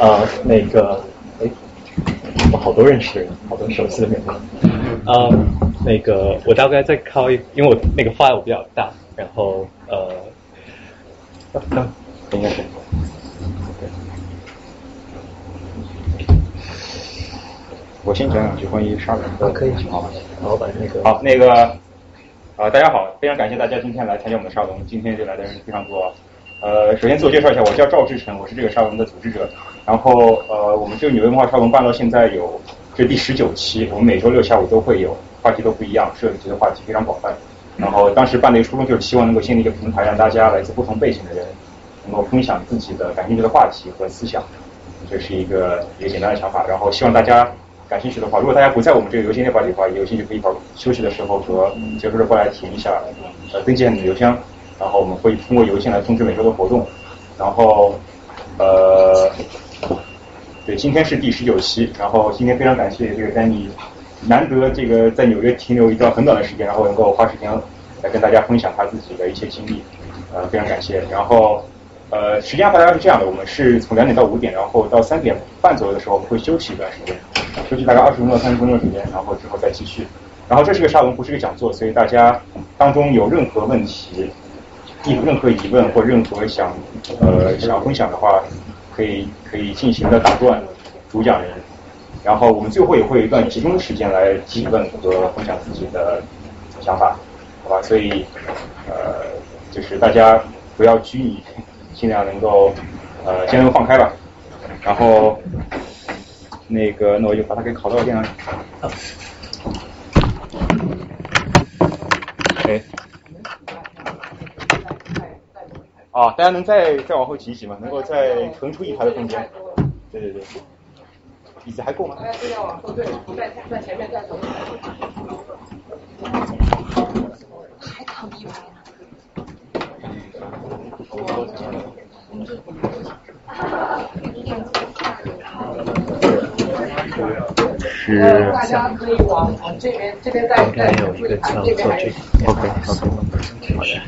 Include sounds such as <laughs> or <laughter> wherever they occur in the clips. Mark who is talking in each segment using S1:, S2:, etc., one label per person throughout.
S1: 呃，那个，哎，我好多认识的人，好多熟悉的面孔。呃，那个，我大概再靠一，因为我那个 file 比较大，然后呃，应该是。
S2: 我先讲两句关于沙龙的
S1: 可以
S2: 情况吧。
S1: 好，把那个
S2: 好，那个啊，大家好，非常感谢大家今天来参加我们的沙龙。今天就来的人非常多。呃，首先自我介绍一下，我叫赵志成，我是这个沙龙的组织者。然后呃，我们这个纽约文化沙龙办到现在有这第十九期，我们每周六下午都会有，话题都不一样，涉及的话题非常广泛。然后当时办的一个初衷就是希望能够建立一个平台，让大家来自不同背景的人能够分享自己的感兴趣的话题和思想。这是一个一个简单的想法。然后希望大家。感兴趣的话，如果大家不在我们这个邮件列表里的话，有兴趣可以到休息的时候和结束了过来填一下，呃，登记你的邮箱，然后我们会通过邮件来通知每周的活动。然后，呃，对，今天是第十九期，然后今天非常感谢这个丹尼，难得这个在纽约停留一段很短的时间，然后能够花时间来跟大家分享他自己的一些经历，呃，非常感谢。然后。呃，时间安排大概是这样的，我们是从两点到五点，然后到三点半左右的时候，我们会休息一段时间，休息大概二十分钟到三十分钟的时间，然后之后再继续。然后这是个沙龙，不是个讲座，所以大家当中有任何问题、有任何疑问或任何想呃想要分享的话，可以可以尽情的打断主讲人，然后我们最后也会有一段集中的时间来提问和分享自己的想法，好吧？所以呃，就是大家不要拘泥。尽量能够呃，先能放开吧，然后那个，那我就把它给拷到电脑里。哎，啊，大家能再再往后挤一挤吗？能够再腾出一排的空间？对对对，椅子还够吗？
S3: 大家尽量往后退，在在前面再走一排。还腾一排。
S2: 是。
S3: 大家可以往往这边，这边再再
S1: 有一个叫
S3: 这边还
S1: 有。
S2: OK OK。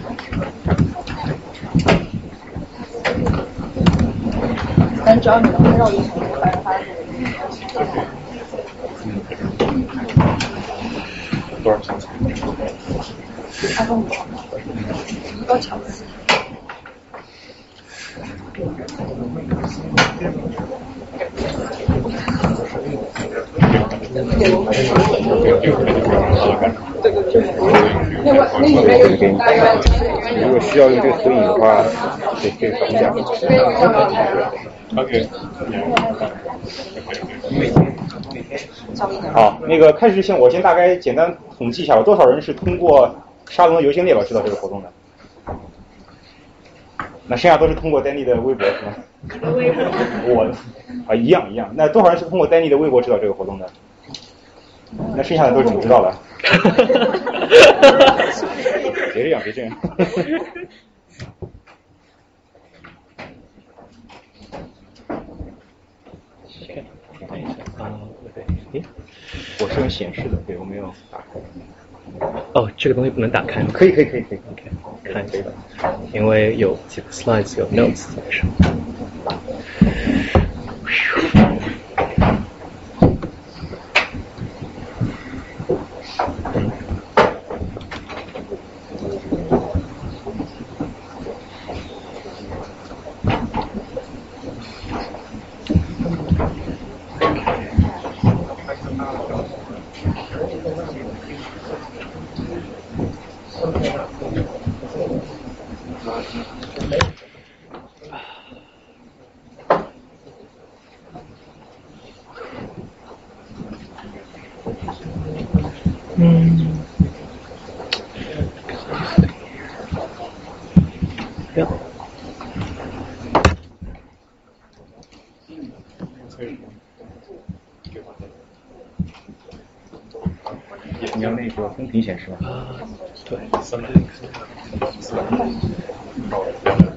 S3: 但只要你能绕一圈，反正它是。
S2: 多少钱？
S3: 二十五。高强。
S2: 如果需要用这个投影的话，可以。OK。好，那个开始之前，我先大概简单统计一下，有多少人是通过沙龙的邮件列表知道这个活动的？那剩下都是通过 Danny 的微博是吗？我啊，一样一样。那多少人是通过 Danny 的微博知道这个活动的？那剩下的都是怎么知道的？<laughs> 别这样，别这样。看一下啊，对对，诶，我是用显示的，对我没有打开。
S1: 哦，这个东西不能打开吗？
S2: 可以可以可以可以
S1: ，OK，看这个，因为有几个 slides 有 notes 在上。
S2: 明显是吧？
S1: 啊，对，三百，
S2: 四百，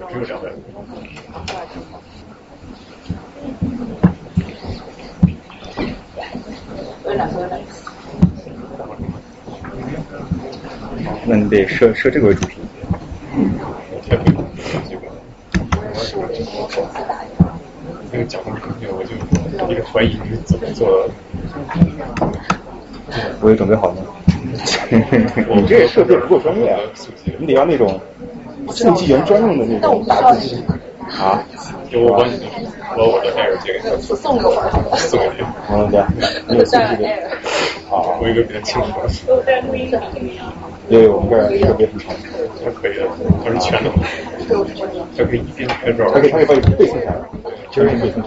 S2: 只有两倍。那你得设设这个为主题。
S4: 这个角度出现，我就一直怀疑你是怎么做的。
S2: 我也准备好了。你这个设备不够专业啊！你得要那种设计员专用的那种打字机啊。
S4: 就我帮你，我我的戴耳机给你
S3: 送给我，
S4: 送给你。
S2: 嗯，对，你有速记的。好，
S4: 我一个比较清楚的。
S2: 对，我们这儿特别非常。
S4: 还可以的，它是全能，它可以一边拍照，
S2: 它可以它可以把你背下来，其实是背下来。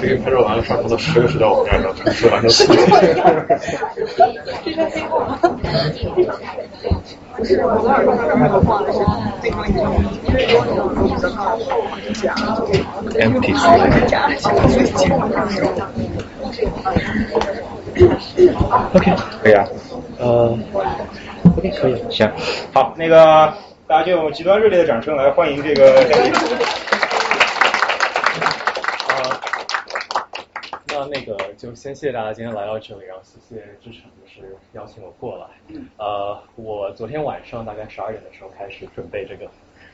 S4: 这个拍照完了上传到十个时段网站上，是完成速记。
S3: 这是黑话。不是，我耳朵上面放的是对方一张，因为我有的靠后讲。
S2: MP，OK，可以啊。
S1: 呃，OK，可以。
S2: 行，好，那个大家就用极端热烈的掌声来欢迎这个。<laughs>
S1: 呃，那那个就先谢谢大家今天来到这里，然后谢谢志成就是邀请我过来。呃，我昨天晚上大概十二点的时候开始准备这个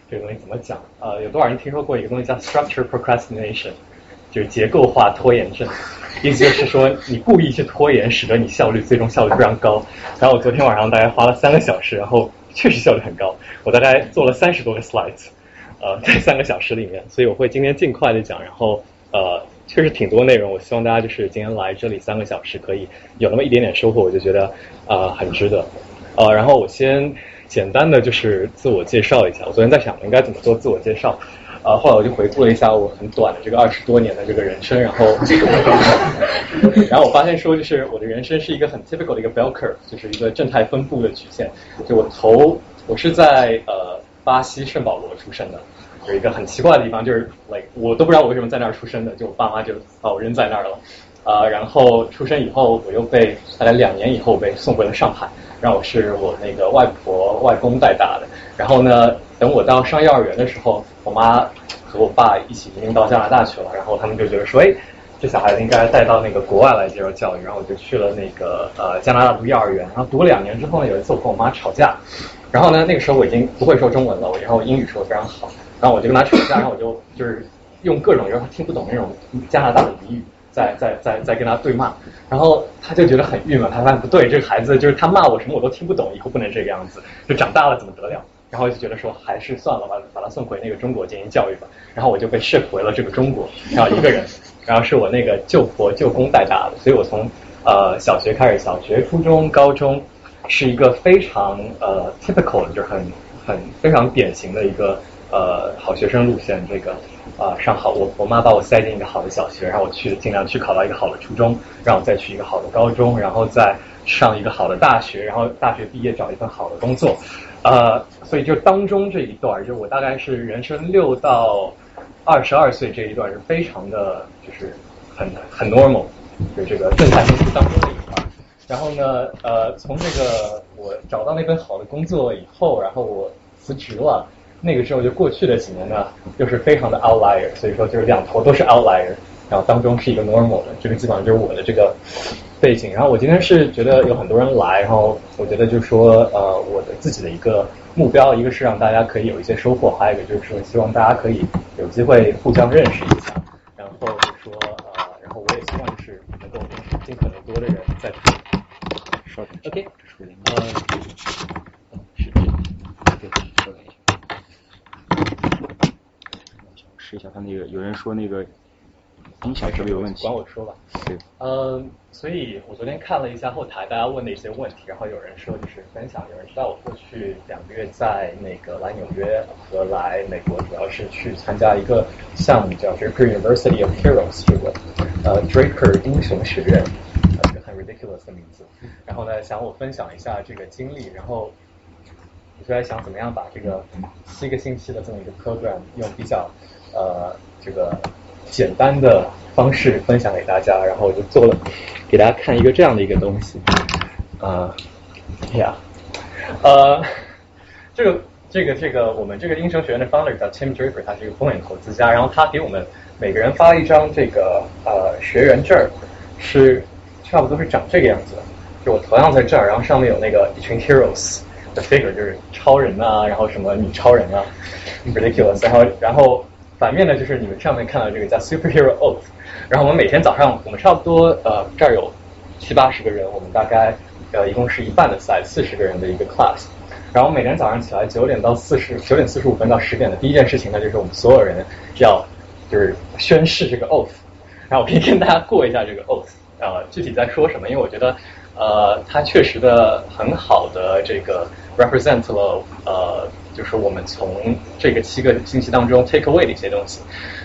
S1: 这个东西怎么讲。呃，有多少人听说过一个东西叫 structure procrastination，就是结构化拖延症。意思就是说，你故意去拖延，使得你效率最终效率非常高。然后我昨天晚上大概花了三个小时，然后 <laughs> 确实效率很高。我大概做了三十多个 slides，呃，<laughs> 在三个小时里面，所以我会今天尽快的讲。然后呃，确实挺多内容，我希望大家就是今天来这里三个小时可以有那么一点点收获，我就觉得呃很值得。呃，然后我先简单的就是自我介绍一下。我昨天在想应该怎么做自我介绍。啊，后来我就回顾了一下我很短的这个二十多年的这个人生，然后，<laughs> 然后我发现说，就是我的人生是一个很 typical 的一个 bell curve，就是一个正态分布的曲线。就我头，我是在呃巴西圣保罗出生的，有一个很奇怪的地方，就是 like 我都不知道我为什么在那儿出生的，就我爸妈就把我扔在那儿了。啊，然后出生以后，我又被大概两年以后被送回了上海，让我是我那个外婆外公带大的。然后呢，等我到上幼儿园的时候，我妈和我爸一起移民到加拿大去了。然后他们就觉得说，哎，这小孩子应该带到那个国外来接受教育。然后我就去了那个呃加拿大读幼儿园。然后读了两年之后呢，有一次我跟我妈吵架，然后呢那个时候我已经不会说中文了，然后英语说的非常好。然后我就跟他吵架，然后我就就是用各种就是他听不懂那种加拿大的俚语。在在在在跟他对骂，然后他就觉得很郁闷，他发现不对，这个孩子就是他骂我什么我都听不懂，以后不能这个样子，就长大了怎么得了？然后就觉得说还是算了吧，把他送回那个中国进行教育吧。然后我就被 ship 回了这个中国，然后一个人，<laughs> 然后是我那个舅婆舅公带大的，所以我从呃小学开始，小学、初中、高中是一个非常呃 typical 的，就是很很非常典型的一个呃好学生路线，这个。啊，上好，我我妈把我塞进一个好的小学，然后我去尽量去考到一个好的初中，让我再去一个好的高中，然后再上一个好的大学，然后大学毕业找一份好的工作，呃，所以就当中这一段，就我大概是人生六到二十二岁这一段是非常的，就是很很 normal，就这个正态分布当中的一段。然后呢，呃，从这个我找到那份好的工作以后，然后我辞职了。那个时候就过去的几年呢，又是非常的 outlier，所以说就是两头都是 outlier，然后当中是一个 normal 的，这个基本上就是我的这个背景。然后我今天是觉得有很多人来，然后我觉得就是说呃我的自己的一个目标，一个是让大家可以有一些收获，还有一个就是说希望大家可以有机会互相认识一下，然后就是说呃，然后我也希望就是能够尽可能多的人在这里。OK，呃，是这样，对，说一下。
S2: 试一下，他那个有人说那个音响是不是有问题？
S1: 管我说吧。
S2: 对。
S1: 嗯，所以我昨天看了一下后台大家问的一些问题，然后有人说就是分享，有人知道我过去两个月在那个来纽约和来美国，主要是去参加一个项目叫 Draper University of Heroes 这个呃 Draper 英雄学院，一个很 ridiculous 的名字。然后呢，想我分享一下这个经历，然后。我就在想怎么样把这个七个星期的这么一个 program 用比较呃这个简单的方式分享给大家，然后我就做了给大家看一个这样的一个东西啊呀呃这个这个这个我们这个英雄学院的 founder 叫 Tim Draper，他是一个风险投资家，然后他给我们每个人发了一张这个呃学员证，是差不多是长这个样子的，就我头像在这儿，然后上面有那个一群 heroes。的 figure 就是超人啊，然后什么女超人啊，ridiculous，然后然后反面呢就是你们上面看到这个叫 superhero oath。然后我们每天早上，我们差不多呃这儿有七八十个人，我们大概呃一共是一半的 size，四十个人的一个 class。然后每天早上起来九点到四十九点四十五分到十点的第一件事情呢，就是我们所有人要就是宣誓这个 oath。然后我可以跟大家过一下这个 oath，呃，具体在说什么？因为我觉得呃它确实的很好的这个 represent 了呃就是我们从这个七个星期当中 take away 的一些东西。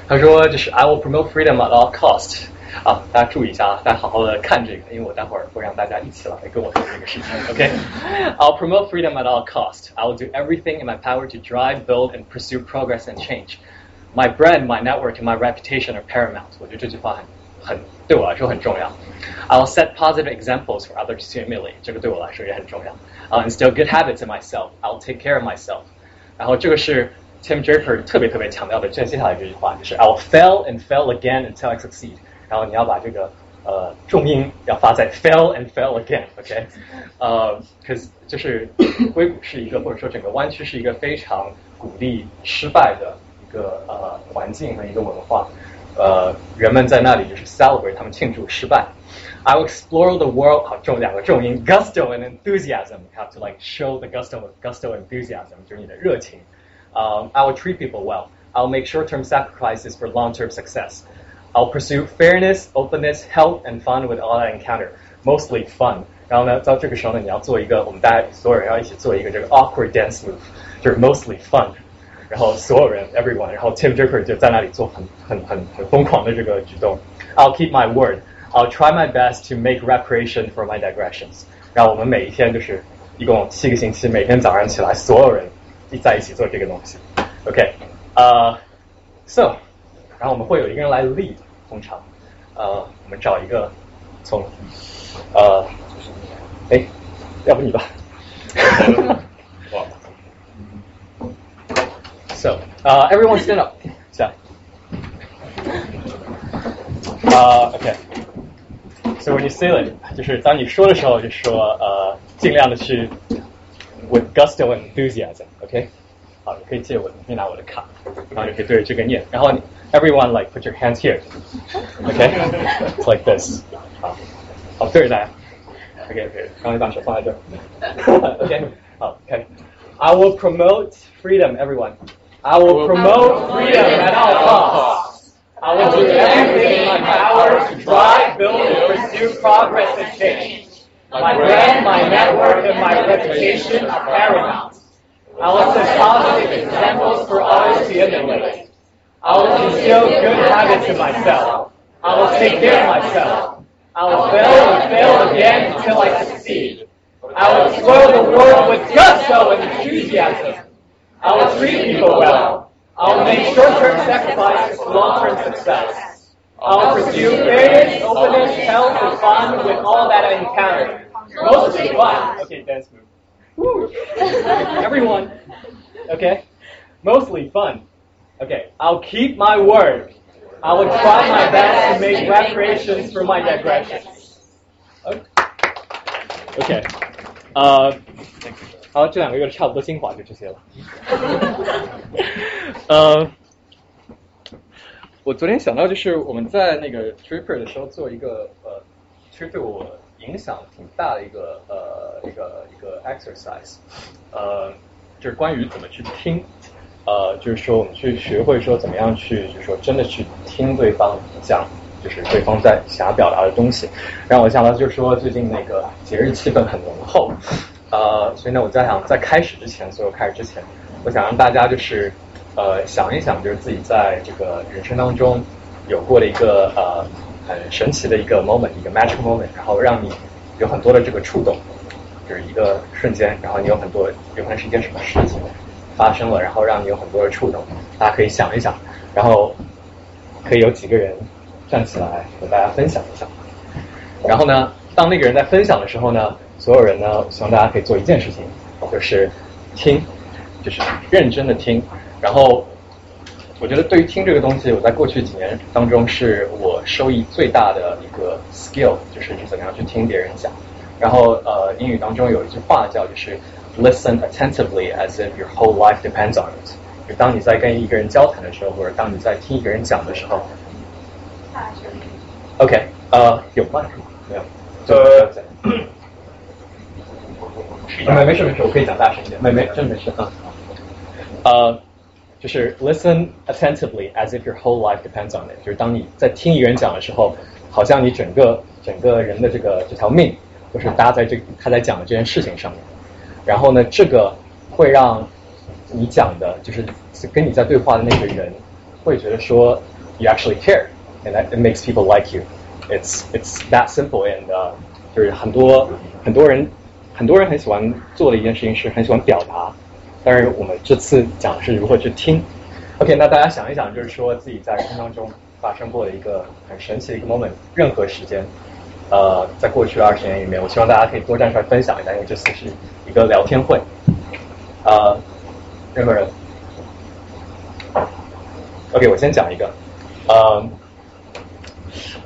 S1: 他说就是 I will promote freedom at all cost。啊，大家注意一下啊，大家好好的看这个，因为我待会儿会让大家一起来跟我说这个事情。OK，I'll promote freedom at all cost. I will do everything in my power to drive, build, and pursue progress and change. My brand, my network, and my reputation are paramount. 我觉得这句话很很对我来说很重要。I'll set positive examples for others to emulate. 这个对我来说也很重要。I'll instill good habits in myself. I'll take care of myself. 然后这个是 Tim Draper 特别特别强调的，接接下来这句话就是 I'll fail and fail again until I succeed. 然后你要把这个呃重音要发在 fail and fail again，OK，呃，cause 就是硅谷是一个或者说整个湾区是一个非常鼓励失败的一个呃环境和一个文化，呃，人们在那里就是 celebrate 他们庆祝失败。I will explore the world，好重两个重音，gusto and enthusiasm，have to like show the gusto gusto enthusiasm 就是你的热情。Um, I will treat people well. I'll make short-term sacrifices for long-term success. I'll pursue fairness, openness, health, and fun with all I encounter. Mostly fun. 然后呢，到这个时候呢，你要做一个，我们大家所有人要一起做一个这个 awkward dance move，就是 mostly fun。然后所有人 everyone，然后 Tim Draper 就在那里做很很很很疯狂的这个举动。I'll keep my word. I'll try my best to make reparation for my digressions. 然后我们每一天就是一共七个星期，每天早上起来，所有人一在一起做这个东西。OK，呃、uh,，so。然后我们会有一个人来 lead，通常，呃，我们找一个从，呃，哎，要不你吧。so, <laughs> uh, everyone stand up. 下。Uh, okay. So when you say it，就是当你说的时候，就说呃，尽量的去 with gusto and enthusiasm. OK. 好，你可以借我，你可以拿我的卡，然后你可以对着这个念，然后 everyone like put your hands here, okay? It's <laughs> like this. 好，好对着大家，OK OK，然后你把手放在这儿，OK，好，OK。I <laughs> will promote freedom, everyone. I will promote freedom at all costs. I will do everything in my power to drive, build, and pursue progress and change. My brand, my network, and my reputation are paramount. I will set positive examples for others to emulate. I will instill good habits in myself. I will take care of myself. I will fail and fail again until I succeed. I will explore the world with gusto and enthusiasm. I will treat people well. I will make short-term sacrifices for long-term success. I will pursue fairness, openness, health, and fun with all that I encounter. Mostly fun. Okay, dance move. Everyone. Okay? Mostly fun. Okay, I'll keep my word. I will try my best to make reparations for my digressions. OK，呃，好，这两个月差不多精华就这些了。 <laughs> 呃，我昨天想到就是我们在那个 Tripper 的时候做一个呃，其实对我影响挺大的一个呃一个一个 exercise，呃，就是关于怎么去听，呃，就是说我们去学会说怎么样去，就是说真的去听对方讲，就是对方在想要表达的东西。让我想到就是说最近那个节日气氛很浓厚，呃，所以呢我在想在开始之前，所有开始之前，我想让大家就是呃想一想，就是自己在这个人生当中有过的一个呃。很神奇的一个 moment，一个 magic moment，然后让你有很多的这个触动，就是一个瞬间，然后你有很多有可能是一件什么事情发生了，然后让你有很多的触动。大家可以想一想，然后可以有几个人站起来和大家分享一下。然后呢，当那个人在分享的时候呢，所有人呢，希望大家可以做一件事情，就是听，就是认真的听，然后。我觉得对于听这个东西，我在过去几年当中是我收益最大的一个 skill，就是你怎么样去听别人讲。然后呃，英语当中有一句话叫就是 listen attentively as if your whole life depends on it，就当你在跟一个人交谈的时候，或者当你在听一个人讲的时候。OK，呃，有吗？没有。呃，没没事没事，我可以讲大声一点。没没，真没事啊。呃，就是 listen attentively as if your whole life depends on it。就是当你在听一个人讲的时候，好像你整个整个人的这个这条命都是搭在这他在讲的这件事情上面。然后呢，这个会让你讲的，就是跟你在对话的那个人，会觉得说 you actually care，and it makes people like you。It's it's that simple and 就是很多很多人很多人很喜欢做的一件事情是很喜欢表达，但是我们这次讲的是如何去听。OK，那大家想一想，就是说自己在人生当中发生过的一个很神奇的一个 moment，任何时间，呃，在过去二十年里面，我希望大家可以多站出来分享一下，因为这次是一个聊天会。呃，任何人？OK，我先讲一个，呃。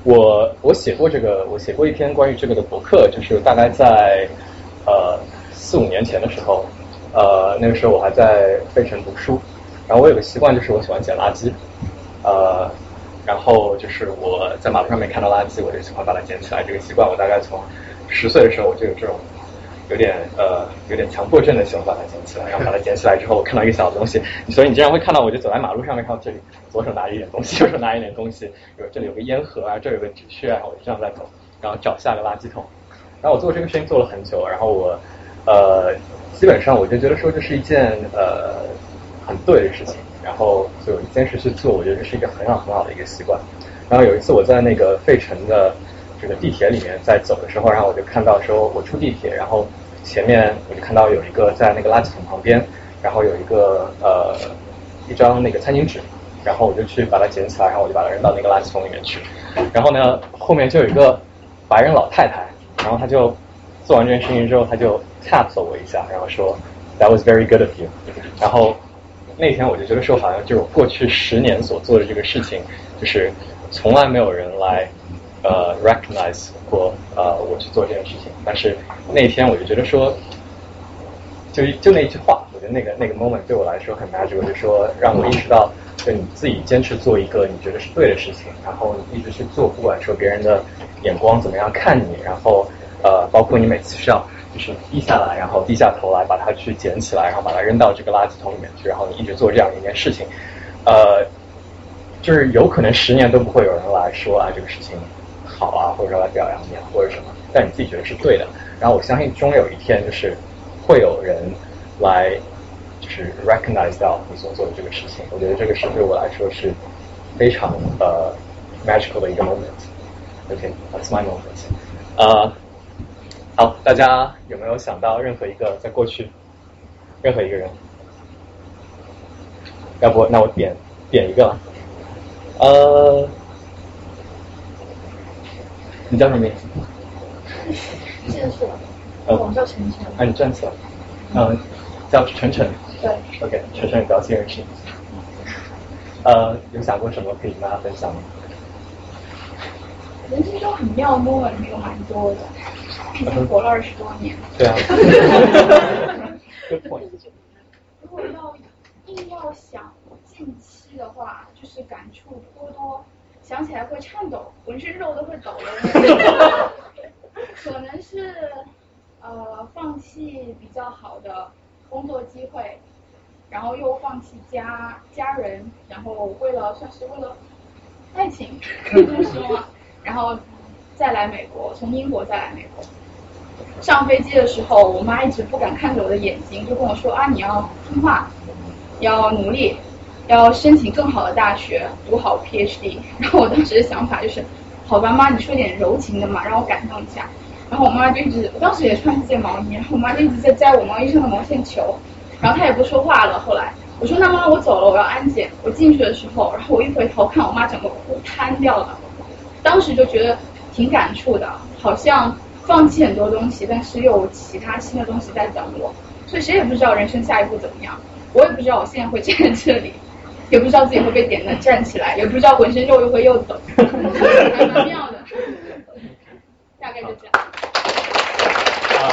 S1: 我我写过这个，我写过一篇关于这个的博客，就是大概在呃四五年前的时候，呃那个时候我还在费城读书，然后我有个习惯就是我喜欢捡垃圾，呃然后就是我在马路上面看到垃圾，我就喜欢把它捡起来，这个习惯我大概从十岁的时候我就有这种。有点呃，有点强迫症的喜欢把它捡起来，然后把它捡起来之后，我看到一个小东西，所以你经常会看到我就走在马路上面，看到这里左手拿一点东西，右手拿一点东西，有这里有个烟盒啊，这有个纸屑啊，我就这样在走，然后找下个垃圾桶。然后我做这个事情做了很久，然后我呃，基本上我就觉得说这是一件呃很对的事情，然后就坚持去做，我觉得这是一个很好很好的一个习惯。然后有一次我在那个费城的。这个地铁里面在走的时候，然后我就看到说，我出地铁，然后前面我就看到有一个在那个垃圾桶旁边，然后有一个呃一张那个餐巾纸，然后我就去把它捡起来，然后我就把它扔到那个垃圾桶里面去。然后呢，后面就有一个白人老太太，然后她就做完这件事情之后，他就 tap 了我一下，然后说 That was very good of you。然后那天我就觉得说，好像就是我过去十年所做的这个事情，就是从来没有人来。呃，recognize 过呃，我去做这件事情，但是那天我就觉得说，就就那句话，我觉得那个那个 moment 对我来说很 magic，就说让我意识到，就你自己坚持做一个你觉得是对的事情，然后你一直去做，不管说别人的眼光怎么样看你，然后呃，包括你每次需要就是低下来，然后低下头来把它去捡起来，然后把它扔到这个垃圾桶里面去，然后你一直做这样一件事情，呃，就是有可能十年都不会有人来说啊这个事情。好啊，或者说来表扬你啊，或者什么，但你自己觉得是对的。然后我相信终有一天，就是会有人来，就是 recognize 到你所做的这个事情。我觉得这个是对我来说是非常呃 magical 的一个 moment。OK，that's my moment。呃，好，大家有没有想到任何一个在过去，任何一个人？要不那我点点一个吧，呃。你叫什么名字？
S3: 站起来。我叫晨晨。
S1: 啊，你站起来。嗯，叫晨晨。
S3: 对。
S1: OK，晨晨，很高兴认识你。呃，有想过什么可以跟大家分享吗？
S3: 人生中很妙摸的有蛮多的，毕竟活了二十多年。
S1: 对啊。<laughs>
S3: 如果要硬要想近期的话，就是感触颇多。想起来会颤抖，浑身肉都会抖的。<laughs> 可能是呃放弃比较好的工作机会，然后又放弃家家人，然后为了算是为了爱情，<laughs> 这么说嘛，然后再来美国，从英国再来美国。上飞机的时候，我妈一直不敢看着我的眼睛，就跟我说啊，你要听话，要努力。要申请更好的大学，读好 PhD。<laughs> 然后我当时的想法就是，好吧，妈，你说点柔情的嘛，让我感动一下。然后我妈就一直，我当时也穿一件毛衣，然后我妈就一直在摘我毛衣上的毛线球。然后她也不说话了。后来我说，那妈，我走了，我要安检。我进去的时候，然后我一回头看，我妈整个哭瘫掉了。当时就觉得挺感触的，好像放弃很多东西，但是又有其他新的东西在等我。所以谁也不知道人生下一步怎么样，我也不知道我现在会站在这里。也不知道自己会被点的站起来，也不知道浑身肉又会又抖，还蛮妙的。大概就这样。
S1: 啊，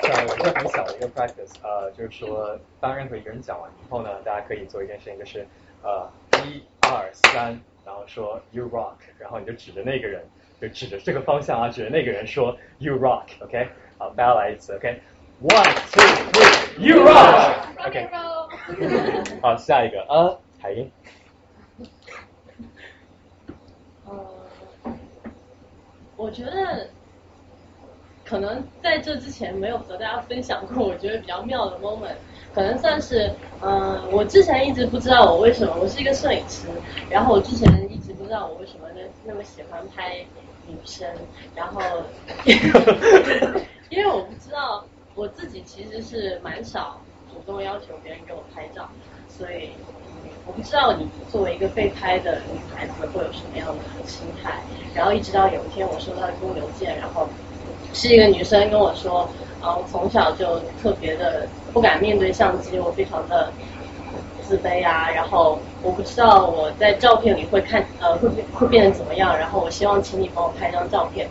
S1: 讲一个很小的一个 practice，呃，就是说当任何一个人讲完之后呢，大家可以做一件事情，就是呃一二三，然后说 you rock，然后你就指着那个人，就指着这个方向啊，指着那个人说 you rock，OK，、好，大家来一次，OK，one two three，you rock，OK，、<laughs> 好，下一个。呃，海英，
S5: 呃，我觉得可能在这之前没有和大家分享过，我觉得比较妙的 moment，可能算是，嗯、我之前一直不知道我为什么，我是一个摄影师，然后我之前一直不知道我为什么那那么喜欢拍女生，然后 <laughs> 因为我不知道我自己其实是蛮少主动要求别人给我拍照，所以。我不知道你作为一个被拍的女孩子会有什么样的心态，然后一直到有一天我收到一封邮件，然后是一个女生跟我说，啊，我从小就特别的不敢面对相机，我非常的自卑啊，然后我不知道我在照片里会看呃会会变得怎么样，然后我希望请你帮我拍张照片，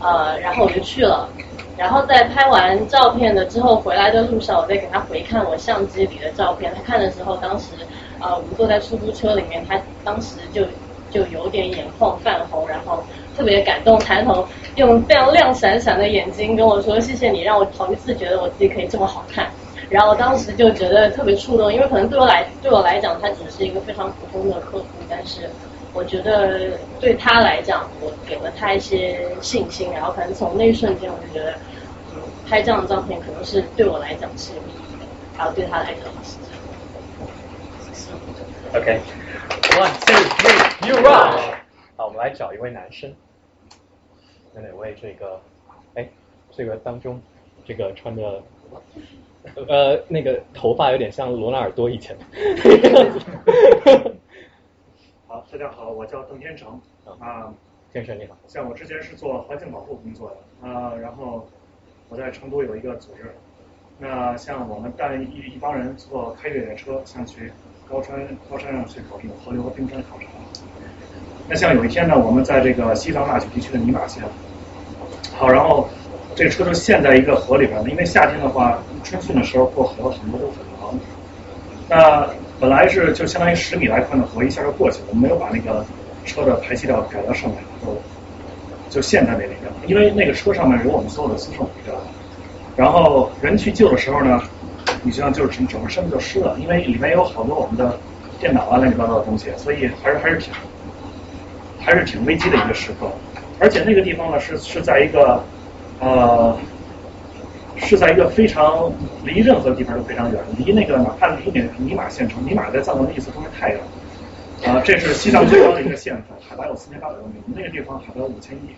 S5: 呃，然后我就去了。然后在拍完照片了之后，回来的路上，我再给他回看我相机里的照片。他看的时候，当时呃我们坐在出租车里面，他当时就就有点眼眶泛红，然后特别感动，抬头用非常亮闪闪的眼睛跟我说：“谢谢你，让我头一次觉得我自己可以这么好看。”然后当时就觉得特别触动，因为可能对我来对我来讲，他只是一个非常普通的客户，但是我觉得对他来讲，我给了他一些信心，然后可能从那一瞬间，我就觉得，嗯，拍这样的照片可能是对我来讲是有意义的，然后对他来讲是这样。
S1: OK，one two three，you rock。好，我们来找一位男生，有哪位这个，哎，这个当中这个穿着，呃，那个头发有点像罗纳尔多以前。<laughs>
S6: 好，大家好，我叫邓天成啊。
S1: 先生你好，
S6: 像我之前是做环境保护工作的啊，然后我在成都有一个组织。那像我们带一一帮人做开越野车，像去高山高山上去考这种河流和冰川考察。那像有一天呢，我们在这个西藏那曲地区的尼玛县，好，然后这个车就陷在一个河里边了，因为夏天的话，春汛的时候过河很多都很忙。那本来是就相当于十米来宽的河，一下就过去了，我们没有把那个车的排气道改到上面，就就陷在那里边了。因为那个车上面有我们所有的私生知道吧？然后人去救的时候呢，你像就是整整个身子就湿了，因为里面有好多我们的电脑啊乱七八糟的东西，所以还是还是挺还是挺危机的一个时刻。而且那个地方呢是是在一个呃是在一个非常离任何地方都非常远，离那个哪怕离那个尼玛县城，尼玛在藏文的意思都是太阳。啊、这是西藏最高的一个县份，海拔有四千八百多米，那个地方海拔五千一，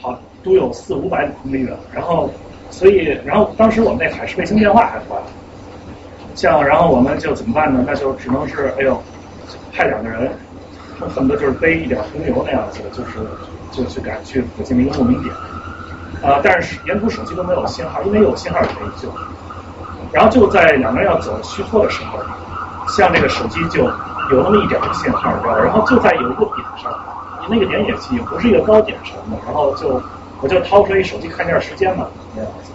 S6: 好都有四五百公里远。然后，所以，然后当时我们那海事卫星电话还坏了，像然后我们就怎么办呢？那就只能是哎呦，派两个人，恨不得就是背一点红油那样子，就是就去赶去附近的一个牧民点。啊、但是沿途手机都没有信号，因为有信号也可以救。然后就在两个人要走虚脱的时候，像这个手机就有那么一点儿信号，你知道吧？然后就在有一个点上，你那个点也也不是一个高点什么的，然后就我就掏出一手机看一下时间嘛，那样子。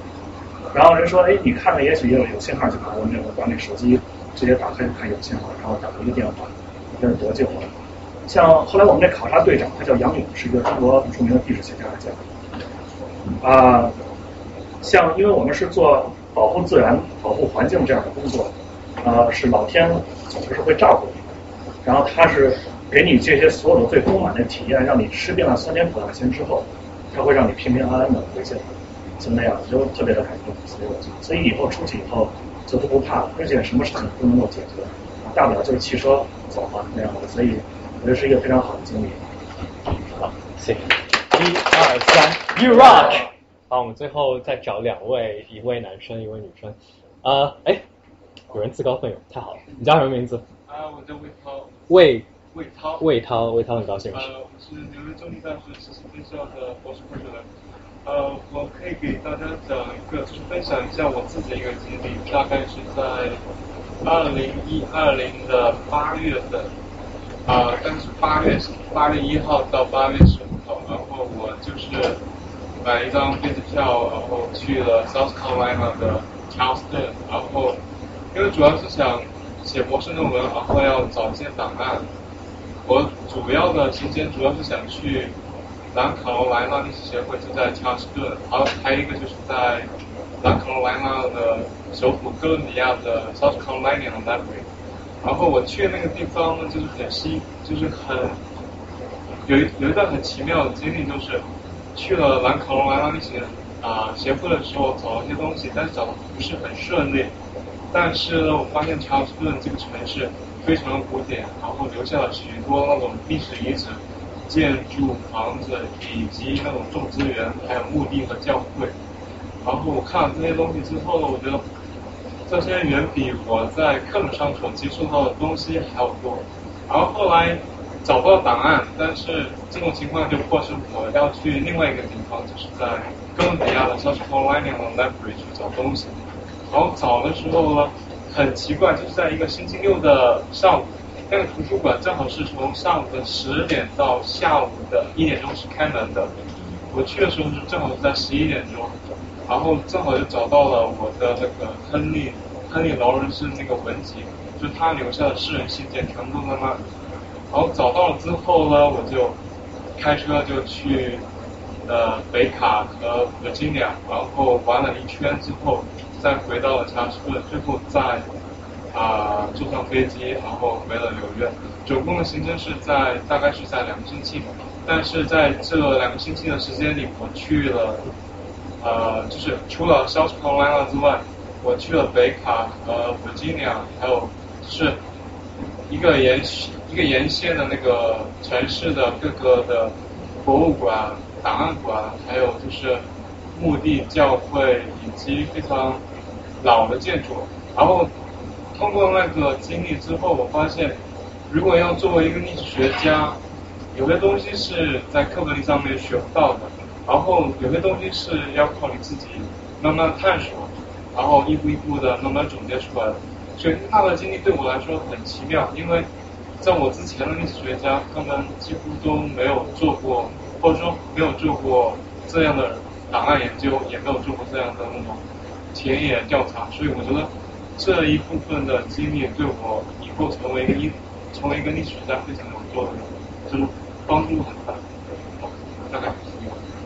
S6: 然后人说，哎，你看了也许有有信号，就把我那个把那手机直接打开看有信号，然后打了一个电话，这是得救了。像后来我们那考察队长，他叫杨勇，是一个中国著名的地质学家来讲。啊、像因为我们是做保护自然、保护环境这样的工作，呃，是老天总是会照顾你的，然后他是给你这些所有的最丰满的体验，让你吃遍了酸甜苦辣咸之后，他会让你平平安安的回家，就那样，就特别的感动。所以我就，所以以后出去以后就都不怕了，而且什么事情都能够解决，大不了就是汽车走嘛那样的，所以我觉得是一个非常好的经历。
S1: 好，谢谢。一二三，You rock！好，我们最后再找两位，一位男生，一位女生。呃，哎，有人自告奋勇，太好了。你叫什么名字？
S7: 啊，我叫魏涛，
S1: 魏
S7: 魏涛，
S1: 魏涛，魏涛很高兴。
S7: 呃，我是纽约州立大学实习分校的博士课程人。呃，我可以给大家讲一个，就是分享一下我自己的一个经历，大概是在二零一二年的八月份，啊、但是八月八月一号到八月十五号，然后我就是买一张飞机票，然后去了 South Carolina 的 Charles Stern，然后因为主要是想写博士论文，然后要找一些档案。我主要的时间主要是想去南卡罗来纳历史协会，就在查尔斯顿，然后还有一个就是在南卡罗来纳的首府哥伦比亚的 South Carolina 大学。然后我去那个地方呢，就是很新，就是很有一有一段很奇妙的经历，就是去了兰卡罗来纳那些啊协会的时候找了一些东西，但是找的不是很顺利。但是呢，我发现查尔斯顿这个城市非常的古典，然后留下了许多那种历史遗址、建筑、房子以及那种种植园，还有墓地和教会。然后我看了这些东西之后呢，我觉得这些远比我在课本上所接触到的东西还要多。然后后来找不到档案，但是这种情况就迫使我要去另外一个地方，就是在哥伦比亚的 South Carolina Library 去找东西。然后找的时候呢，很奇怪，就是在一个星期六的上午，那个图书馆正好是从上午的十点到下午的一点钟是开门的。我去的时候是正好是在十一点钟，然后正好就找到了我的那个亨利亨利劳伦斯那个文集，就他留下的私人信件全部都在那里。然后找到了之后呢，我就开车就去呃北卡和维吉尼亚，然后玩了一圈之后。再回到了查尔斯，最后再啊坐上飞机，然后回了纽约。总共的行程是在大概是在两个星期，但是在这两个星期的时间里，我去了呃，就是除了 South Carolina 之外，我去了北卡和 Virginia，还有就是一个沿一个沿线的那个城市的各个的博物馆、档案馆，还有就是墓地、教会以及非常。老的建筑，然后通过那个经历之后，我发现，如果要作为一个历史学家，有些东西是在课本里上面学不到的，然后有些东西是要靠你自己慢慢探索，然后一步一步的慢慢总结出来的。所以那段经历对我来说很奇妙，因为在我之前的历史学家，他们几乎都没有做过，或者说没有做过这样的档案研究，也没有做过这样的那种。田野调查，所以我觉得这一部分的经历对我以后成为一个历成为一个历史学家非常有作用，就是帮助很大。大概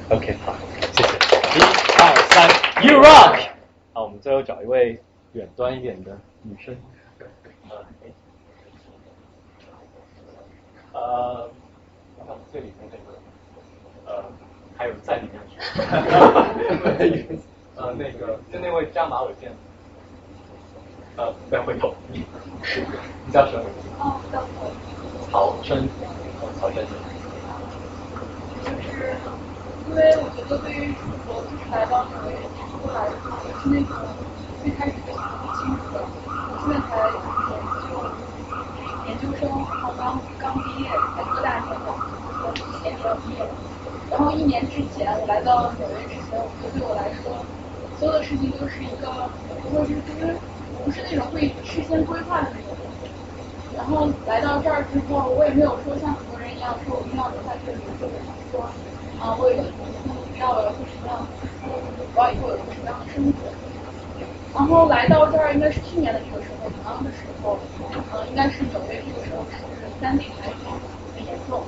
S1: OK，好，谢谢。一、二、三，You rock！好，我们最后找一位远端一点的女生。呃，呃，最里面这个，呃，还有在里面去。<laughs> 呃，那个就那位扎马尾辫，呃，不要回头，你叫什么？
S3: 哦，叫
S1: 曹真，曹真。
S3: 就是因为我觉得对于我就是来到纽约出来的话，是那种最开始就不清楚的，我现在才研究研究生，然后刚刚毕业，才多大年的，我今年就要毕业了。然后一年之前我来到纽约之前，我觉得对我来说。所有的事情都是一个，说是就是不是那种会事先规划的那种。然后来到这儿之后，我也没有说像很多人一样说我一定要留在这里，或者说啊我有一个很明确的目标，我要做什么样的我要以后有一个什么样的生活。然后来到这儿应该是去年的这个时候，同样的时候，呃应该是纽约这个时候是三级台风很严重。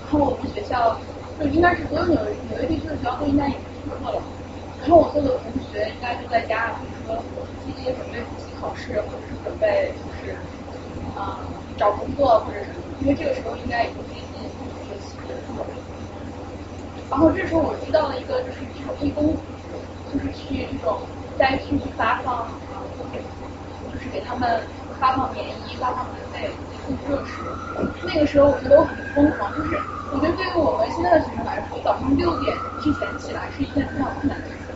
S3: 然后我们学校就应该是所有纽约纽约地区的学校都应该已经停课了。然后我所有的同学应该就在家，比如说积极准备复习考试，或者是准备就是啊找工作或者什么，因为这个时候应该已经。然后这时候我遇到了一个就是这种义工，就是去这种灾区去发放，就是给他们发放棉衣、发放棉被、送热食。那个时候我觉得我很疯狂，就是我觉得对于我们现在的学生来说，早上六点之前起来是一件非常困难的事情。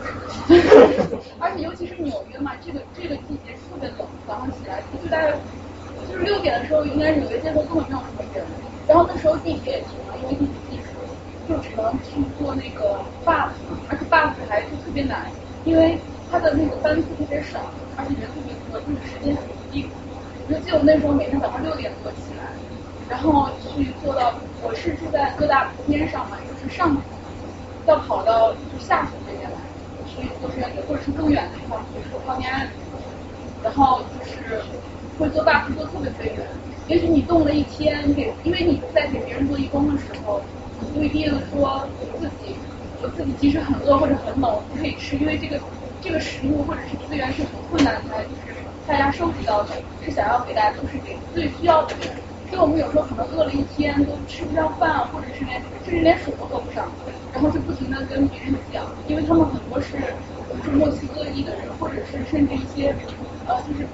S3: <laughs> 而且尤其是纽约嘛，这个这个季节特别冷，早上起来就大概就是六点的时候，应该纽约街头根本没有什么人。然后那时候地铁也停了，因为地铁就只能去做那个 bus，而且 bus 还是特别难，因为它的那个班次特别少，而且人特别多，就是时间很逼。我就记得我那时候每天早上六点多起来，然后去坐到，我是住在各大边上嘛，就是上要跑到就下属这边来。去做志愿者，或者是更远的地方，比如说靠边，然后就是会做 buff 做特别特别远。也许你动了一天，给，因为你在给别人做义工的时候，不一定说我自己，我自己即使很饿或者很冷，不可以吃，因为这个这个食物或者是资源是很困难才就是大家收集到的，是想要给大家都是给最需要的人。所以我们有时候可能饿了一天都吃不上饭，或者是连甚至连水都喝不上，然后就不停的跟别人讲，因为他们很多是是墨西哥裔的人，或者是甚至一些呃就是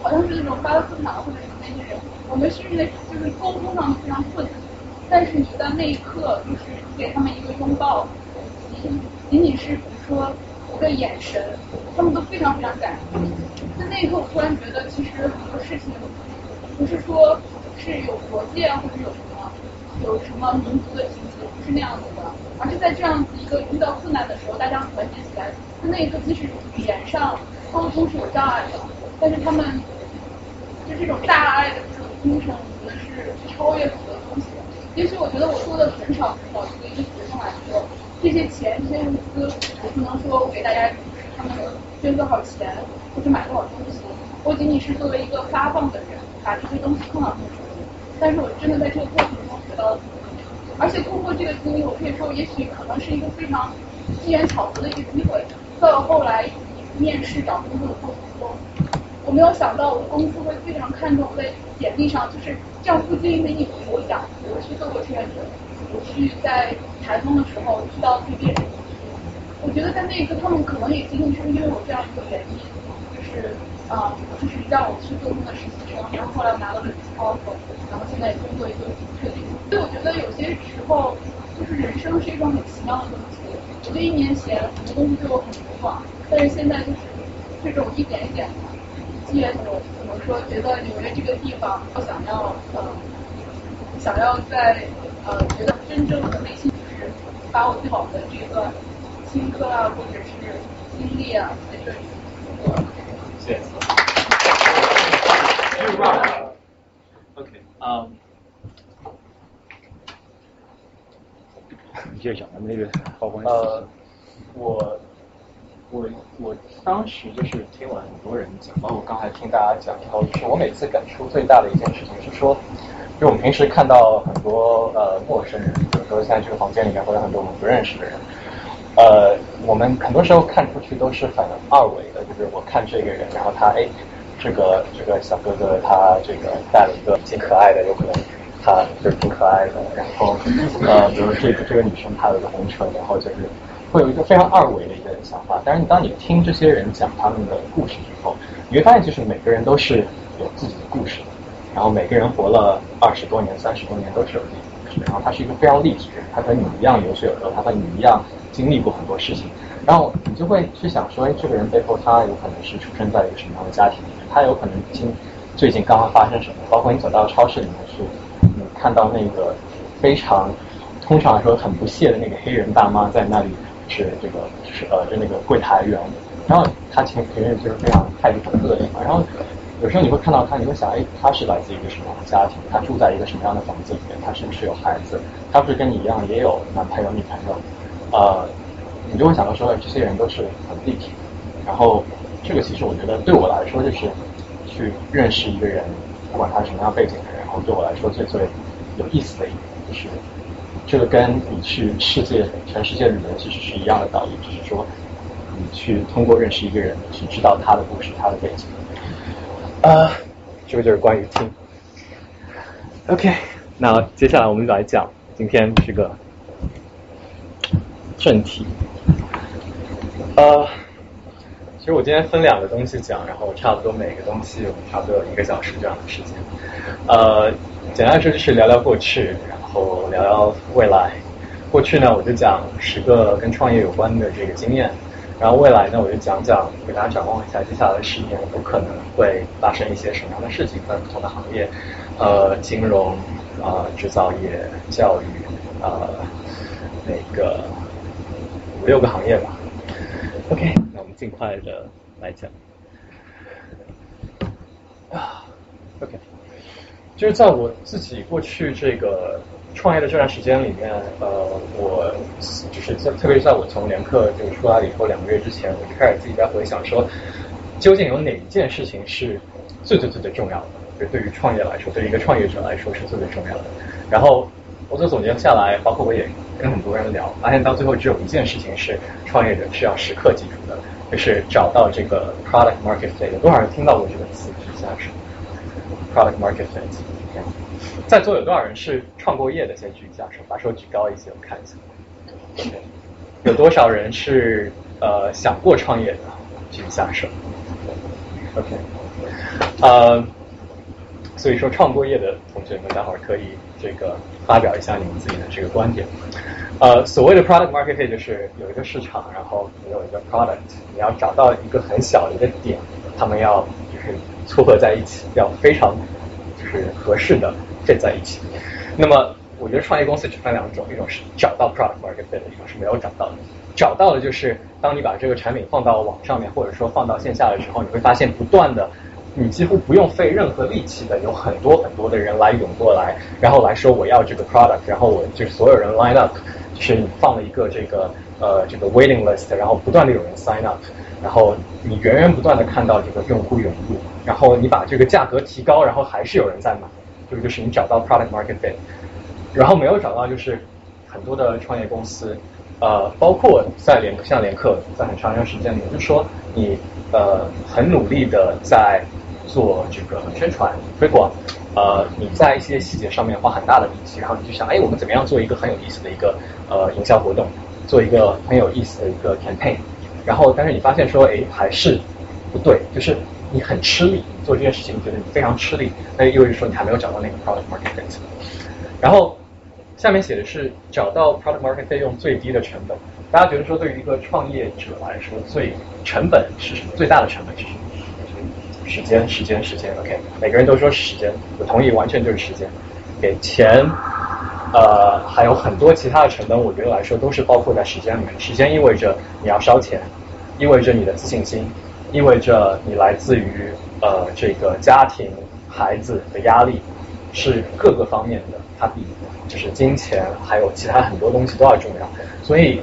S3: 好像是那种巴勒斯坦或者是那些人，我们是因为就是沟通上非常困难，但是你在那一刻就是给他们一个拥抱，仅仅仅是比如说一个眼神，他们都非常非常感动。在那一刻，我突然觉得其实很多事情不是说。是有国界或者有什么有什么民族的情节，不是那样子的，而是在这样子一个遇到困难的时候，大家团结起来。在那一刻即使语言上沟通是有障碍的，但是他们就这种大爱的这种精神，我觉得是超越很多东西的。也许我觉得我做的很少很少，对于一学生来说，这些钱这些物资，我不能说我给大家他们捐多少钱或者买多少东西，我仅仅是作为一个发放的人，把这些东西送到他们手里。但是我真的在这个过程中学到了，而且通过这个经历，我可以说，也许可能是一个非常机缘巧合的一个机会。到后来面试找工作的过程中，我没有想到我的公司会非常看重在简历上，就是这样不经意的一，我讲我去做过志愿者，我去在台风的时候去到对面，我觉得在那一刻，他们可能也仅仅是因为我这样一个原因，就是啊，就是让我去做他们的实习生，然后后来拿到了个 offer。然后现在工作也就挺确定，所以我觉得有些时候就是人生是一种很奇妙的东西。我觉得一年前很多东西对我很不错，但是现在就是这种一点一点的积累，我怎么说？觉得纽约这个地方，我想要呃，想要在呃，觉得真正的内心就是把我最好的这个青科啊，或者是经历啊，在这里度过。
S1: 谢谢。OK，嗯，
S2: 你接着讲咱们那个高关
S1: 呃，我我我当时就是听完很多人讲，包括刚才听大家讲以后，就是我每次感触最大的一件事情是说，就我们平时看到很多呃陌生人，比如说现在这个房间里面会有很多我们不认识的人，呃，我们很多时候看出去都是很二维的，就是我看这个人，然后他哎。这个这个小哥哥他这个带了一个挺可爱的，有可能他就是挺可爱的。然后呃，比如这个这个女生她有个红唇，然后就是会有一个非常二维的一个想法。但是当你听这些人讲他们的故事之后，你会发现就是每个人都是有自己的故事的。然后每个人活了二十多年、三十多年都是有自己的故事。然后他是一个非常立体的人，他和你一样有血有肉，他和你一样经历过很多事情。然后你就会去想说，哎，这个人背后他有可能是出生在一个什么样的家庭里面？他有可能今最近刚刚发生什么？包括你走到超市里面去，你看到那个非常通常来说很不屑的那个黑人大妈在那里是这个是呃就那个柜台员，然后他前平时就是非常态度很恶劣嘛。然后有时候你会看到他，你会想，哎，他是来自一个什么样的家庭？他住在一个什么样的房子里面？他是不是有孩子？他不是跟你一样也有男朋友女朋友？呃。你就会想到说，这些人都是很立体的，然后这个其实我觉得对我来说就是去认识一个人，不管他什么样背景的人，然后对我来说最最有意思的一点就是，这个跟你去世界全世界旅游其实是一样的道理，只是说你去通过认识一个人去知道他的故事、他的背景。啊，这个就是关于听。OK，那接下来我们来讲今天这个正题。呃，其实我今天分两个东西讲，然后差不多每个东西我们差不多有一个小时这样的时间。呃，简单来说就是聊聊过去，然后聊聊未来。过去呢，我就讲十个跟创业有关的这个经验，然后未来呢，我就讲讲给大家展望一下接下来十年有可能会发生一些什么样的事情，在不同的行业，呃，金融啊，制造业、教育啊，那个五六个行业吧。OK，那我们尽快的来讲。啊，OK，就是在我自己过去这个创业的这段时间里面，呃，我就是在特别是在我从联客这个出来以后两个月之前，我就开始自己在回想说，究竟有哪一件事情是最最最最重要的？就对于创业来说，对于一个创业者来说是最最重要的。然后我就总结下来，包括我也跟很多人聊，发现到最后只有一件事情是创业者是要时刻记住的，就是找到这个 product market fit。有多少人听到过这个词？举下手。product market fit。在座有多少人是创过业的？先举一下手，把手举高一些，我看一下。有多少人是呃想过创业的？举一下手。OK，呃，所以说创过业的同学们，待会儿可以这个发表一下你们自己的这个观点。呃，所谓的 product market fit 就是有一个市场，然后你有一个 product，你要找到一个很小的一个点，他们要就是撮合在一起，要非常就是合适的。Fit 在一起，那么我觉得创业公司只分两种，一种是找到 product market fit，一种是没有找到的。找到的就是当你把这个产品放到网上面，或者说放到线下的时候，你会发现不断的，你几乎不用费任何力气的，有很多很多的人来涌过来，然后来说我要这个 product，然后我就所有人 line up，就是你放了一个这个呃这个 waiting list，然后不断的有人 sign up，然后你源源不断的看到这个用户涌入，然后你把这个价格提高，然后还是有人在买。这个就是你找到 product market fit，然后没有找到就是很多的创业公司，呃，包括在联像联客，在很长一段时间里面，就是说你呃很努力的在做这个宣传推广，呃，你在一些细节上面花很大的力气，然后你就想，哎，我们怎么样做一个很有意思的一个呃营销活动，做一个很有意思的一个 campaign，然后但是你发现说，哎，还是不对，就是。你很吃力做这件事情，觉得你非常吃力，那意味着说你还没有找到那个 product market fit。然后下面写的是找到 product market fit 用最低的成本。大家觉得说对于一个创业者来说，最成本是什么？最大的成本是什么？时间，时间，时间。OK，每个人都说时间，我同意，完全就是时间。给钱，呃，还有很多其他的成本，我觉得来说都是包括在时间里面。时间意味着你要烧钱，意味着你的自信心。意味着你来自于呃这个家庭孩子的压力是各个方面的，它比就是金钱还有其他很多东西都要重要。所以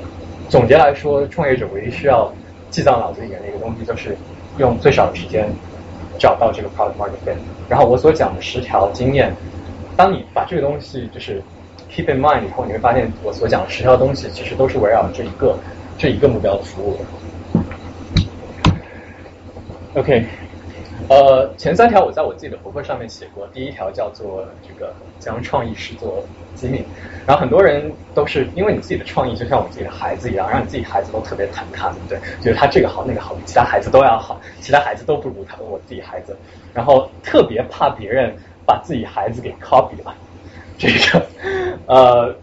S1: 总结来说，创业者唯一需要记在脑子里面的一个东西，就是用最少的时间找到这个 product market fit。然后我所讲的十条经验，当你把这个东西就是 keep in mind 以后，你会发现我所讲的十条东西其实都是围绕这一个这一个目标服务的。OK，呃，前三条我在我自己的博客上面写过。第一条叫做这个将创意视作机密，然后很多人都是因为你自己的创意就像我自己的孩子一样，让你自己孩子都特别疼他，对不对？觉得他这个好那个好，比其他孩子都要好，其他孩子都不如他我自己孩子，然后特别怕别人把自己孩子给 copy 了。这个呃，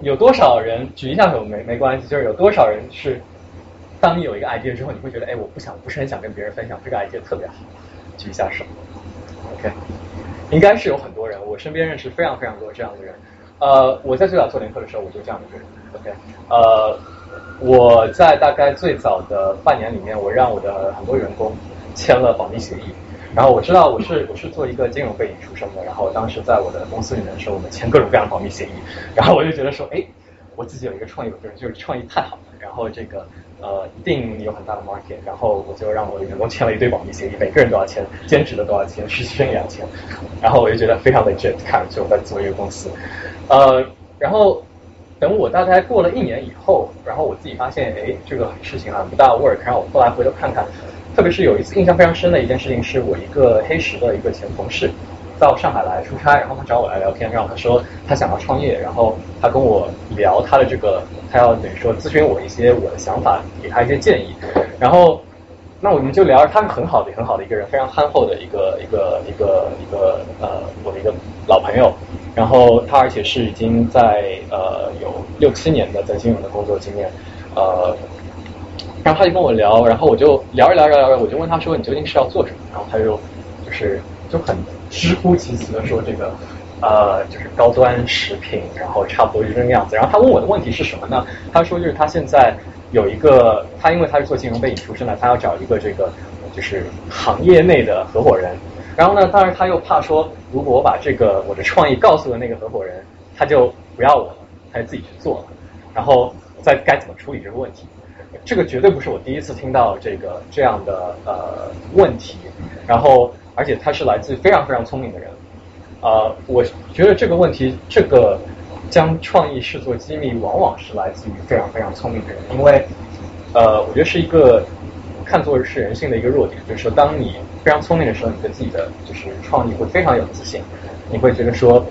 S1: 有多少人举一下手没没关系，就是有多少人是。当你有一个 idea 之后，你会觉得，哎，我不想，不是很想跟别人分享这个 idea 特别好，举一下手，OK，应该是有很多人，我身边认识非常非常多这样的人。呃，我在最早做联课的时候，我就这样的人，OK，呃，我在大概最早的半年里面，我让我的很多员工签了保密协议，然后我知道我是 <laughs> 我是做一个金融背景出身的，然后当时在我的公司里面的时候，我们签各种各样的保密协议，然后我就觉得说，哎，我自己有一个创意，我觉得就是创意太好了，然后这个。呃，一定有很大的 market，然后我就让我的员工签了一堆保密协议，每个人都要签，兼职的都要签，实习生也要签，然后我就觉得非常的 legit，看就我在做一个公司，呃，然后等我大概过了一年以后，然后我自己发现，哎，这个事情啊不大 work，然后我后来回头看看，特别是有一次印象非常深的一件事情，是我一个黑石的一个前同事。到上海来出差，然后他找我来聊天，然后他说他想要创业，然后他跟我聊他的这个，他要等于说咨询我一些我的想法，给他一些建议，然后那我们就聊，他是很好的很好的一个人，非常憨厚的一个一个一个一个呃我的一个老朋友，然后他而且是已经在呃有六七年的在金融的工作经验，呃，然后他就跟我聊，然后我就聊着聊着聊着，我就问他说你究竟是要做什么？然后他就就是就很。直呼其词的说这个，呃，就是高端食品，然后差不多就这个样子。然后他问我的问题是什么呢？他说就是他现在有一个，他因为他是做金融背景出身的，他要找一个这个就是行业内的合伙人。然后呢，但是他又怕说，如果我把这个我的创意告诉了那个合伙人，他就不要我了，他就自己去做了，然后再该怎么处理这个问题？这个绝对不是我第一次听到这个这样的呃问题，然后而且他是来自非常非常聪明的人，呃，我觉得这个问题这个将创意视作机密，往往是来自于非常非常聪明的人，因为呃，我觉得是一个看作是人性的一个弱点，就是说当你非常聪明的时候，你对自己的就是创意会非常有自信，你会觉得说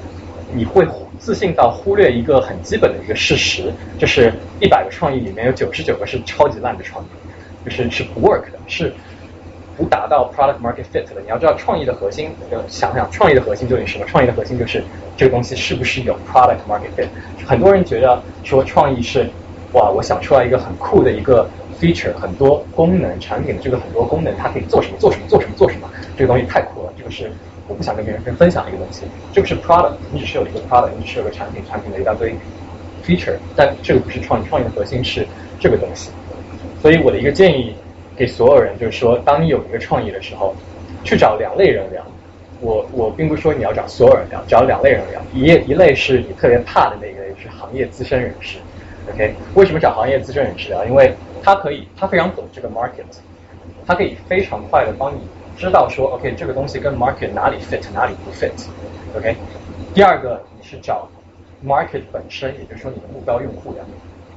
S1: 你会。自信到忽略一个很基本的一个事实，就是一百个创意里面有九十九个是超级烂的创意，就是是不 work 的，是达到 product market fit 的。你要知道创意的核心，就想想创意的核心究竟是什么？创意的核心就是这个东西是不是有 product market fit。很多人觉得说创意是哇，我想出来一个很酷的一个 feature，很多功能产品的这个很多功能它可以做什么做什么做什么做什么，这个东西太酷了，这个是。我不想跟别人分享一个东西，这个是 product，你只是有一个 product，你只是有个产品，产品的一大堆 feature，但这个不是创意，创意的核心是这个东西。所以我的一个建议给所有人就是说，当你有一个创意的时候，去找两类人聊。我我并不是说你要找所有人聊，找两类人聊。一一类是你特别怕的那一类，是行业资深人士。OK，为什么找行业资深人士聊？因为他可以，他非常懂这个 market，他可以非常快的帮你。知道说，OK，这个东西跟 market 哪里 fit，哪里不 fit，OK。第二个，你是找 market 本身，也就是说你的目标用户聊，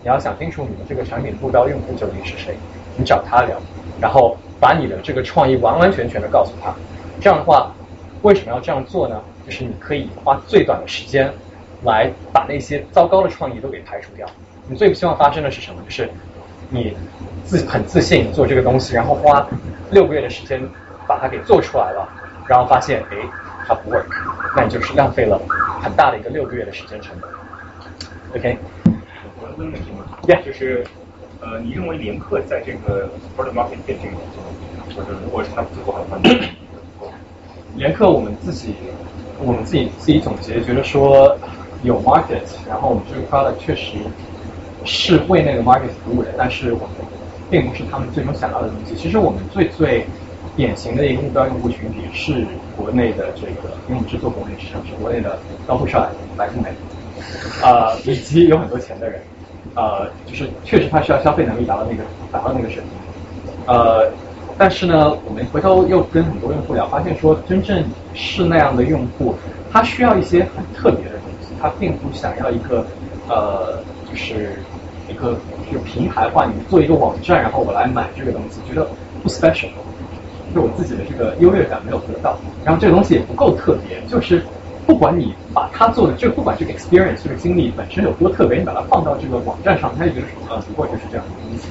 S1: 你要想清楚你的这个产品目标用户究竟是谁，你找他聊，然后把你的这个创意完完全全的告诉他。这样的话，为什么要这样做呢？就是你可以花最短的时间来把那些糟糕的创意都给排除掉。你最不希望发生的是什么？就是你自很自信做这个东西，然后花六个月的时间。把它给做出来了，然后发现哎，它不 work，那你就是浪费了很大的一个六个月的时间成本。OK，
S2: 我的问题吗？Yeah，就是呃，你认为连客在这个 product market fit 这个或者如果是他不做好的话，
S1: 连客我们自己我们自己自己总结，觉得说有 market，然后我们这个 product 确实是为那个 market 服务的，但是我们并不是他们最终想要的东西。其实我们最最典型的一个目标用户群体是国内的这个，因为我们是做国内市场，是国内的高富帅、白富美，啊，以及有很多钱的人，呃，就是确实他需要消费能力达到那个达到那个水平，呃，但是呢，我们回头又跟很多用户聊，发现说真正是那样的用户，他需要一些很特别的东西，他并不想要一个呃，就是一个就平台化，你做一个网站，然后我来买这个东西，觉得不 special。就我自己的这个优越感没有得到，然后这个东西也不够特别，就是不管你把它做的，这不管这个 experience 这个经历本身有多特别，你把它放到这个网站上，他就觉得说，呃，不过就是这样的东西，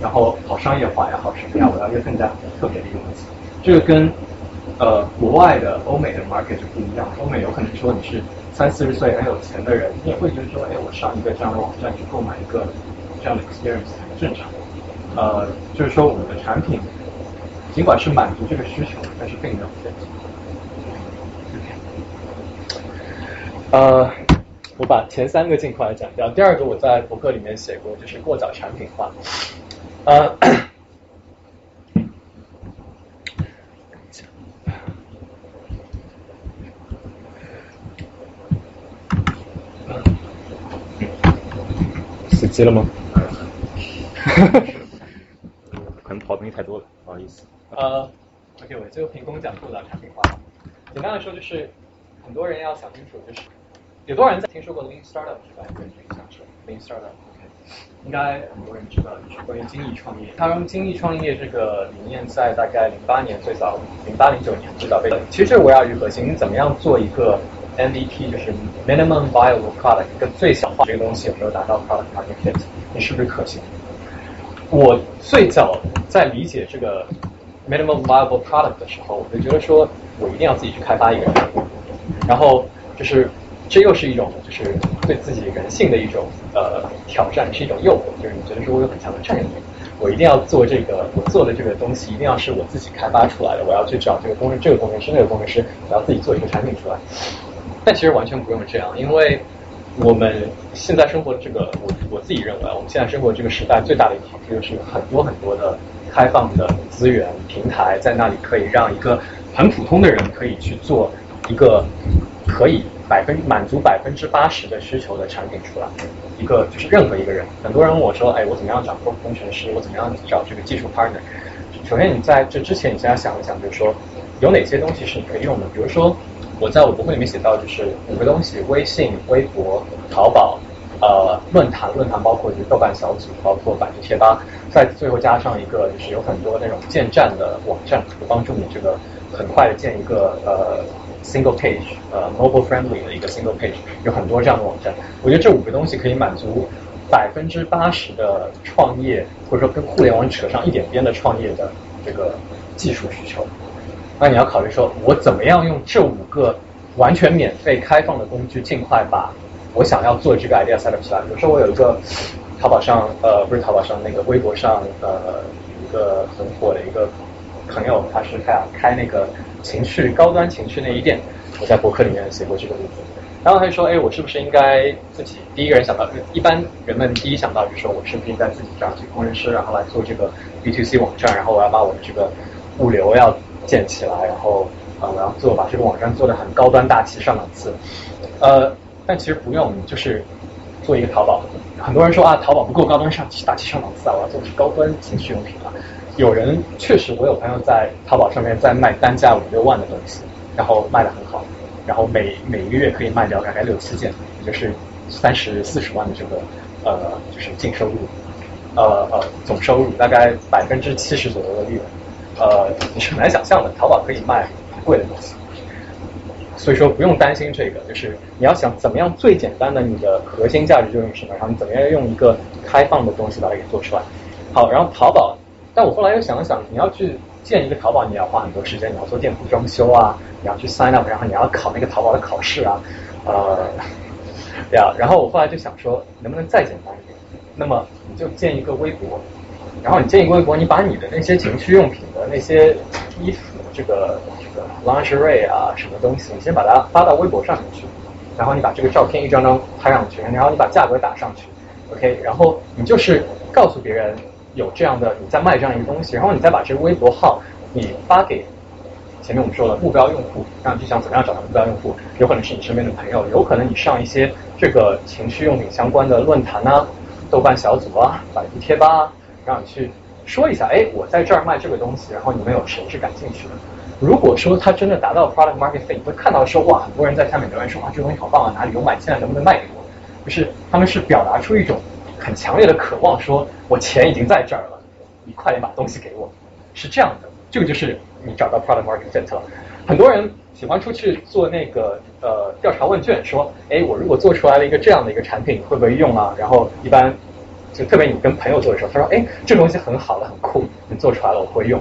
S1: 然后好商业化呀，好什么呀，我要一个更加特别的一个东西。这个跟呃国外的欧美的 market 就不一样，欧美有可能说你是三四十岁很有钱的人，你也会觉得说，哎，我上一个这样的网站去购买一个这样的 experience 很正常。呃，就是说我们的产品。尽管是满足这个需求，但是并没有呃，我把前三个尽快讲掉。第二个我在博客里面写过，就是过早产品化。呃，死机了吗？<laughs>
S2: 可能跑东西太多了，不好意思。
S1: 呃，OK，我就凭空讲过早产品化。简单来说，就是很多人要想清楚，就是有多少人在听说过 Lean Startup 是吧？有人印象是 Lean Startup，OK，应该很多人知道，就是关于精益创业。他们精益创业这个理念在大概零八年最早，零八零九年最早被。其实这围绕于核心，你怎么样做一个 MVP，就是 Minimum Viable Product，一个最小化这个东西有没有达到 Product Market Fit，你是不是可行？我最早在理解这个。minimum viable product 的时候，我就觉得说我一定要自己去开发一个产品，然后就是这又是一种就是对自己人性的一种呃挑战，是一种诱惑，就是你觉得说我有很强的战斗力，我一定要做这个，我做的这个东西一定要是我自己开发出来的，我要去找这个工程这个工程师那个工程师，我要自己做一个产品出来。但其实完全不用这样，因为我们现在生活这个，我我自己认为，我们现在生活这个时代最大的一个好处就是很多很多的。开放的资源平台在那里可以让一个很普通的人可以去做一个可以百分满足百分之八十的需求的产品出来，一个就是任何一个人，很多人问我说，哎，我怎么样找工工程师？我怎么样找这个技术 partner？首先你在这之前，你先要想一想，就是说有哪些东西是你可以用的。比如说我在我博客里面写到，就是五个东西：微信、微博、淘宝、呃论坛，论坛包括就是豆瓣小组，包括百度贴吧，再最后加上一个就是有很多那种建站的网站，帮助你这个很快的建一个呃。Single page，呃，mobile friendly 的一个 single page，有很多这样的网站。我觉得这五个东西可以满足百分之八十的创业，或者说跟互联网扯上一点边的创业的这个技术需求。那你要考虑说，我怎么样用这五个完全免费开放的工具，尽快把我想要做这个 idea set up 起来。比如说，我有一个淘宝上，呃，不是淘宝上，那个微博上，呃，一个很火的一个朋友，他是开开那个。情趣高端情趣内衣店，我在博客里面写过这个例子。然后他就说：“哎，我是不是应该自己第一个人想到？一般人们第一想到就是说我是不是应该自己找几个工程师，然后来做这个 B to C 网站，然后我要把我的这个物流要建起来，然后呃我要做把这个网站做的很高端大气上档次。呃，但其实不用，就是做一个淘宝。很多人说啊，淘宝不够高端上大气上档次啊，我要做的是高端情趣用品啊。”有人确实，我有朋友在淘宝上面在卖单价五六万的东西，然后卖的很好，然后每每一个月可以卖掉大概六七件，也就是三十四十万的这个呃就是净收入，呃呃总收入大概百分之七十左右的利润，呃你是很难想象的，淘宝可以卖很贵的东西，所以说不用担心这个，就是你要想怎么样最简单的你的核心价值就是什么，然后怎么样用一个开放的东西把它给做出来，好，然后淘宝。但我后来又想了想，你要去建一个淘宝，你要花很多时间，你要做店铺装修啊，你要去 sign up，然后你要考那个淘宝的考试啊，呃，对啊。然后我后来就想说，能不能再简单一点？那么你就建一个微博，然后你建一个微博，你把你的那些情趣用品的那些衣服，这个这个 lingerie 啊，什么东西，你先把它发到微博上面去，然后你把这个照片一张张拍上去，然后你把价格打上去，OK，然后你就是告诉别人。有这样的你在卖这样一个东西，然后你再把这个微博号你发给前面我们说了目标用户，让你去想怎么样找到目标用户，有可能是你身边的朋友，有可能你上一些这个情趣用品相关的论坛啊、豆瓣小组啊、百度贴吧啊，让你去说一下，哎，我在这儿卖这个东西，然后你们有谁是感兴趣的？如果说他真的达到 product market fit，你会看到说哇，很多人在下面留言说哇，这东西好棒啊，哪里有买，现在能不能卖给我？就是他们是表达出一种。很强烈的渴望，说我钱已经在这儿了，你快点把东西给我，是这样的，这个就是你找到 product market fit 了。很多人喜欢出去做那个呃调查问卷，说，哎，我如果做出来了一个这样的一个产品，会不会用啊？然后一般就特别你跟朋友做的时候，他说，哎，这个东西很好的，很酷，你做出来了，我会用。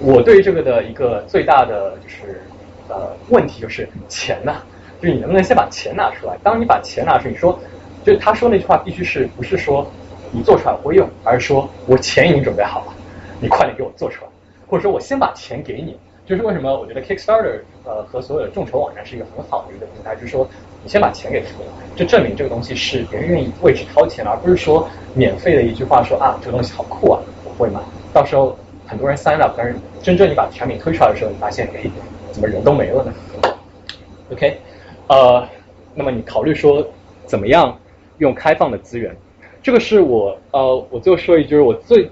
S1: 我对于这个的一个最大的就是呃问题就是钱呐，就是你能不能先把钱拿出来？当你把钱拿出来，你说。就他说那句话必须是不是说你做出来我会用，而是说我钱已经准备好了，你快点给我做出来，或者说我先把钱给你。就是为什么我觉得 Kickstarter 呃和所有的众筹网站是一个很好的一个平台，就是说你先把钱给出来，就证明这个东西是别人愿意为之掏钱，而不是说免费的一句话说啊这个东西好酷啊我会买，到时候很多人 sign up，但是真正你把产品推出来的时候，你发现哎怎么人都没了呢？<laughs> OK，呃，那么你考虑说怎么样？用开放的资源，这个是我呃，我最后说一句，我最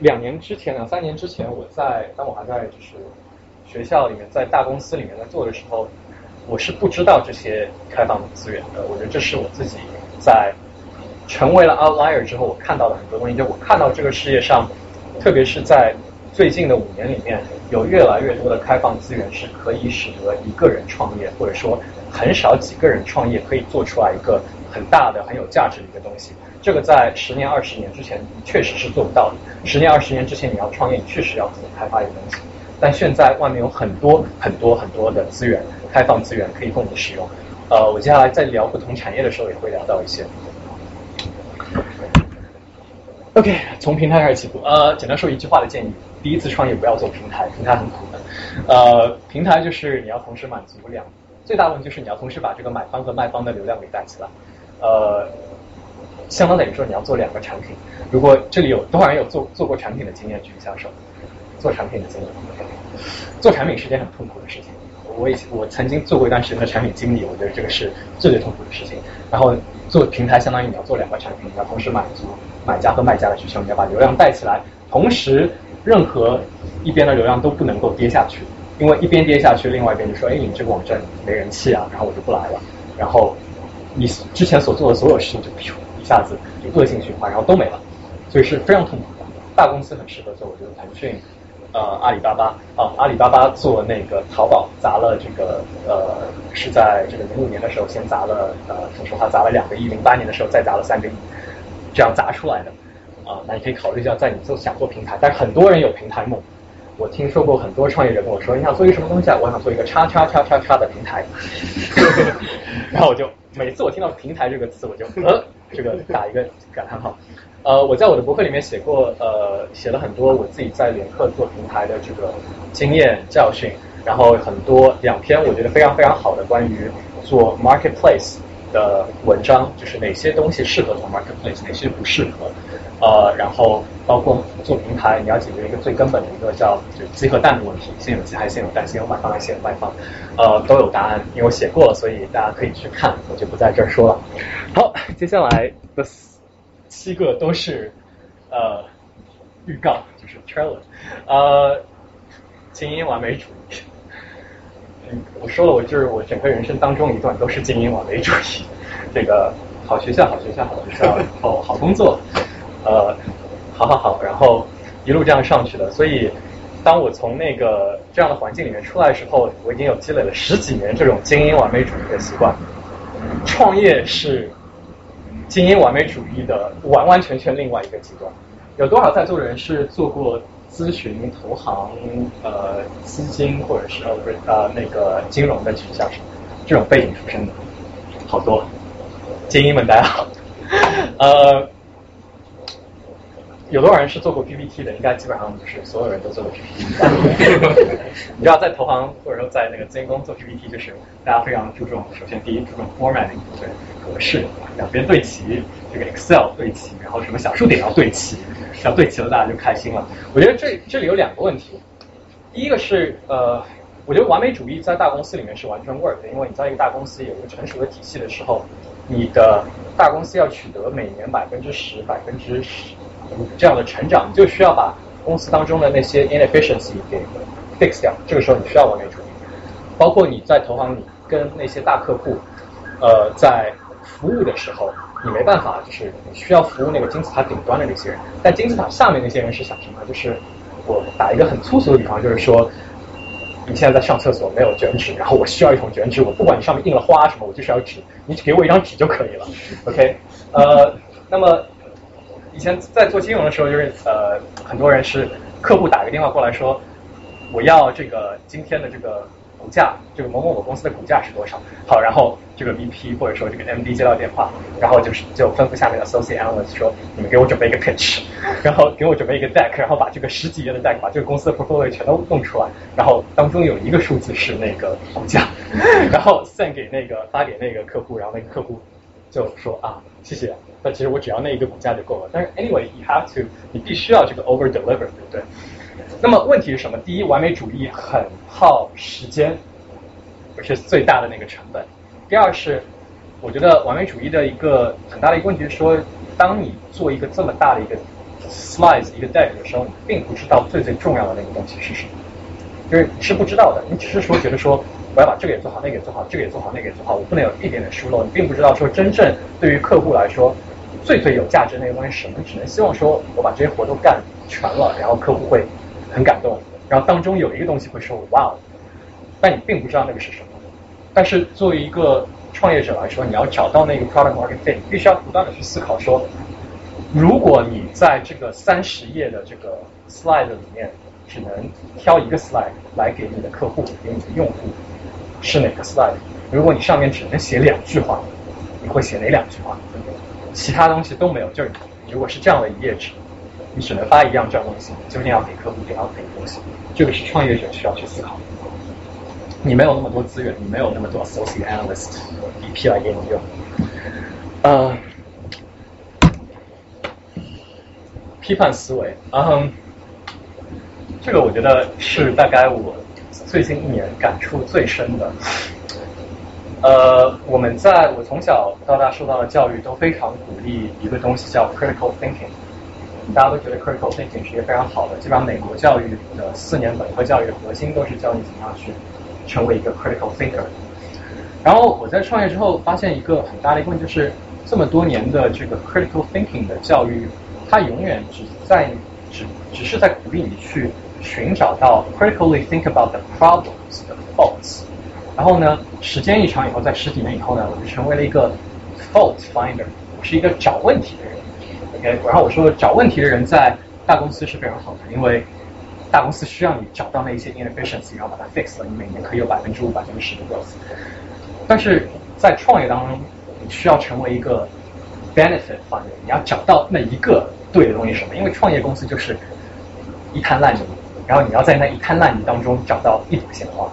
S1: 两年之前两三年之前，我在当我还在就是学校里面，在大公司里面在做的时候，我是不知道这些开放的资源的。我觉得这是我自己在成为了 outlier 之后，我看到的很多东西。就我看到这个世界上，特别是在最近的五年里面，有越来越多的开放资源是可以使得一个人创业，或者说很少几个人创业可以做出来一个。很大的、很有价值的一个东西，这个在十年、二十年之前确实是做不到的。十年、二十年之前你要创业，确实要自己开发一个东西。但现在外面有很多、很多、很多的资源，开放资源可以供你使用。呃，我接下来在聊不同产业的时候也会聊到一些。OK，从平台开始起步。呃，简单说一句话的建议：第一次创业不要做平台，平台很苦的。呃，平台就是你要同时满足两最大问题就是你要同时把这个买方和卖方的流量给带起来。呃，相当等于说你要做两个产品。如果这里有多少人有做做过产品的经验，举一下手。做产品的经验，做产品是件很痛苦的事情。我以前我曾经做过一段时间的产品经理，我觉得这个是最最痛苦的事情。然后做平台相当于你要做两个产品，你要同时满足买家和卖家的需求，你要把流量带起来，同时任何一边的流量都不能够跌下去，因为一边跌下去，另外一边就说，哎，你这个网站没人气啊，然后我就不来了，然后你之前所做的所有事情就一下子就恶性循环，然后都没了，所以是非常痛苦的。大公司很适合做，我觉得腾讯。呃，阿里巴巴啊，阿里巴巴做那个淘宝砸了这个呃，是在这个零五年的时候先砸了呃，说实话砸了两个亿，零八年的时候再砸了三个亿，这样砸出来的啊，那你可以考虑一下，在你做想做平台，但是很多人有平台梦，我听说过很多创业者跟我说，你想做一个什么东西啊？我想做一个叉叉叉叉叉的平台，<laughs> 然后我就每次我听到平台这个词，我就呃，这个打一个感叹号。呃，我在我的博客里面写过，呃，写了很多我自己在联客做平台的这个经验教训，然后很多两篇我觉得非常非常好的关于做 marketplace 的文章，就是哪些东西适合做 marketplace，哪些不适合，呃，然后包括做平台你要解决一个最根本的一个叫就鸡和蛋的问题，先有鸡还是先有蛋，先有买方还是先有卖方，呃，都有答案，因为我写过了，所以大家可以去看，我就不在这儿说了。<laughs> 好，接下来的。七个都是呃预告，就是 trailer，呃，精英完美主义。我说了，我就是我整个人生当中一段都是精英完美主义。这个好学校，好学校，好学校，好好工作，呃，好好好，然后一路这样上去的。所以，当我从那个这样的环境里面出来的时候，我已经有积累了十几年这种精英完美主义的习惯。创业是。精英完美主义的完完全全另外一个极端，有多少在座的人是做过咨询、投行、呃资金或者是呃不是呃那个金融的这种这种背景出身的？好多，精英们大家好，呃。有多少人是做过 PPT 的？应该基本上就是所有人都做过 PPT。<laughs> 你知道在投行或者说在那个资金公司做 PPT，就是大家非常注重，首先第一注重 formatting，对格式，两边对齐，这个 Excel 对齐，然后什么小数点要对齐，要对齐了大家就开心了。我觉得这这里有两个问题，第一个是呃，我觉得完美主义在大公司里面是完全 work 的，因为你在一个大公司有一个成熟的体系的时候，你的大公司要取得每年百分之十、百分之十。这样的成长，你就需要把公司当中的那些 inefficiency 给 fix 掉。这个时候你需要完美主义，包括你在投行里跟那些大客户，呃，在服务的时候，你没办法，就是你需要服务那个金字塔顶端的那些人。但金字塔下面那些人是想什么？就是我打一个很粗俗的比方，就是说，你现在在上厕所没有卷纸，然后我需要一桶卷纸，我不管你上面印了花什么，我就是要纸，你只给我一张纸就可以了。OK，呃，那么。以前在做金融的时候，就是呃，很多人是客户打个电话过来说，我要这个今天的这个股价，这个某某某公司的股价是多少？好，然后这个 VP 或者说这个 MD 接到电话，然后就是就吩咐下面的 Associate Analyst 说，你们给我准备一个 pitch，然后给我准备一个 deck，然后把这个十几页的 deck，把这个公司的 portfolio 全都弄出来，然后当中有一个数字是那个股价，然后 send 给那个发给那个客户，然后那个客户就说啊，谢谢。但其实我只要那一个股价就够了。但是 anyway，you have to，你必须要这个 over deliver，对不对？那么问题是什么？第一，完美主义很耗时间，而且最大的那个成本。第二是，我觉得完美主义的一个很大的一个问题是说，当你做一个这么大的一个 slice 一个 deck 的时候，你并不知道最最重要的那个东西是什么，就是你是不知道的。你只是说觉得说。我要把这个也做好，那个也做好，这个也做好，那个也做好，我不能有一点点疏漏。你并不知道说真正对于客户来说最最有价值那个东西是什么，只能希望说我把这些活都干全了，然后客户会很感动，然后当中有一个东西会说哇哦，但你并不知道那个是什么。但是作为一个创业者来说，你要找到那个 product market fit，必须要不断的去思考说，如果你在这个三十页的这个 slide 里面只能挑一个 slide 来给你的客户，给你的用户。是哪个 slide？如果你上面只能写两句话，你会写哪两句话？其他东西都没有，就是如果是这样的一页纸，你只能发一样这样东西，究竟要给客户给到哪个东西？这个是创业者需要去思考。你没有那么多资源，你没有那么多 associate analyst、VP 来给你用。呃，批判思维，嗯，这个我觉得是大概我。最近一年感触最深的。呃，我们在我从小到大受到的教育都非常鼓励一个东西叫 critical thinking，大家都觉得 critical thinking 是一个非常好的，基本上美国教育的四年本科教育的核心都是教你怎么样去成为一个 critical thinker。然后我在创业之后发现一个很大的一个问题，就是这么多年的这个 critical thinking 的教育，它永远只在只只是在鼓励你去寻找到 critically think about the problems 的 faults。然后呢，时间一长以后，在十几年以后呢，我就成为了一个 fault finder，我是一个找问题的人。OK，然后我说找问题的人在大公司是非常好的，因为大公司需要你找到那一些 inefficiency，然后把它 fix 了，你每年可以有百分之五、百分之十的 growth。但是在创业当中，你需要成为一个 benefit finder，你要找到那一个对的东西是什么？因为创业公司就是一滩烂泥，然后你要在那一滩烂泥当中找到一朵鲜花。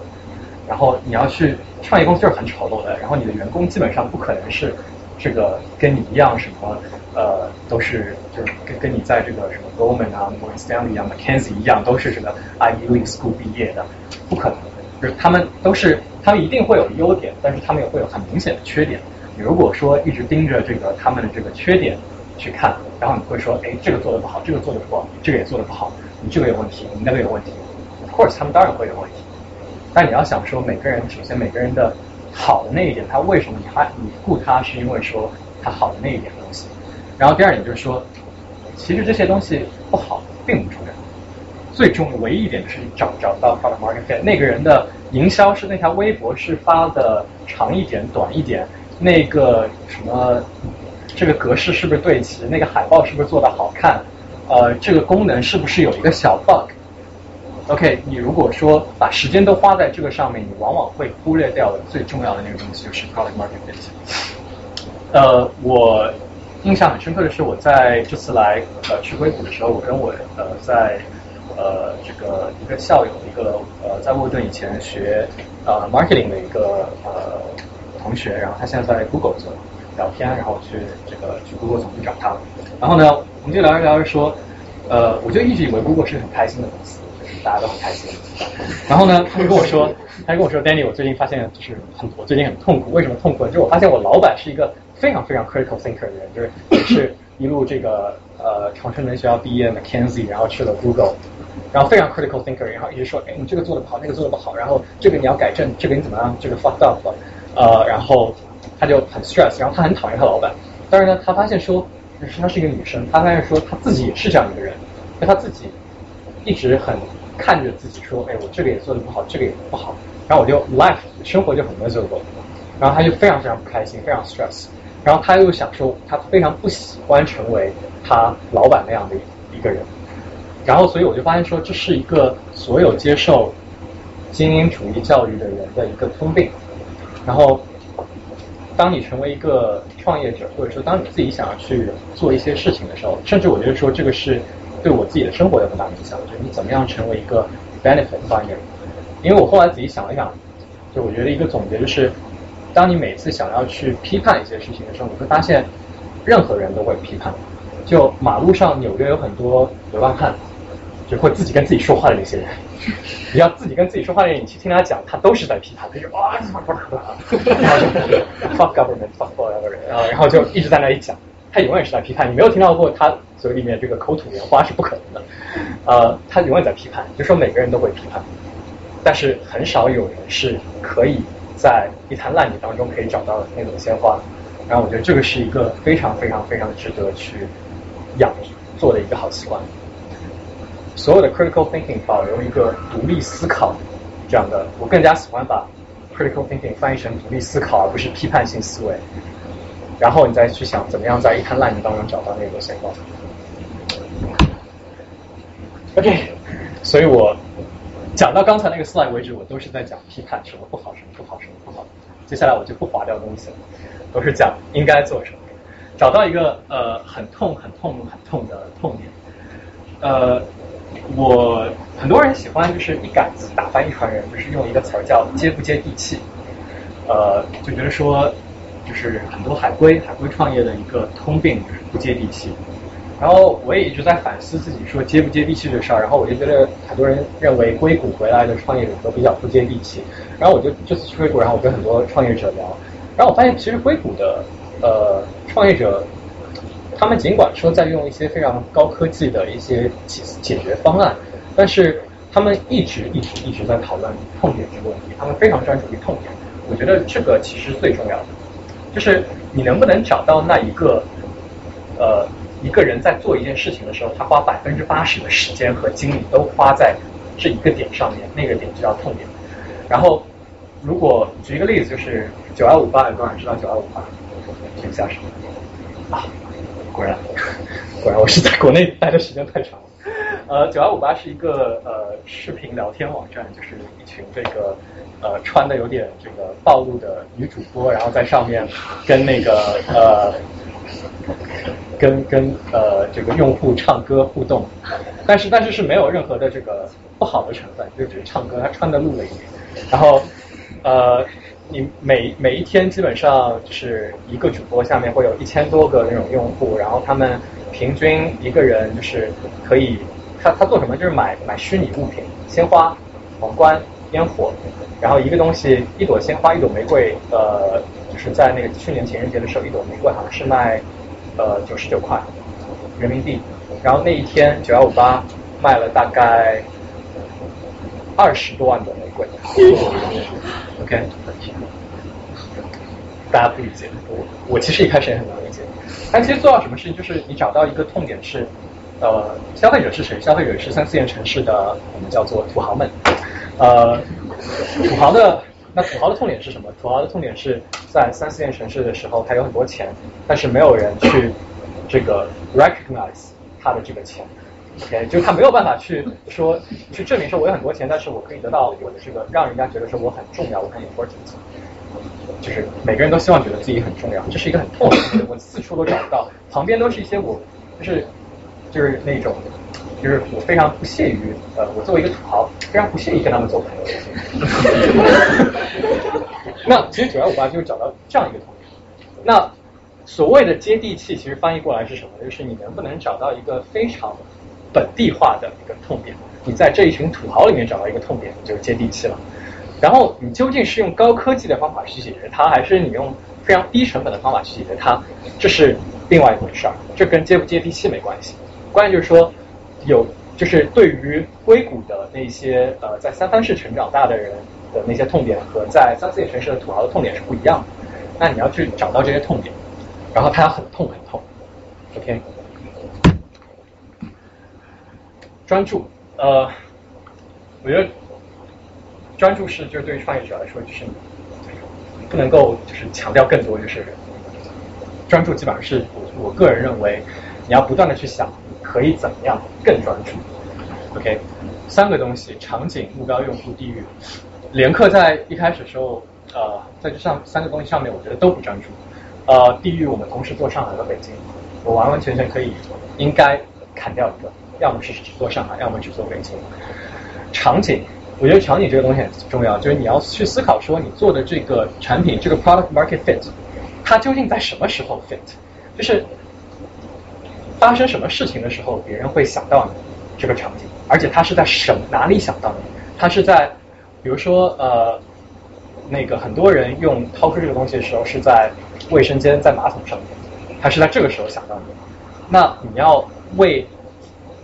S1: 然后你要去创业公司就是很丑陋的，然后你的员工基本上不可能是这个跟你一样什么呃都是就是跟跟你在这个什么 Goldman 啊、Morgan Stanley 啊、McKinsey 一样都是这个 Ivy League School 毕业的，不可能，就是他们都是他们一定会有优点，但是他们也会有很明显的缺点。你如果说一直盯着这个他们的这个缺点去看，然后你会说，哎，这个做的不好，这个做的不好，这个也做的不好，你这个有问题，你那个有问题，Of course 他们当然会有问题。但你要想说，每个人首先每个人的好的那一点，他为什么你还你顾他，是因为说他好的那一点东西。然后第二点就是说，其实这些东西不好并不重要，最重唯一一点就是找找到 product market fit。那个人的营销是那条微博是发的长一点、短一点，那个什么这个格式是不是对齐，那个海报是不是做的好看，呃，这个功能是不是有一个小 bug。OK，你如果说把时间都花在这个上面，你往往会忽略掉的最重要的那个东西就是 product market fit。呃，我印象很深刻的是，我在这次来呃去硅谷的时候，我跟我呃在呃这个一个校友，一个呃在沃顿以前学呃 marketing 的一个呃同学，然后他现在在 Google 做聊天，然后去这个去 Google 总部找他，然后呢，我们就聊着聊着说，呃，我就一直以为 Google 是很开心的公司。就是大家都很开心，然后呢，他就跟我说，他就跟我说，Danny，我最近发现就是很，我最近很痛苦。为什么痛苦？就是我发现我老板是一个非常非常 critical thinker 的人，就是也是一路这个呃长春门学校毕业，McKenzie，然后去了 Google，然后非常 critical thinker，然后一直说，哎，你这个做的不好，那个做的不好，然后这个你要改正，这个你怎么样，这个 fucked up，呃，然后他就很 stress，然后他很讨厌他老板，但是呢，他发现说，她是一个女生，他发现说他自己也是这样一个人，那他自己一直很。看着自己说，哎，我这个也做的不好，这个也不好，然后我就 life 生活就很 miserable，然后他就非常非常不开心，非常 stress，然后他又想说，他非常不喜欢成为他老板那样的一个人，然后所以我就发现说，这是一个所有接受精英主义教育的人的一个通病，然后当你成为一个创业者，或者说当你自己想要去做一些事情的时候，甚至我觉得说这个是。对我自己的生活有很大影响，就是你怎么样成为一个 benefit finder。因为我后来仔细想了想，就我觉得一个总结就是，当你每次想要去批判一些事情的时候，你会发现，任何人都会批判。就马路上纽约有很多流浪汉，就会自己跟自己说话的那些人。你要自己跟自己说话的人，你去听他讲，他都是在批判，他就啊，然后就 fuck government，fuck whatever，然后然后就一直在那里讲。他永远是在批判，你没有听到过他嘴里面这个口吐莲花是不可能的，呃，他永远在批判，就说每个人都会批判，但是很少有人是可以在一滩烂泥当中可以找到那种鲜花，然后我觉得这个是一个非常非常非常值得去养做的一个好习惯。所有的 critical thinking 保留一个独立思考这样的，我更加喜欢把 critical thinking 翻译成独立思考，而不是批判性思维。然后你再去想怎么样在一滩烂泥当中找到那个鲜花。OK，所以我讲到刚才那个 slide 为止，我都是在讲批判什么不好，什么不好，什么不好。接下来我就不划掉东西了，都是讲应该做什么，找到一个呃很痛、很痛、很痛的痛点。呃，我很多人喜欢就是一杆子打翻一船人，就是用一个词儿叫接不接地气。呃，就觉得说。就是很多海归海归创业的一个通病，就是不接地气。然后我也一直在反思自己说接不接地气这事儿，然后我就觉得很多人认为硅谷回来的创业者都比较不接地气，然后我就这次去硅谷，然后我跟很多创业者聊，然后我发现其实硅谷的呃创业者，他们尽管说在用一些非常高科技的一些解解决方案，但是他们一直一直一直在讨论痛点这个问题，他们非常专注于痛点，我觉得这个其实最重要的，就是你能不能找到那一个呃。一个人在做一件事情的时候，他花百分之八十的时间和精力都花在这一个点上面，那个点就叫痛点。然后，如果举一个例子，就是九幺五八，有多少人知道九幺五八？听一下什么？啊，果然，果然我是在国内待的时间太长了。呃，九幺五八是一个呃视频聊天网站，就是一群这个呃穿的有点这个暴露的女主播，然后在上面跟那个呃。跟跟呃这个用户唱歌互动，但是但是是没有任何的这个不好的成分，就只是唱歌，他穿的露了一点。然后呃你每每一天基本上就是一个主播下面会有一千多个那种用户，然后他们平均一个人就是可以他他做什么就是买买虚拟物品，鲜花、皇冠、烟火，然后一个东西一朵鲜花一朵玫瑰呃。就是在那个去年情人节的时候，一朵玫瑰好像是卖呃九十九块人民币，然后那一天九幺五八卖了大概二十多万朵玫瑰。<laughs> OK，大家不理解我，我其实一开始也很难理解。但其实做到什么事情，就是你找到一个痛点是，呃，消费者是谁？消费者是三四线城市的我们叫做土豪们，呃，土豪的。那土豪的痛点是什么？土豪的痛点是在三四线城市的时候，他有很多钱，但是没有人去这个 recognize 他的这个钱，OK，就他没有办法去说去证明说我有很多钱，但是我可以得到我的这个让人家觉得说我很重要，我很 important，就是每个人都希望觉得自己很重要，这是一个很痛的，我四处都找不到，旁边都是一些我就是就是那种。就是我非常不屑于，呃，我作为一个土豪，非常不屑于跟他们做朋友。<laughs> 那其实九幺五八就是找到这样一个痛点。那所谓的接地气，其实翻译过来是什么？就是你能不能找到一个非常本地化的一个痛点？你在这一群土豪里面找到一个痛点，你就接地气了。然后你究竟是用高科技的方法去解决它，还是你用非常低成本的方法去解决它？这是另外一回事儿，这跟接不接地气没关系。关键就是说。有，就是对于硅谷的那些呃在三藩市成长大的人的那些痛点和在三四线城市的土豪的痛点是不一样的。那你要去找到这些痛点，然后它很痛很痛。OK，专注，呃，我觉得专注是就是对于创业者来说就是不能够就是强调更多，就是专注基本上是我我个人认为你要不断的去想。可以怎么样更专注？OK，三个东西：场景、目标用户、地域。连客在一开始时候，呃，在这上三个东西上面，我觉得都不专注。呃，地域我们同时做上海和北京，我完完全全可以应该砍掉一个，要么是只做上海，要么只做北京。场景，我觉得场景这个东西很重要，就是你要去思考说，你做的这个产品，这个 product market fit，它究竟在什么时候 fit？就是。发生什么事情的时候，别人会想到你这个场景，而且他是在什哪里想到你？他是在，比如说呃，那个很多人用掏出这个东西的时候，是在卫生间在马桶上面，他是在这个时候想到你。那你要为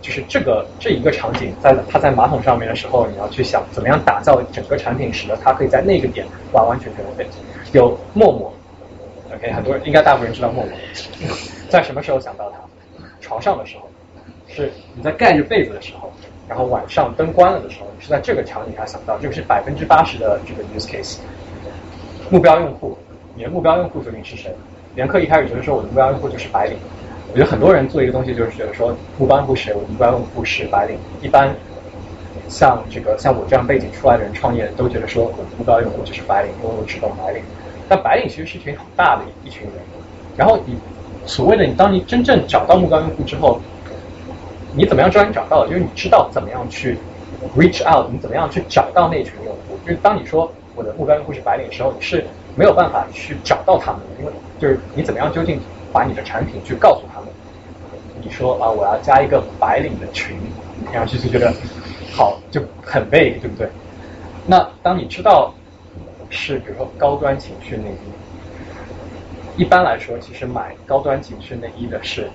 S1: 就是这个这一个场景，在他在马桶上面的时候，你要去想怎么样打造整个产品，使得他可以在那个点完完全全的被。有陌陌，OK，很多人应该大部分人知道陌陌，在什么时候想到它？床上的时候，是你在盖着被子的时候，然后晚上灯关了的时候，是在这个场景下想到，这个是百分之八十的这个 use case。目标用户，你的目标用户究竟是谁？连客一开始觉得说我的目标用户就是白领，我觉得很多人做一个东西就是觉得说目标用户是？我的目标用户是白领。一般像这个像我这样背景出来的人创业都觉得说我的目标用户就是白领，因为我只懂白领。但白领其实是一群很大的一群人，然后你。所谓的你，当你真正找到目标用户之后，你怎么样知道你找到了？就是你知道怎么样去 reach out，你怎么样去找到那群用户？就是当你说我的目标用户是白领的时候，你是没有办法去找到他们的，因为就是你怎么样究竟把你的产品去告诉他？你说啊，我要加一个白领的群，听上去就觉得好就很累对不对？那当你知道是比如说高端情趣内衣，一般来说，其实买高端情趣内衣的是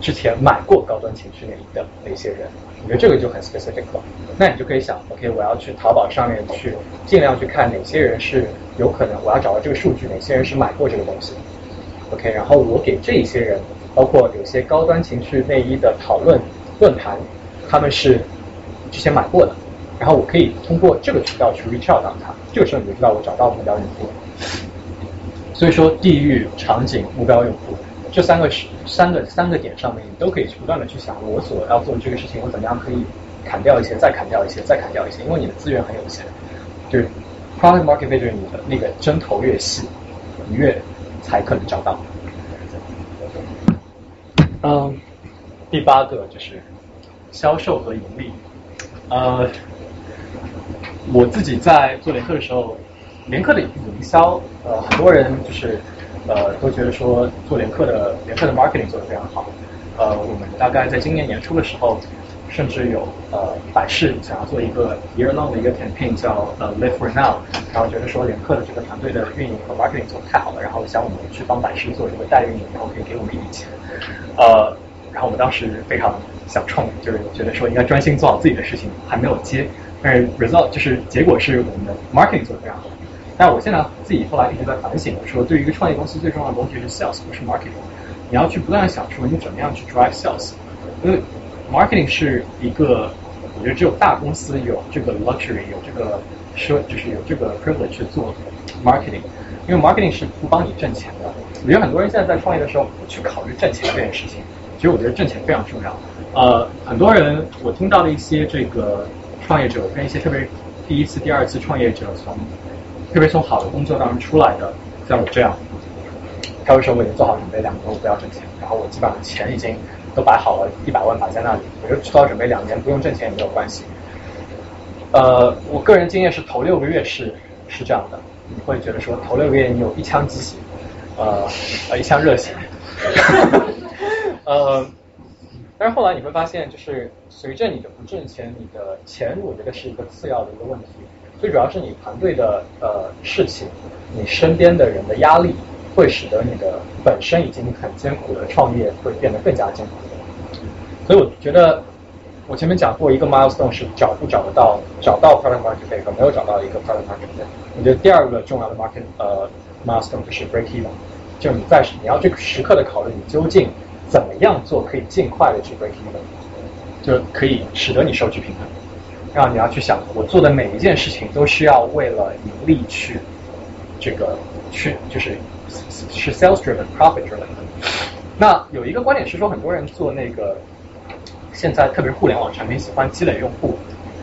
S1: 之前买过高端情趣内衣的那些人，我觉得这个就很 specific 了。那你就可以想，OK，我要去淘宝上面去尽量去看哪些人是有可能，我要找到这个数据，哪些人是买过这个东西。OK，然后我给这些人，包括有些高端情趣内衣的讨论论坛，他们是之前买过的，然后我可以通过这个渠道去 reach out 到他，这个时候你就知道我找到目标用户了。所以说，地域、场景、目标用户这三个是三个三个点上面，你都可以去不断的去想，我所要做的这个事情，我怎么样可以砍掉一些，再砍掉一些，再砍掉一些，因为你的资源很有限，就是 product market fit 你的那个针头越细，你越才可能找到。嗯，第八个就是销售和盈利。呃，我自己在做联客的时候，联客的营销，呃，很多人就是呃都觉得说做联客的联客的 marketing 做得非常好。呃，我们大概在今年年初的时候，甚至有呃百事想要做一个 year long 的一个 campaign 叫呃 Live for Now，然后觉得说联客的这个团队的运营和 marketing 做得太好了，然后想我们去帮百事做这个代运营，然后可以给我们一笔钱。呃，然后我们当时非常想冲，就是觉得说应该专心做好自己的事情，还没有接。但是 result 就是结果是我们的 marketing 做得非常好。但我现在自己后来一直在反省，我说对于一个创业公司最重要的东西是 sales，不是 marketing。你要去不断的想说你怎么样去 drive sales，因为 marketing 是一个，我觉得只有大公司有这个 luxury，有这个奢，就是有这个 privilege 去做 marketing，因为 marketing 是不帮你挣钱的。我觉得很多人现在在创业的时候不去考虑挣钱这件事情，其实我觉得挣钱非常重要。呃，很多人我听到的一些这个创业者跟一些特别第一次、第二次创业者从特别从好的工作当中出来的，像我这样。他会说我已经做好准备，两年我不要挣钱，然后我基本上钱已经都摆好了，一百万摆在那里，我就做好准备，两年不用挣钱也没有关系。呃，我个人经验是头六个月是是这样的，你会觉得说头六个月你有一腔激情，呃呃一腔热血，呃，但是后来你会发现，就是随着你的不挣钱，你的钱我觉得是一个次要的一个问题，最主要是你团队的呃事情，你身边的人的压力。会使得你的本身已经很艰苦的创业会变得更加艰苦。所以我觉得，我前面讲过一个 milestone 是找不找得到，找到 product market fit 和没有找到一个 product market fit。我觉得第二个重要的 market 呃 milestone 就是 break even，就你在你要去时刻的考虑你究竟怎么样做可以尽快的去 break even，就可以使得你收支平衡。然后你要去想，我做的每一件事情都是要为了盈利去这个去就是。是 sales driven, profit driven。那有一个观点是说，很多人做那个现在特别是互联网产品，喜欢积累用户，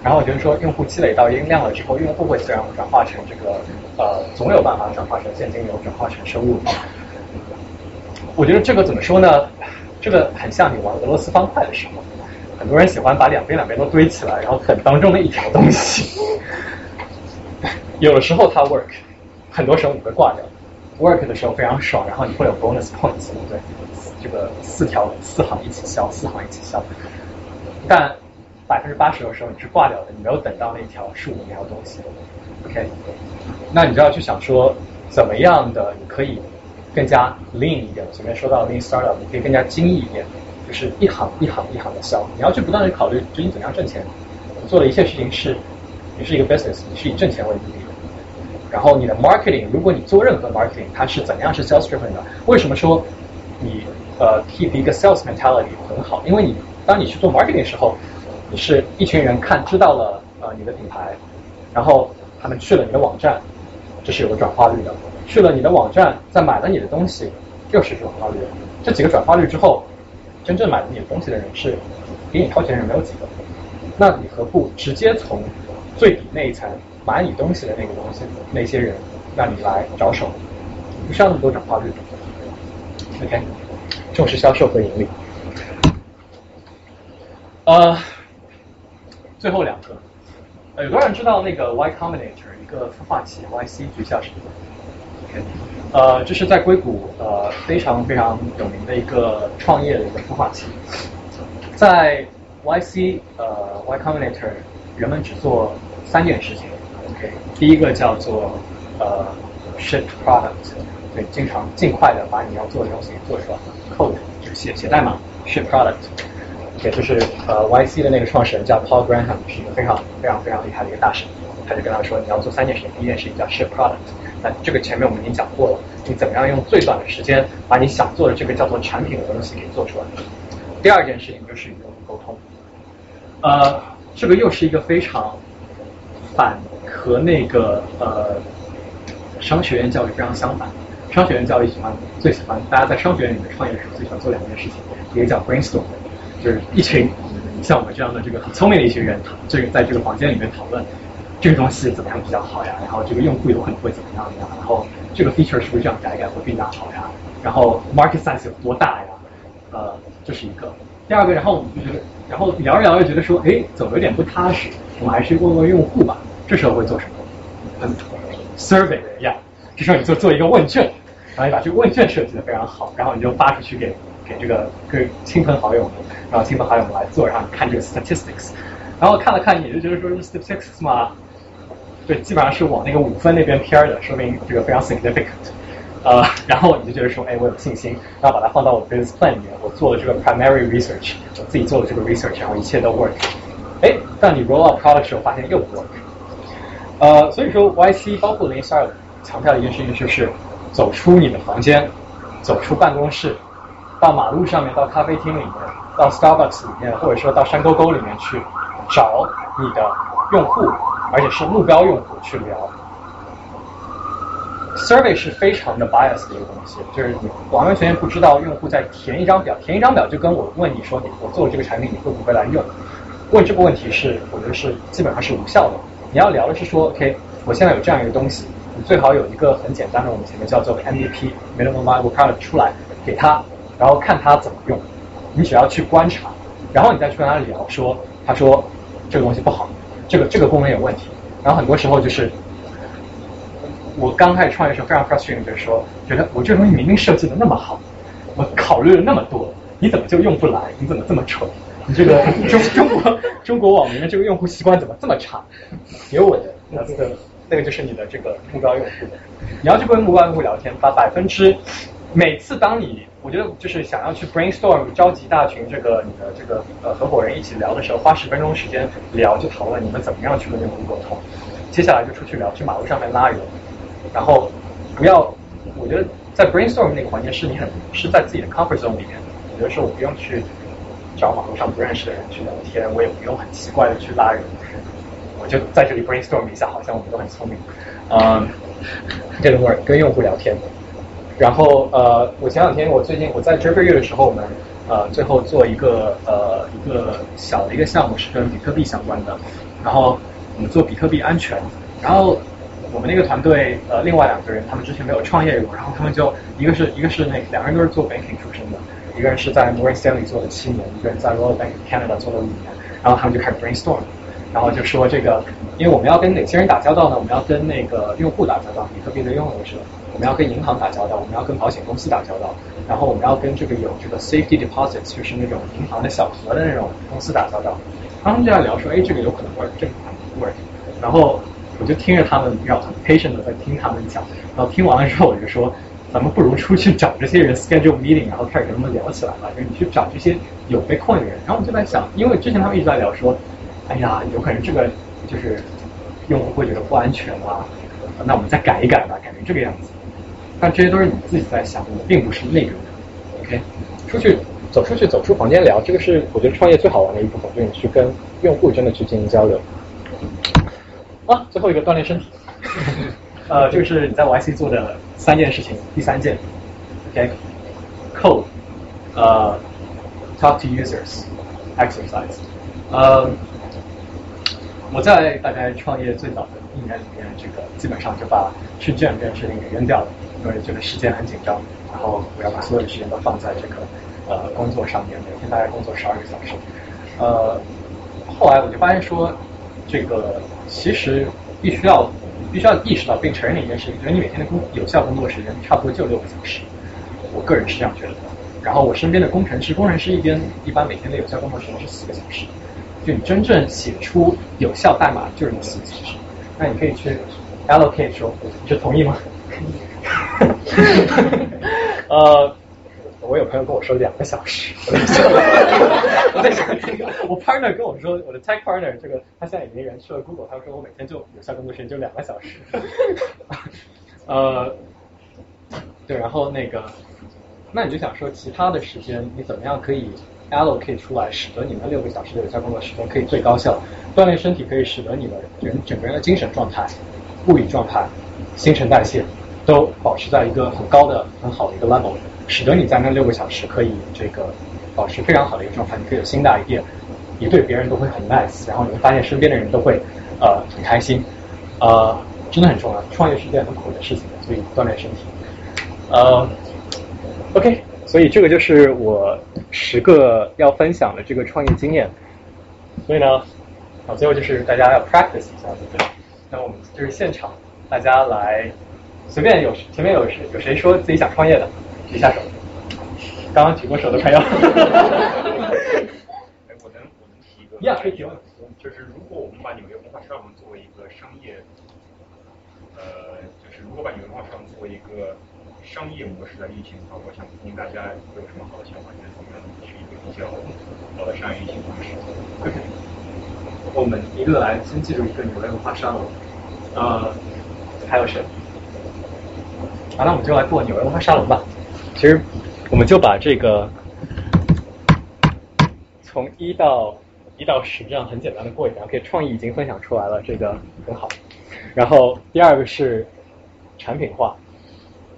S1: 然后我觉得说用户积累到一定量了之后，用户会自然转化成这个呃，总有办法转化成现金流，转化成收入。我觉得这个怎么说呢？这个很像你玩俄罗斯方块的时候，很多人喜欢把两边两边都堆起来，然后啃当中的一条东西。<laughs> 有的时候它 work，很多时候你会挂掉。work 的时候非常爽，然后你会有 bonus points，对？这个四条四行一起消，四行一起消。但百分之八十的时候你是挂掉的，你没有等到那条树那条东西。OK，那你就要去想说，怎么样的你可以更加 lean 一点？前面说到 lean startup，你可以更加精益一点，就是一行一行一行的销。你要去不断的考虑，究竟怎么样挣钱？你做的一切事情是，你是一个 business，你是以挣钱为目的。然后你的 marketing，如果你做任何 marketing，它是怎样是 sales driven 的？为什么说你呃 keep 一个 sales mentality 很好？因为你当你去做 marketing 的时候，你是一群人看知道了呃你的品牌，然后他们去了你的网站，这是有个转化率的；去了你的网站，再买了你的东西，又是转化率。这几个转化率之后，真正买了你的东西的人是给你掏钱的人没有几个，那你何不直接从最底那一层？买你东西的那个东西，那些人让你来着手，不需要那么多转化率。OK，重视销售和盈利。呃，最后两个，呃，有多少人知道那个 Y Combinator 一个孵化器 YC 诀窍是什么？OK，呃，这是在硅谷呃非常非常有名的一个创业的一个孵化器，在 YC 呃 Y Combinator 人们只做三件事情，OK，第一个叫做呃 ship product，对，经常尽快的把你要做的东西做出来，code 就是写写代码，ship product，也就是呃 YC 的那个创始人叫 Paul Graham，是一个非常非常非常厉害的一个大神，他就跟他说你要做三件事情，第一件事情叫 ship product，那这个前面我们已经讲过了，你怎么样用最短的时间把你想做的这个叫做产品的东西给做出来。第二件事情就是与用户沟通，呃，这个又是一个非常反和那个呃商学院教育非常相反。商学院教育喜欢最喜欢大家在商学院里面创业的时候最喜欢做两件事情，一个叫 brainstorm，就是一群像我们这样的这个很聪明的一群人，这个在这个房间里面讨论这个东西怎么样比较好呀，然后这个用户有可能会怎么样呀，然后这个 feature 是不是这样改改会更加好呀，然后 market size 有多大呀，呃，这是一个。第二个，然后我们就觉得，然后聊着聊着觉得说，哎，总有点不踏实，我们还是问问用户吧。这时候会做什么？嗯，survey 一样，这时候你就做一个问卷，然后你把这个问卷设计的非常好，然后你就发出去给给这个给亲朋好友们，然后亲朋好友们来做，然后你看这个 statistics，然后看了看，你就觉得说是 statistics 嘛，对，基本上是往那个五分那边偏的，说明这个非常 significant。呃，然后你就觉得说，哎，我有信心，然后把它放到我 business plan 里面，我做了这个 primary research，我自己做了这个 research，然后一切都 work。哎，当你 roll out product 时候，发现又不 work。呃，所以说 YC 包括 Lean Startup 强调的一件事情就是，走出你的房间，走出办公室，到马路上面，到咖啡厅里面，到 Starbucks 里面，或者说到山沟沟里面去找你的用户，而且是目标用户去聊。Survey 是非常的 bias 的一个东西，就是你完完全全不知道用户在填一张表，填一张表就跟我问你说你我做了这个产品你会不会来用，问这个问题是我觉得是基本上是无效的。你要聊的是说，OK，我现在有这样一个东西，你最好有一个很简单的我们前面叫做 MVP minimum viable product 出来给他，然后看他怎么用。你只要去观察，然后你再去跟他聊说，他说这个东西不好，这个这个功能有问题，然后很多时候就是。我刚开始创业的时候非常 frustrating，就是说，觉得我这个东西明明设计的那么好，我考虑了那么多，你怎么就用不来？你怎么这么蠢？你这个中中国中国网民的这个用户习惯怎么这么差？给我的那个那个就是你的这个目标用户，你要去跟目标用户聊天，把百分之每次当你我觉得就是想要去 brainstorm 召集大群这个你的这个呃合伙人一起聊的时候，花十分钟时间聊就讨论你们怎么样去跟用户沟通，接下来就出去聊，去马路上面拉人。然后不要，我觉得在 brainstorm 那个环节是你很是在自己的 comfort zone 里面的。有的时候我不用去找马路上不认识的人去聊天，我也不用很奇怪的去拉人，我就在这里 brainstorm 一下，好像我们都很聪明。嗯，这个味儿跟用户聊天。然后呃，我前两天我最近我在 j e f f r y 的时候，我们呃最后做一个呃一个小的一个项目是跟比特币相关的，然后我们做比特币安全，然后。我们那个团队，呃，另外两个人，他们之前没有创业过，然后他们就一个是一个是那两个人都是做 banking 出身的，一个人是在 Morgan Stanley 做了七年，一个人在 Royal Bank Canada 做了五年，然后他们就开始 brainstorm，然后就说这个，因为我们要跟哪些人打交道呢？我们要跟那个用户打交道，比特币的拥有者；我们要跟银行打交道，我们要跟保险公司打交道，然后我们要跟这个有这个 safety deposits，就是那种银行的小额的那种公司打交道。他们就在聊说，哎，这个有可能 work，这个可能不 work，然后。我就听着他们要很 patient 的在听他们讲，然后听完了之后我就说，咱们不如出去找这些人 schedule meeting，然后开始跟他们聊起来吧。就是你去找这些有被困的人，然后我就在想，因为之前他们一直在聊说，哎呀，有可能这个就是用户会觉得不安全啊，那我们再改一改吧，改成这个样子。但这些都是你自己在想的，并不是那个人。OK，出去走出去走出房间聊，这个是我觉得创业最好玩的一部分，就是你去跟用户真的去进行交流。啊，最后一个锻炼身体，<laughs> 呃，就是你在 YC 做的三件事情，第三件，OK，code，呃，talk to users，exercise，呃，我在大概创业最早的一年里面，这个基本上就把试卷这件事情给扔掉了，因为这个时间很紧张，然后我要把所有的时间都放在这个呃工作上面，每天大概工作十二个小时，呃，后来我就发现说。这个其实必须要必须要意识到并承认的一件事情，就是你每天的工有效工作时间差不多就六个小时。我个人是这样觉得。然后我身边的工程师，工程师一边一般每天的有效工作时间是四个小时。就你真正写出有效代码就是那四个小时。那你可以去 allocate 说，你是同意吗？<laughs> 呃，我有朋友跟我说两个小时，我在想，我 partner 跟我说，我的 tech partner 这个他现在已经人去了 Google，他说我每天就有效工作时间就两个小时。<laughs> 呃，对，然后那个，那你就想说，其他的时间你怎么样可以 allocate 出来，使得你们六个小时的有效工作时间可以最高效锻炼身体，可以使得你的人整个人的精神状态、物理状态、新陈代谢。都保持在一个很高的、很好的一个 level，使得你在那六个小时可以这个保持非常好的一个状态，你可以有新的 idea，你对别人都会很 nice，然后你会发现身边的人都会呃很开心，呃真的很重要，创业是件很苦的事情，所以锻炼身体。呃，OK，所以这个就是我十个要分享的这个创业经验，所以呢，好，最后就是大家要 practice 一下，对不对？那我们就是现场，大家来。随便有前面有谁有谁说自己想创业的，举下手。刚刚举过手的朋友。哎，
S2: 我能我能提一个。<laughs>
S1: 呀，可以提问。
S2: 就是如果我们把纽约文化沙龙作为一个商业，呃，就是如果把纽约文化沙龙作为一个商业模式来运行的话，我想听大家有什么好的想法，就是怎么样是一个比较好的商业运行方式。<laughs>
S1: 我们一个来先记住一个纽约文化沙龙，呃，还有谁？好，那我们就来做纽约文化沙龙吧。其实，我们就把这个从一到一到十这样很简单的过一遍。OK，创意已经分享出来了，这个很好。然后第二个是产品化，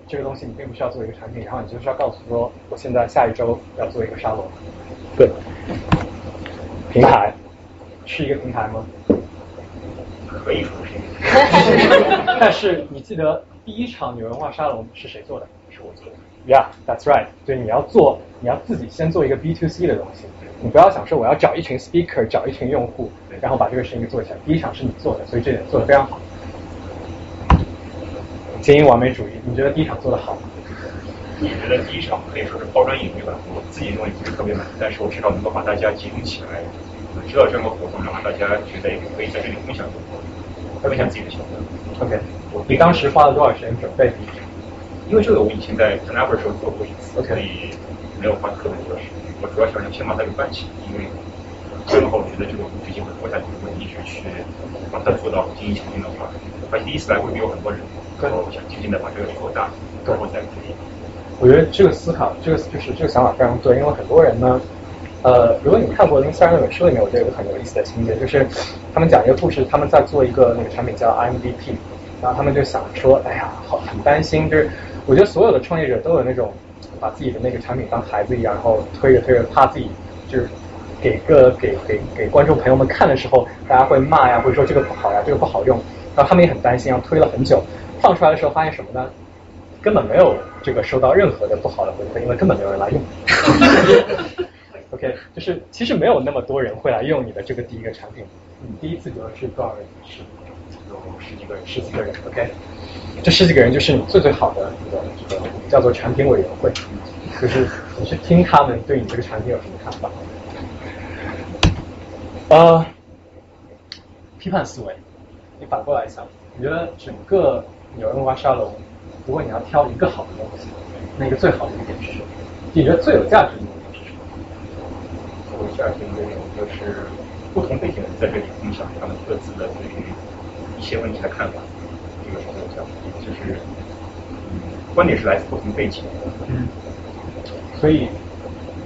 S1: 这个东西你并不需要做一个产品，然后你就是要告诉说，我现在下一周要做一个沙龙。对，平台是一个平台吗？
S2: 可以说是。<laughs>
S1: 但是你记得。第一场纽文化沙龙是谁做的？是我做的。Yeah，that's right。对，你要做，你要自己先做一个 B to C 的东西。你不要想说我要找一群 speaker，找一群用户，然后把这个事情给做起来。第一场是你做的，所以这点做的非常好。精英完美主义，你觉得第一场做的好吗？
S2: 我觉得第一场可以说是抛砖引玉吧。我自己认为不是特别满，但是我至少能够把大家集中起来，知道这样的活动，然后大家觉得可以在这里分享，分享自己的想法。
S1: OK。你当时花了多少时间准备？
S2: 因为这个我以前在 t a n a p e r 时候做过一次，所以没有花特别多时间。我主要想先把它给办起来，因为这样的话，我觉得这个毕竟会活下去。如果一直去把它做到经营强劲的话，而且第一次来会有很多人，然后想静静的把这个做大，然后再可以。
S1: 我觉得这个思考，这个就是这个想法非常对，因为很多人呢，呃，如果你看过《零三二》那本书里面，我觉得有个很有意思的情节，就是他们讲一个故事，他们在做一个那个产品叫 MVP。然后他们就想说，哎呀，好，很担心。就是我觉得所有的创业者都有那种把自己的那个产品当孩子一样，然后推着推着，怕自己就是给个给给给观众朋友们看的时候，大家会骂呀，会说这个不好呀，这个不好用。然后他们也很担心，然后推了很久，放出来的时候发现什么呢？根本没有这个收到任何的不好的回馈，因为根本没有人来用。<laughs> 对就是其实没有那么多人会来用你的这个第一个产品。你第一次得是多少人是？有十几个人，十几个人，OK，这十几个人就是你最最好的一个这个叫做产品委员会，就是你去听他们对你这个产品有什么看法。呃，批判思维，你反过来想，你觉得整个纽约文化沙龙，如果你要挑一个好的东西，那个最好的一点是什么？你觉得最有价值的？
S2: 有价值的一点就是不同背景的人在这里分享他们各自的对于。一些问题的看法，这个是很有效，就是嗯观点是来自不同背景。
S1: 嗯，所以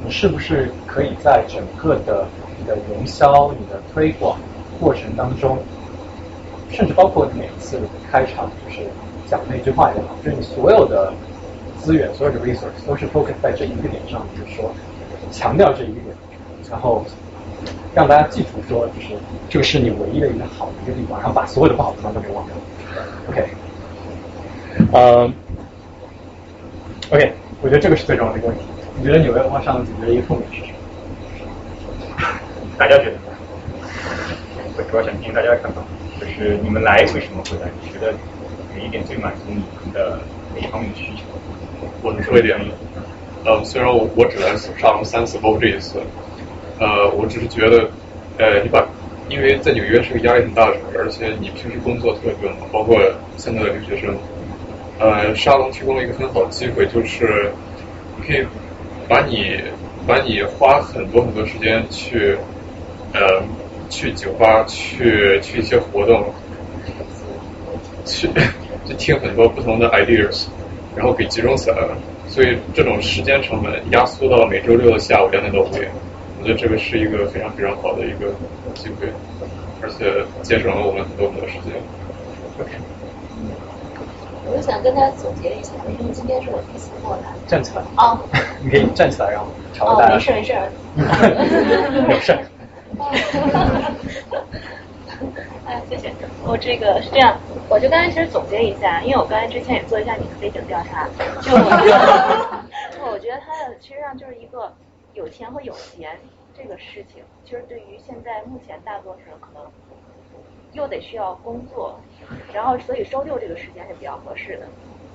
S1: 你是不是可以在整个的你的营销、你的推广过程当中，甚至包括你每次开场就是讲那句话也好，就是你所有的资源、所有的 resource 都是 focus 在这一个点上，就是说强调这一点，然后。让大家记住说，就是这个是你唯一的一个好的一个地方，然后把所有的不好的地方都给忘掉。OK，呃，OK，我觉得这个是最重要的一个问题。你觉得纽约文化上解决的一个痛点是什么？
S2: 大家觉得？我主要想听大家的看法，就是你们来为什么会来？你觉得哪一点最满足你们的哪一方面的需求？
S4: 我能说一点吗？呃，虽然我我只来上三次，包括这一次，呃，我只是觉得，呃，你把，因为在纽约是个压力很大的城市，而且你平时工作特别忙，包括现在的留学生，呃，沙龙提供了一个很好的机会，就是你可以把你把你花很多很多时间去，呃，去酒吧，去去一些活动，去去听很多不同的 ideas，然后给集中起来了。所以这种时间成本压缩到每周六的下午两点多五点，觉得这个是一个非常非常好的一个机会，而且节省了我们很多很多时间。
S8: 我就想跟大家总结一下，因为今天是我第一次过来。
S1: 站起来。
S8: 啊。<laughs>
S1: 你可以站起来，然后朝着大
S8: 家。哦，没事没 <laughs> 事。
S1: 没事。
S8: 哎，谢谢。我这个是这样，我就刚才其实总结一下，因为我刚才之前也做一下你的背景调查，就我觉得，<laughs> 我觉得它的其实上就是一个有钱和有闲这个事情，其实对于现在目前大多数人可能又得需要工作，然后所以周六这个时间是比较合适的。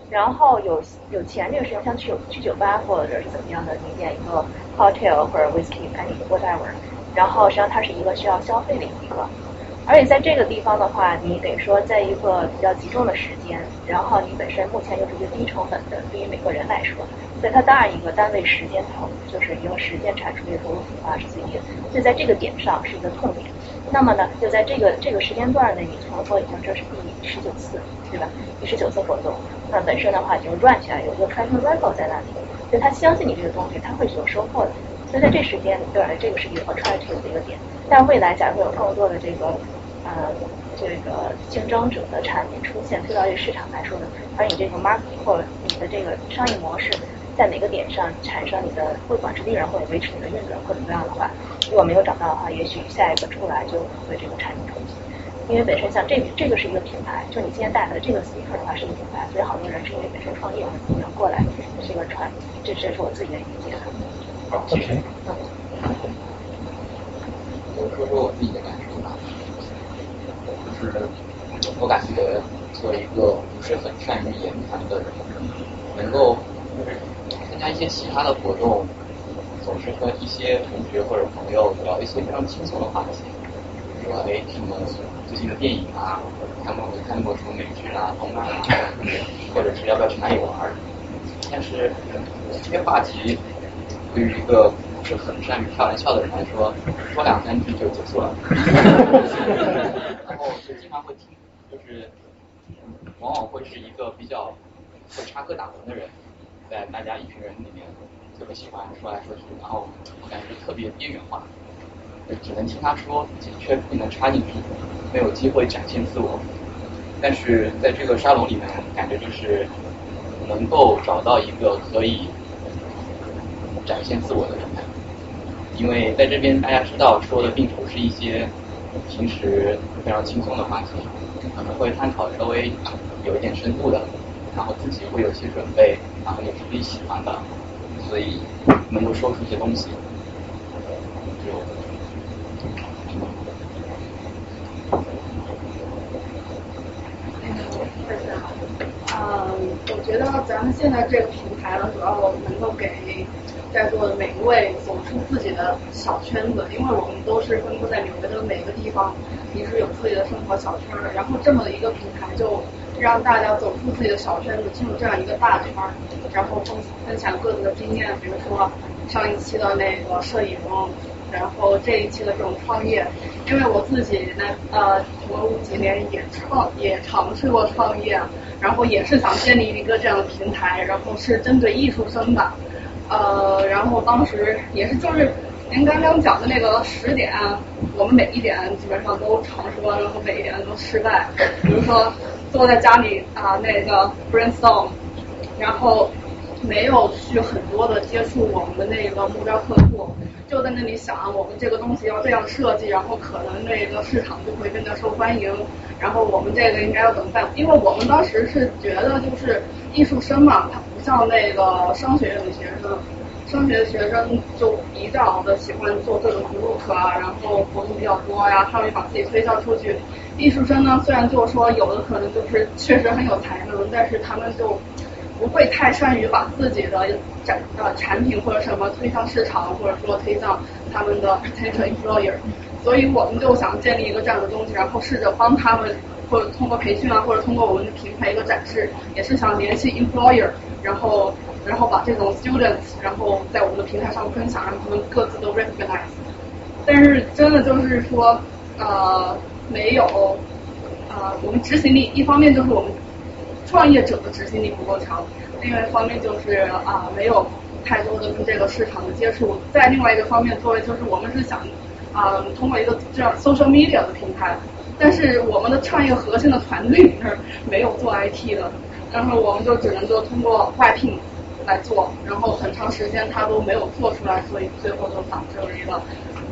S8: 然后有有钱这个时间，像去去酒吧或者是怎么样的，你点一个 cocktail 或者 whiskey，看你 whatever，然后实际上它是一个需要消费的一个。而且在这个地方的话，你得说在一个比较集中的时间，然后你本身目前又是一个低成本的，对于每个人来说，所以它当然一个单位时间投，就是一个时间产出的投入的话是最低的，所以在这个点上是一个痛点。那么呢，就在这个这个时间段内，你从头已经这是第十九次，对吧？第十九次活动，那本身的话就转起来有一个 tracking record 在那里，所以他相信你这个东西，他会有收获的。所以在这时间，对，这个是一个 attractive 的一个点。但未来假如有更多的这个呃这个竞争者的产品出现推到这个市场来说呢，而你这个 marketing 或者你的这个商业模式在哪个点上产生你的不管是利润或者维持你的运转或怎么样的话，如果没有找到的话，也许下一个出来就会这个产品冲击。因为本身像这这个是一个品牌，就你今天带来的这个 speaker 的话是一个品牌，所以好多人是因为本身创业然后过来这个传，这这是我自己的理解。
S2: 好，OK。
S9: 我说说我自己的感受吧，就是我感觉作为一个不是很善于言谈的人，能够参加一些其他的活动，总是和一些同学或者朋友聊一些非常轻松的话题，比如说哎什么最近的电影啊，看过没看过什么美剧啊、动漫啊，或者是要不要去哪里玩但是这些话题。对于一个不是很善于开玩笑的人来说，说两三句就结束了。<laughs> 然后就经常会听，就是往往会是一个比较会插科打诨的人，在大家一群人里面特别喜欢说来说去，然后我感觉特别边缘化，只能听他说，却不能插进去，没有机会展现自我。但是在这个沙龙里面，感觉就是能够找到一个可以。展现自我的状态，因为在这边大家知道说的并不是一些平时非常轻松的话题，可能会探讨稍微有一点深度的，然后自己会有些准备，然后也是自己喜欢的，所以能够说出一些东西。
S3: 就嗯，我觉得咱们现在这个平台呢，主要能够给。在座的每一位走出自己的小圈子，因为我们都是分布在纽约的每个地方，平时有自己的生活小圈儿，然后这么一个平台就让大家走出自己的小圈子，进入这样一个大圈儿，然后分分享各自的经验，比如说上一期的那个摄影，然后这一期的这种创业，因为我自己呢，呃，我五几年也创也尝试过创业，然后也是想建立一个这样的平台，然后是针对艺术生的。呃，然后当时也是就是您刚刚讲的那个十点，我们每一点基本上都尝试过，然后每一点都失败。比如说坐在家里啊，那个 brainstorm，然后没有去很多的接触我们的那个目标客户，就在那里想我们这个东西要这样设计，然后可能那个市场就会更加受欢迎，然后我们这个应该要怎么办？因为我们当时是觉得就是艺术生嘛，他。像那个商学院的学生，
S10: 商学的学生就比较的喜欢做各种 group 啊，然后活动比较多呀，他们把自己推销出去。艺术生呢，虽然就是说有的可能就是 <laughs> 确实很有才能，但是他们就不会太善于把自己的展呃产品或者什么推向市场，或者说推向他们的 potential employer。所以我们就想建立一个这样的东西，然后试着帮他们，或者通过培训啊，或者通过我们的平台一个展示，也是想联系 employer，然后然后把这种 students，然后在我们的平台上分享，让他们各自都 recognize。但是真的就是说，呃，没有，呃，我们执行力一方面就是我们创业者的执行力不够强，另外一方面就是啊没有太多的跟这个市场的接触，在另外一个方面，作为就是我们是想。啊，通过一个这样 social media 的平台，但是我们的创业核心的团队里面没有做 IT 的，然后我们就只能够通过外聘来做，然后很长时间他都没有做出来，所以最后就导致了一个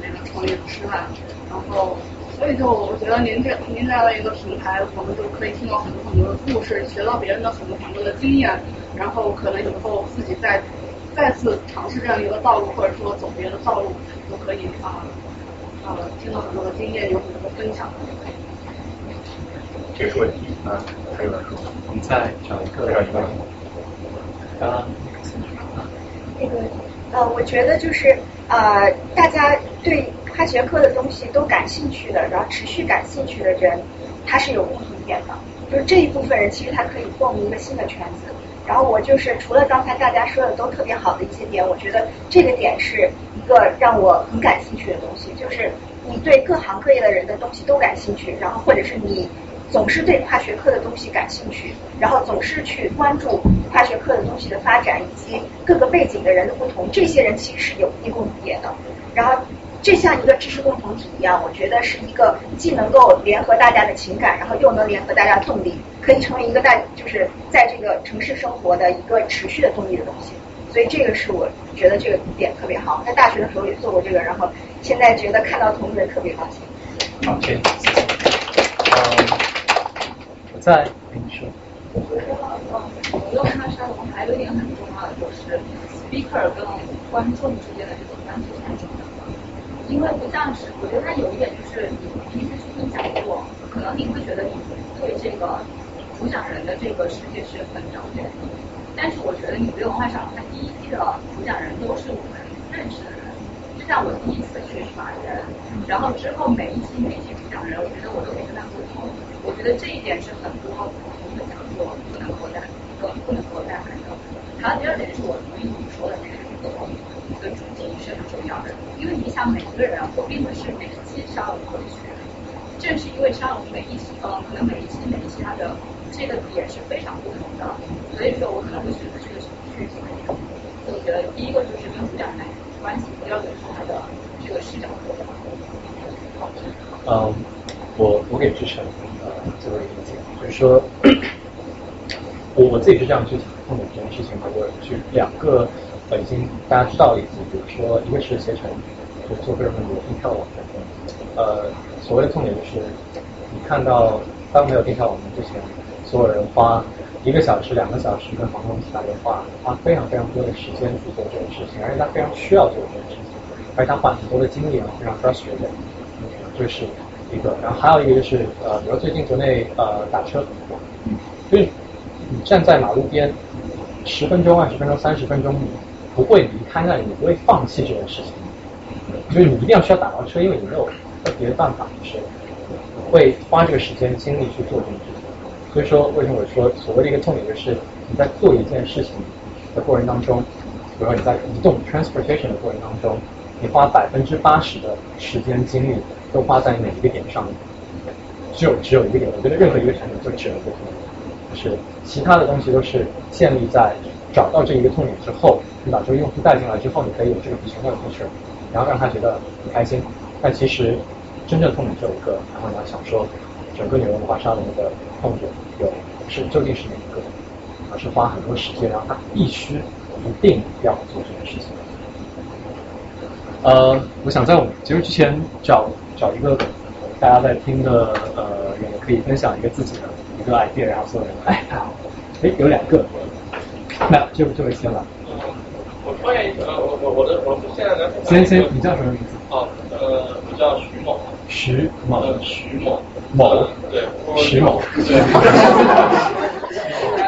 S10: 那个创业失败。然后，所以就我觉得您这您这样的一个平台，我们就可以听到很多很多的故事，学到别人的很多很多的经验，然后可能以后自己再再次尝试这样一个道路，或者说走别的道路，都可以啊。啊，听到很多的经验，有很多的分享。
S2: 这个问题啊，还有人说，我们再找一个，找一个。啊，
S11: 那个呃，我觉得就是呃，大家对跨学科的东西都感兴趣的，然后持续感兴趣的人，他是有共同点的。就是这一部分人，其实他可以蹦一个新的圈子。然后我就是除了刚才大家说的都特别好的一些点，我觉得这个点是一个让我很感兴趣的东西，就是你对各行各业的人的东西都感兴趣，然后或者是你总是对跨学科的东西感兴趣，然后总是去关注跨学科的东西的发展以及各个背景的人的不同，这些人其实是有一定共同点的。然后这像一个知识共同体一样，我觉得是一个既能够联合大家的情感，然后又能联合大家动力。可以成为一个大，就是在这个城市生活的一个持续的动力的东西，所以这个是我觉得这个点特别好。在大学的时候也做过这个，然后现在觉得看到同学特别高兴。
S1: 好，谢谢。嗯，我在跟你说。
S12: 我觉得呃，用它沙龙还有一点很重要的就是 speaker 跟观众之间的这种关系太重要了。因为不像是，我觉得它有一点就是你平时去听讲座，可能你会觉得你。对这个主讲人的这个世界是很了解的，但是我觉得纽约文化沙龙它第一季的主讲人都是我们认识的人，像我第一次去法人，然后之后每一期每一期主讲人，我觉得我都可以跟他沟通，我觉得这一点是很多普通的讲座不能够带，不不能够带来的。还有第二点是我同意你说的那个一个主题是很重要的，因为你想每一个人我并不是每一期上过去。正是因为沙龙每一期，呃，可能每一期每一期它的这个点是非常不同的，所以说我可能会选择这个去做。我觉得第一个就是跟主讲人关系，第二个是他的这个视角。
S1: 嗯，我我给志成呃这个意见，就是说，<coughs> 我我自己是这样去碰的这件事情的，我举两个呃已经大家知道的例子，比如说一个是携程，就做个人很多订票网站，呃。所谓的痛点就是，你看到当没有订票网站之前，所有人花一个小时、两个小时跟房东打电话，花非常非常多的时间去做这件事情，而且他非常需要做这件事情，而且他花很多的精力啊，非常 frustrated。这是一个。然后还有一个就是，呃，比如最近国内呃打车，就是你站在马路边十分钟、二十分钟、三十分钟，你不会离开那里，你不会放弃这件事情，就是你一定要需要打到车，因为你没有。别的办法就是会花这个时间精力去做这件事情，所以说为什么我说所谓的一个痛点就是你在做一件事情的过程当中，比如说你在移动 transportation 的过程当中，你花百分之八十的时间精力都花在哪一个点上面？只有只有一个点，我觉得任何一个产品就只有一个点，就是其他的东西都是建立在找到这一个痛点之后，你把这个用户带进来之后，你可以有这个比全的故事，然后让他觉得很开心。但其实真正痛点只有一个，然后你要想说，整个纽约文化沙龙的痛点有是究竟是哪一个，而是花很多时间，然后他必须一定要做这件事情。呃，我想在我们结束之前找找一个大家在听的呃人，可以分享一个自己的一个 idea，然后所有人哎好，哎有两个，那就这位先来。
S13: 我创业呃我。我的我现在来
S1: 先先，你叫什么名字？
S13: 哦，呃，我叫徐某，
S1: 徐某
S13: 呃，徐某，
S1: 某
S13: 呃对，我
S1: 徐某
S13: 对，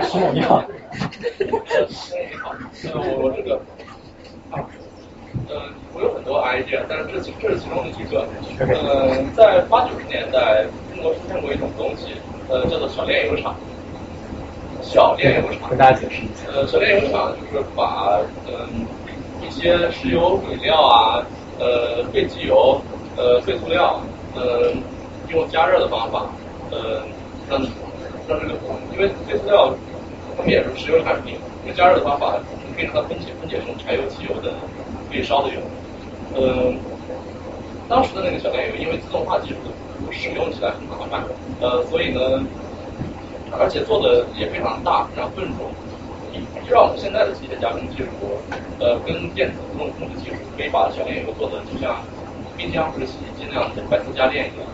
S1: 徐某你好。<laughs>
S13: 呃，我我这个，啊呃，我有很多 idea，但是这其这是其中的一个。呃，在八九十年代，中国出现过一种东西，呃，叫做小炼油厂。小炼油厂，
S1: 跟大家解释一下。
S13: 呃，小炼油厂就是把嗯、一些石油饮料啊，呃废机油，呃废塑料，呃用加热的方法，呃让让这个，因为废塑料它们也是石油产品，用加热的方法可以让它分解分解成柴油、汽油等可以烧的油。嗯、当时的那个小炼油因为自动化技术使用起来很麻烦，呃，所以呢。而且做的也非常大，非常笨重。依照我们现在的机械加工技术，呃，跟电子自动控制技术，可以把小炼油做的就像冰箱或者洗衣机那样的快速加电一样。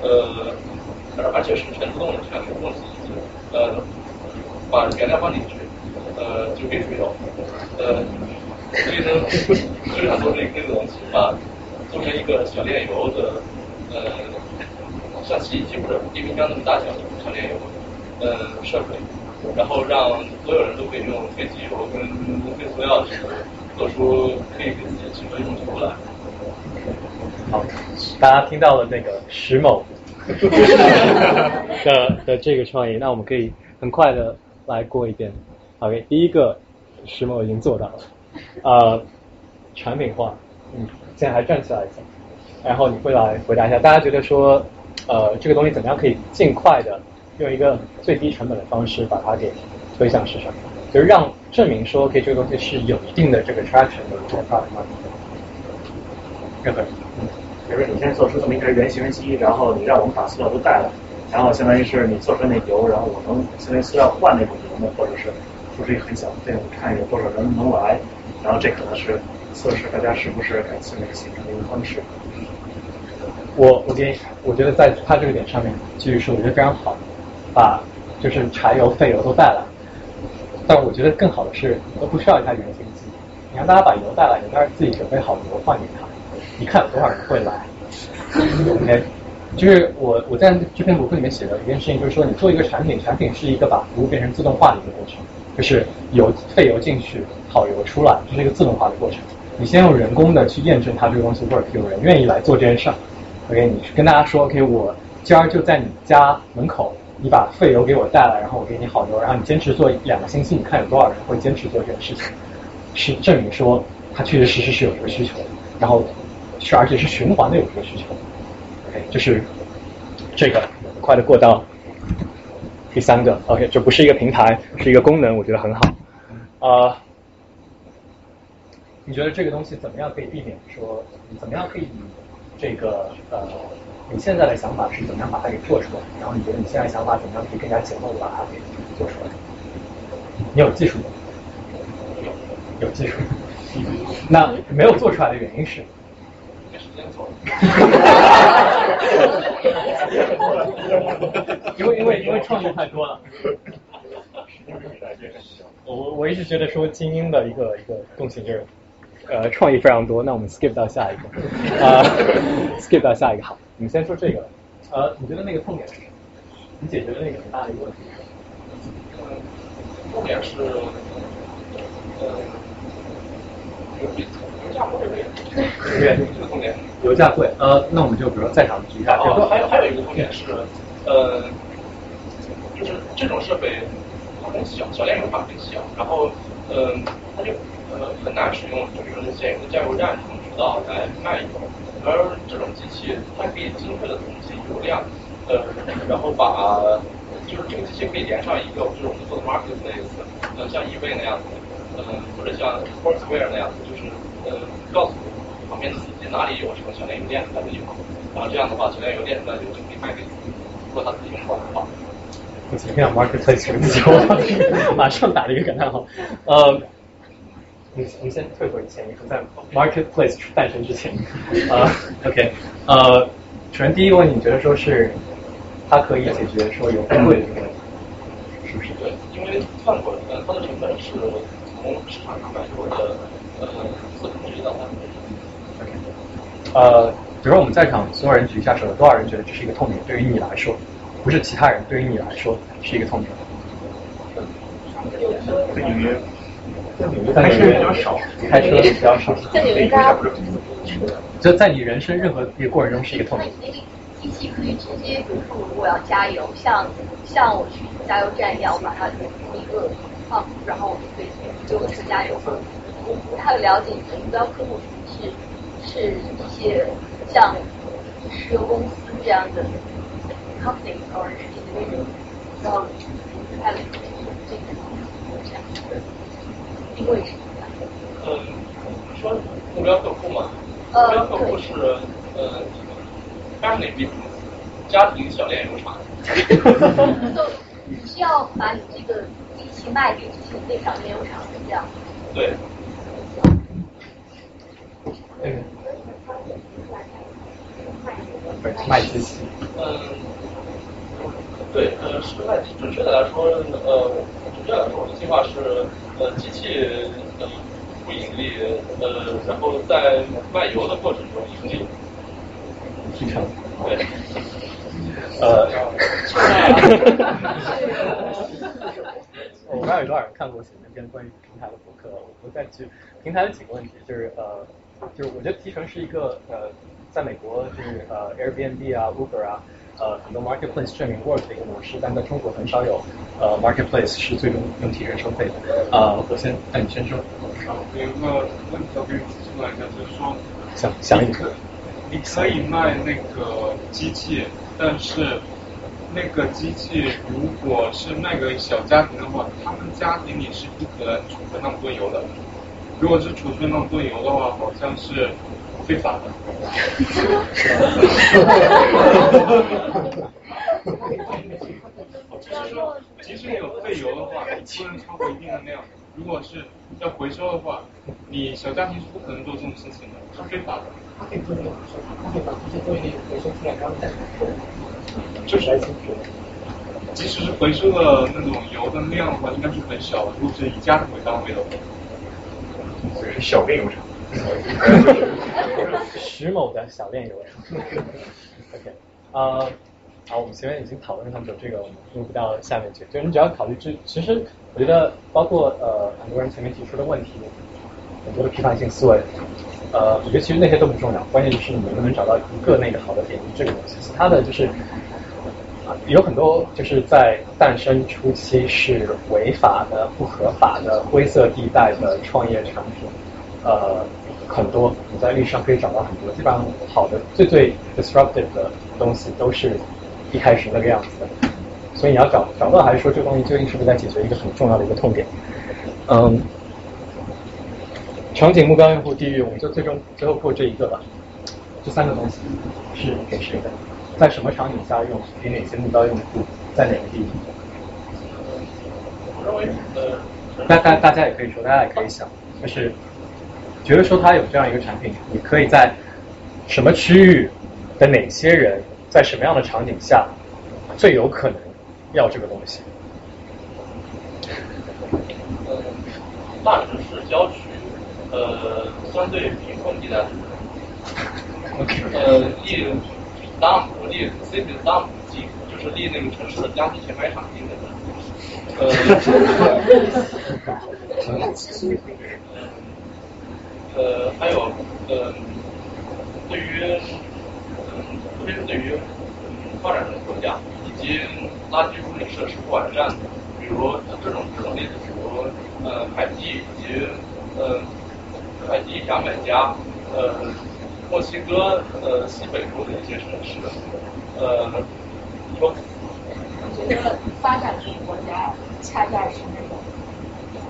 S13: 呃，而而且是全自动的，就像手动洗衣机。呃，把原料放进去，呃，就可以出油。呃，所以呢，<laughs> 就想做这这个东西，把做成一个小炼油的，呃，像洗衣机或者电冰箱那么大小的小炼油。呃设备，然后让所有人都可以用废机油跟废塑料去做出可以给自己提供用途来。
S1: 好，大家听到了那个石某 <laughs> 的的这个创意，那我们可以很快的来过一遍。OK，第一个石某已经做到了，呃，产品化，嗯，现在还站起来一下，然后你会来回答一下，大家觉得说，呃，这个东西怎么样可以尽快的用一个最低成本的方式把它给推向市场，就是让证明说，可以这个东西是有一定的这个 traction 的这个 product market。任何人，嗯。
S6: 比如说你先做出这么一个原型机，然后你让我们把塑料都带了，然后相当于是你做出那油，然后我能相当于塑料换那种油呢，或者是付出一个很小的费用，看有多少人能来，然后这可能是测试大家是不是感兴趣形成的一个方式。
S1: 我我给你，我觉得在他这个点上面继续说，我觉得非常好，把就是柴油、废油都带来。但我觉得更好的是，都不需要一台原型机，你让大家把油带来，你到时候自己准备好油换给他，你看有多少人会来。OK，就是我我在这篇博客里面写的一件事情，就是说你做一个产品，产品是一个把服务变成自动化的一个过程，就是油废油进去，好油出来，这是一个自动化的过程。你先用人工的去验证它这个东西 work，有人愿意来做这件事儿。OK，你跟大家说，OK，我今儿就在你家门口，你把废油给我带来，然后我给你好油，然后你坚持做两个星期，你看有多少人会坚持做这件事情，是证明说它确确实实是有这个需求，然后是而且是循环的有这个需求。OK，就是这个快的过到第三个，OK，这不是一个平台，是一个功能，我觉得很好。呃，你觉得这个东西怎么样可以避免说，怎么样可以这个呃你现在的想法是怎么样把它给做出来？然后你觉得你现在想法怎么样可以更加简陋的把它给做出来？你有技术吗？有技术。<laughs> 那没有做出来的原因是？<laughs> 因为因为因为创意太多了。<laughs> 我我一直觉得说精英的一个一个共性就是，呃，创意非常多。那我们 skip 到下一个，啊、skip 到下一个好。你先说这个，呃，你觉得那个痛点是什么？你解决了那个很大的一个问题是什么？
S13: 重点是。
S1: 对，
S13: 这个重点。
S1: 油价贵，呃，那我们就比如说在场举一下。
S13: 哦，还有还有一个重点是，呃，就是这种设备它很小，小炼油厂很小，然后，呃，它就呃很难使用就是现有的加油站这种渠道来卖油，而这种机器它可以精确的统计油量，呃，然后把就是这个机器可以连上一个就是我们做的 marketplace，呃，像 eBay 那样子，呃，或者像 Foursquare 那样子，就是呃告诉旁边的司机哪里有什么小炼油店它就有，然后这样的话小炼油店的油就可以卖给司机，如果他自己用不完的话。
S1: 我前面 marketplace 这个字就马上打了一个感叹号。呃，我们我们先退回前一步，在 marketplace 诞生之前，呃，OK，呃，首先第一个问题，你觉得说是它可以解决说油贵的这个问题，是不是？
S13: 对，因为饭滚，呃，它的成本是从市场上买油的呃
S1: 比如说我们在场所有人举一下手，有多少人觉得这是一个痛点？对于你来说，不是其他人，对于你来说是一个痛点。
S6: 在纽约，
S1: 在纽约
S6: 比较少，
S1: 开车比较少。
S8: 在纽约大家
S1: 就在你人生任何一个过程中是一个痛点。
S14: 那个机器可以直接，比如说我如果要加油，像像我去加油站一样，我把它一个放，然后我就可以给我车加油。我不太了解你的目标客户是是一些像石油公司这样的 company，或者是 individual，然后不太了解这个这样定位是什么样？
S13: 嗯，说目标客户嘛，目
S14: 呃
S13: 标客户是呃 family business，家庭小炼油厂。
S14: 就你是要把你这个机器卖给这些那小炼油厂，是这样吗？
S13: 对。
S1: 嗯。卖机器。
S13: 嗯，对，呃，是卖机。准确的来说，呃，准确来说，我的计划是，呃，机器呃不盈利，呃，然后在卖油的过程中盈利。
S1: 提成。
S13: 对。
S1: 呃。<laughs> 我不知道有多少人看过前面篇关于平台的博客，我不再去平台的几个问题，就是呃，就是我觉得提成是一个呃，在美国就是呃 Airbnb 啊 Uber 啊呃很多 marketplace 证明 work 的一个模式，但在中国很少有呃 marketplace 是最终用提成收费的。呃，我先，那你先说。
S7: 好，有一个问题要跟你提出来一下，就是说，
S1: 想想一个。
S7: 你可以卖那个机器，但是那个机器如果是卖给小家庭的话，他们家庭里是不可能储存那么多油的。如果是储存那种炖油的话，好像是非法的。就是说即使你有废油的话，你不能超过一定的量。如果是要回收的话，你小家庭是不可能做这种事情的，是非法的。
S15: 他可以做这种回收，他可以把这些东西回收出来，然后再
S7: 就是即使是回收的那种油的量的话，应该是很小的，如果是以家庭为单位的话。
S2: 所以是小炼油厂。<laughs>
S1: 徐某的小炼油厂。<laughs> OK，呃，好，我们前面已经讨论很久，这个我们录不到下面去。就你只要考虑这，其实我觉得包括呃很多人前面提出的问题，很多的批判性思维，呃，我觉得其实那些都不重要，关键就是你能不能找到一个那个好的点，这个东西，其他的就是。有很多就是在诞生初期是违法的、不合法的、灰色地带的创业产品，呃，很多你在历史上可以找到很多，基本上好的、最最 disruptive 的东西都是一开始那个样子的。所以你要找找到，还是说这个东西究竟是不是在解决一个很重要的一个痛点？嗯，场景、目标用户、地域，我们就最终最后过这一个吧。这三个东西是给谁的？在什么场景下用？给哪些目标用户？在哪个地方？
S13: 我认为，呃，
S1: 大大大家也可以说，大家也可以想，就是觉得说它有这样一个产品，你可以在什么区域的哪些人，在什么样的场景下最有可能要这个东西？
S13: 呃，大城市郊区，呃，相对贫困地带的人，<laughs> 呃，当我离 city dump 近，就是离那个城市的家庭填埋场近的人，呃，呃，还有，呃，对于，嗯，特别是对于发展中国家以及垃圾处理设施不完善的，比如这种这种例子，比如呃海地以及呃海地、牙买加，呃墨西哥呃西北部的一些城市，呃，说。
S12: 我觉得发展中国家恰恰是那种，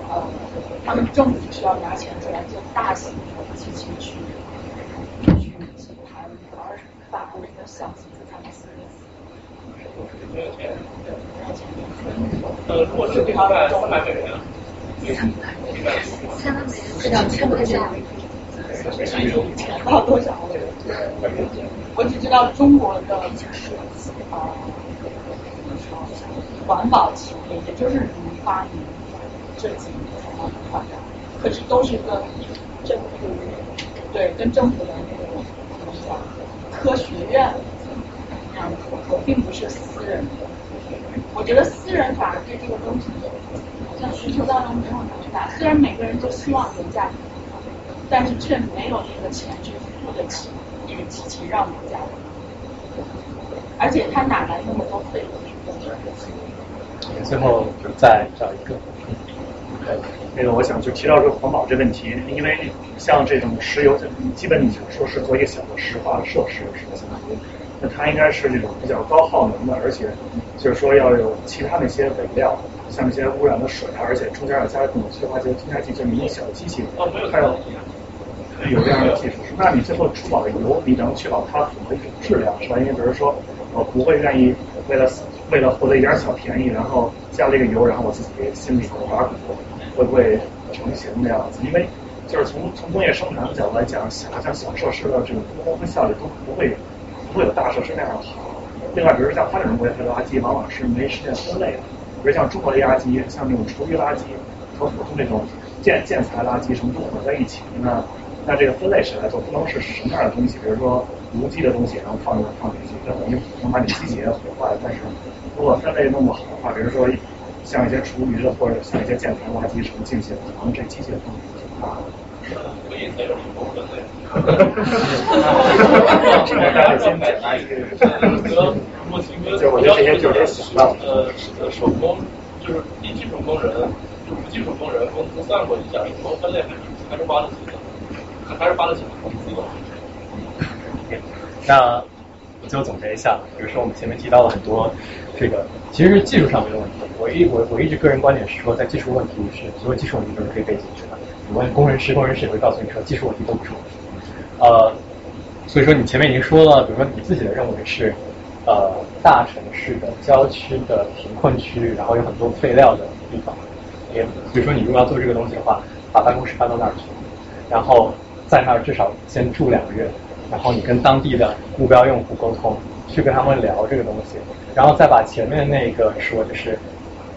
S12: 呃，他们政府需要拿钱出来做大型的基金去去集团，而法国人的小型资产公司。
S13: 没有钱。呃，如果是大概三百美元。
S12: 三百美元，两千块钱。钱到多少？我只知道中国的啊。环保企业，也就是零八年这几年才发展，可是都是跟政府对跟政府的那个
S16: 科学院那样合作，并不是私人的。我觉得私人反而对这个东西好像需求当中没有那么大。虽然每个人都希望有价值，但是却没有那个钱去付得起那个机器让有价值，而且他哪来那么多费用去做这个事情？
S1: 最后再找一个。
S6: 那个，我想就提到这个环保这问题，因为像这种石油，基本你就说是做一个小的石化的设施，是吧？相当于，那它应该是这种比较高耗能的，而且就是说要有其他那些尾料，像那些污染的水啊，而且中间要加各种催化剂、添加剂，这么一个小机器，它要有这样的技术。那你最后出好的油，你能确保它符合一种质量，是吧？因为比如说，我不会愿意为了为了获得一点小便宜，然后加了一个油，然后我自己心里头打鼓。会不会成型那样子？因为就是从从工业生产的角度来讲，小像小设施的这种工和效率都不会不会有大设施那样好。另外，比如像发展中国家的垃圾，往往是没时间分类的。比如像中国的垃圾，像那种厨余垃圾和普通这种建建材垃圾什么都混在一起，那那这个分类谁来做？不能是什么样的东西，比如说无机的东西，然后放进放进去，这等于能把你机械毁坏。但是如果分类弄不好的话，比如说。像一些厨余的，或者像一些建材垃圾什么进去，可能这机械风险挺大的。
S13: 可以再用手工分类。
S6: 这个大概先简单一个。
S13: 墨西
S6: 就我觉得这些就是想到。
S13: 呃，手工就是低技术工人，就无技术工人工资算过一下，手工分类还是还是花得起的工资的。<laughs>
S1: 那最后总结一下，比如说我们前面提到了很多。这个其实是技术上面的问题。我一我我一直个人观点是说，在技术问题是所有技术问题都是可以被解决的。你问工程师，工程师也会告诉你说，技术问题都不是问题。呃，所以说你前面已经说了，比如说你自己的认为是呃大城市的郊区的贫困区，然后有很多废料的地方，也比如说你如果要做这个东西的话，把办公室搬到那儿去，然后在那儿至少先住两个月，然后你跟当地的目标用户沟通，去跟他们聊这个东西。然后再把前面那个说，就是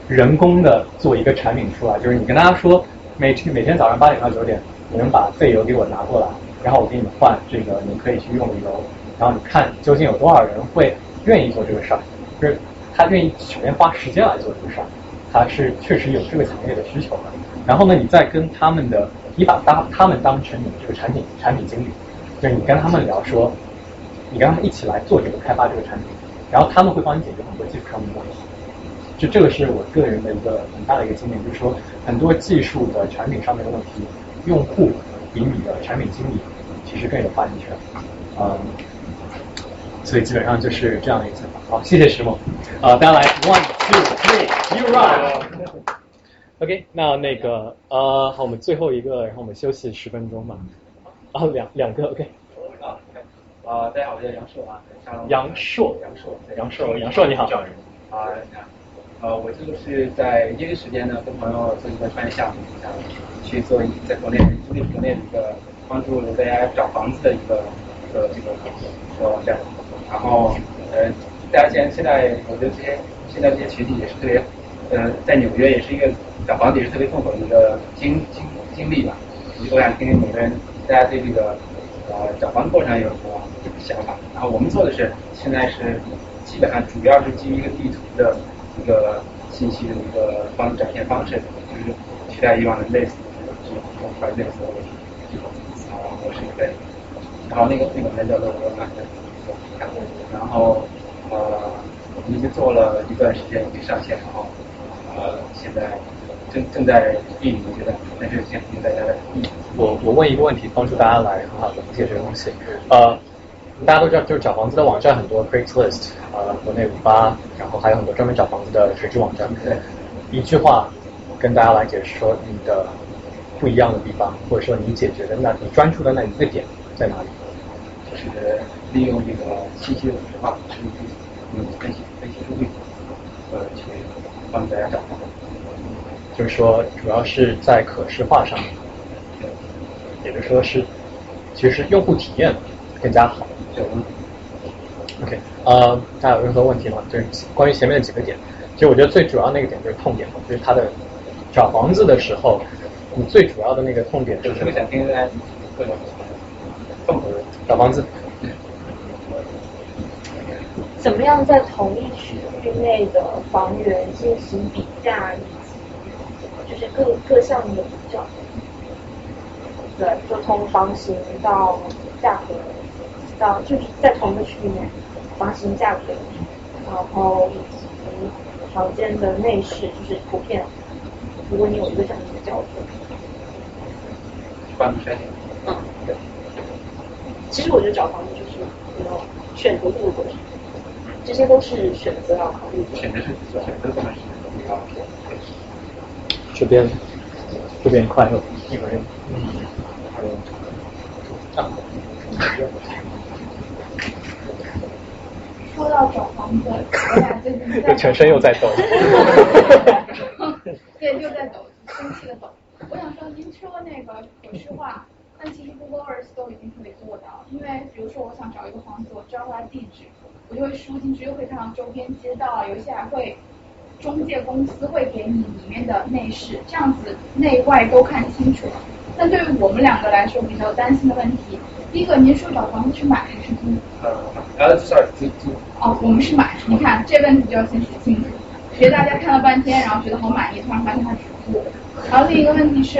S1: 人工的做一个产品出来，就是你跟大家说，每每天早上八点到九点，你们把废油给我拿过来，然后我给你们换这个你可以去用的油，然后你看究竟有多少人会愿意做这个事儿，就是他愿意首先花时间来做这个事儿，他是确实有这个强烈的需求的。然后呢，你再跟他们的，你把当他们当成你这个产品产品经理，就是你跟他们聊说，你跟他们一起来做这个开发这个产品。然后他们会帮你解决很多技术上的问题，就这个是我个人的一个很大的一个经验，就是说很多技术的产品上面的问题，用户比你的产品经理其实更有发言权，嗯，所以基本上就是这样的一个想法。好，谢谢石梦，呃，大家来，one two three，you run，OK，那那个呃，好，我们最后一个，然后我们休息十分钟吧，啊，两两个，OK。
S17: 啊，大家好，我叫杨硕啊。
S1: 杨硕，
S17: 杨硕，
S1: 杨硕，杨硕你好。
S17: 啊，呃，我就是在业余时间呢，跟朋友做一个创业项目，想去做一在国内租赁国内的一个帮助大家找房子的一个一个这个一个网站。然后，呃，大家现现在，我觉得这些现在这些群体也是特别，呃，在纽约也是一个找房子也是特别痛苦的一个经经经历吧。我想听听每个人大家对这个。呃，找房过程有什么想法？然后我们做的是，现在是基本上主要是基于一个地图的一个信息的一个方展现方式，就是取代以往的类似的这种这种块类似的这种啊模式可以。然后那个那个人叫做罗曼，然后呃，我们已经做了一段时间，已经上线，然后呃，现在。正正在运营阶段，但是先听大家的。
S1: 我我问一个问题，帮助大家来很好的理解这个东西。呃，大家都知道，就是找房子的网站很多，Craigslist，呃，国内五八，然后还有很多专门找房子的垂直网站。一句话跟大家来解释说你的不一样的地方，或者说你解决的那你专注的那一个点在哪里？
S17: 就是利用这个信息的可视化，数据，嗯，分析分析数据，呃，去帮大家找房。
S1: 就是说，主要是在可视化上，也就是说是，其实用户体验更加好。OK，呃，大家有任何问题吗？就是关于前面的几个点，其实我觉得最主要那个点就是痛点嘛，就是它的找房子的时候，你最主要的那个痛点就是。
S17: 特别想听大家各种痛
S1: 找房子。
S8: 怎么样在同一区域内的房源进行比价以及就是各各项的比较？对，就从房型到价格，到就是在同一个区域内，房型、价格，然后以及条件的内饰，就是图片。如果你有一个这样的标准，
S17: 关注筛选。
S8: 嗯，对。其实我觉得找房子就是要选择度的过程，这些都是选择要考虑的。
S17: 选择是选择方面是比较
S1: 这边，这边快乐一个人。嗯。
S3: 说到找房子，我俩最近在。
S1: 全身又在抖。
S3: 对，又在抖，生气的抖。我想说，您说那个可视化，但其实 Google Earth 都已经可以做到。因为比如说，我想找一个房子，我知道它的地址，我就会输进去，又可以看到周边街道啊，有一些还会中介公司会给你里面的内饰，这样子内外都看清楚了。但对于我们两个来说，比较担心的问题，第一个，您说找房子去买还是租？
S17: 呃，呃，sorry，租租。
S3: 哦，我们是买。你看，这问题就要先说清楚。别大家看了半天，然后觉得好满意，突然发现它是租。然后另一个问题是，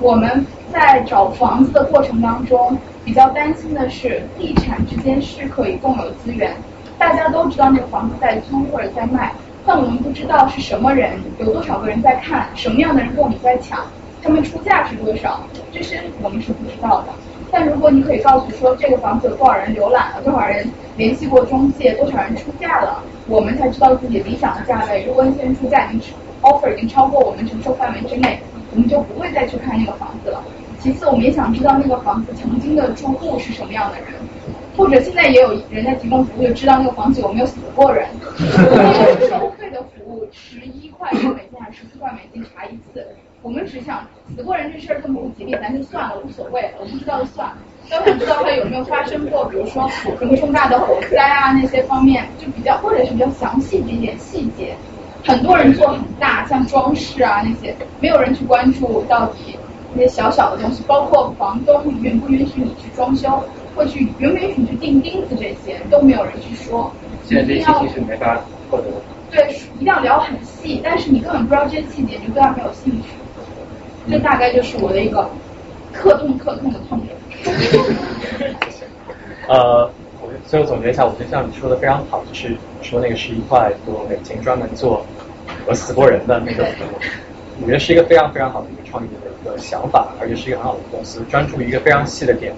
S3: 我们在找房子的过程当中，比较担心的是，地产之间是可以共有资源。大家都知道那个房子在租或者在卖，但我们不知道是什么人，有多少个人在看，什么样的人跟我们在抢。他们出价是多少？这些我们是不知道的。但如果你可以告诉说这个房子有多少人浏览了，多少人联系过中介，多少人出价了，我们才知道自己理想的价位。如果那些人出价已经 offer 已经超过我们承受范围之内，我们就不会再去看那个房子了。其次，我们也想知道那个房子曾经的住户是什么样的人，或者现在也有人在提供服务，就知道那个房子有没有死过人。收费的服务十一块美金还是十四块美金查一次。我们只想死过人这事儿更不吉利，咱就算了，无所谓，我不知道就算了。但我想知道它有没有发生过，比如说什么重大的火灾啊那些方面，就比较或者是比较详细的一点细节。很多人做很大，像装饰啊那些，没有人去关注到底那些小小的东西，包括房东允不允许你去装修，或许允不允许去钉钉子这些都没有人去说。
S17: 现在这些信息是没法获得。
S3: 对，一定要聊很细，但是你根本不知道这些细节，你就对他没有兴趣。这大概就是我的一个特痛特痛的痛点。<laughs>
S1: 呃，我最后总结一下，我觉得像你说的非常好，就是说那个是一块多美金专门做我死过人的那个服务，我觉得是一个非常非常好的一个创意的一个想法，而且是一个很好的公司，专注于一个非常细的点。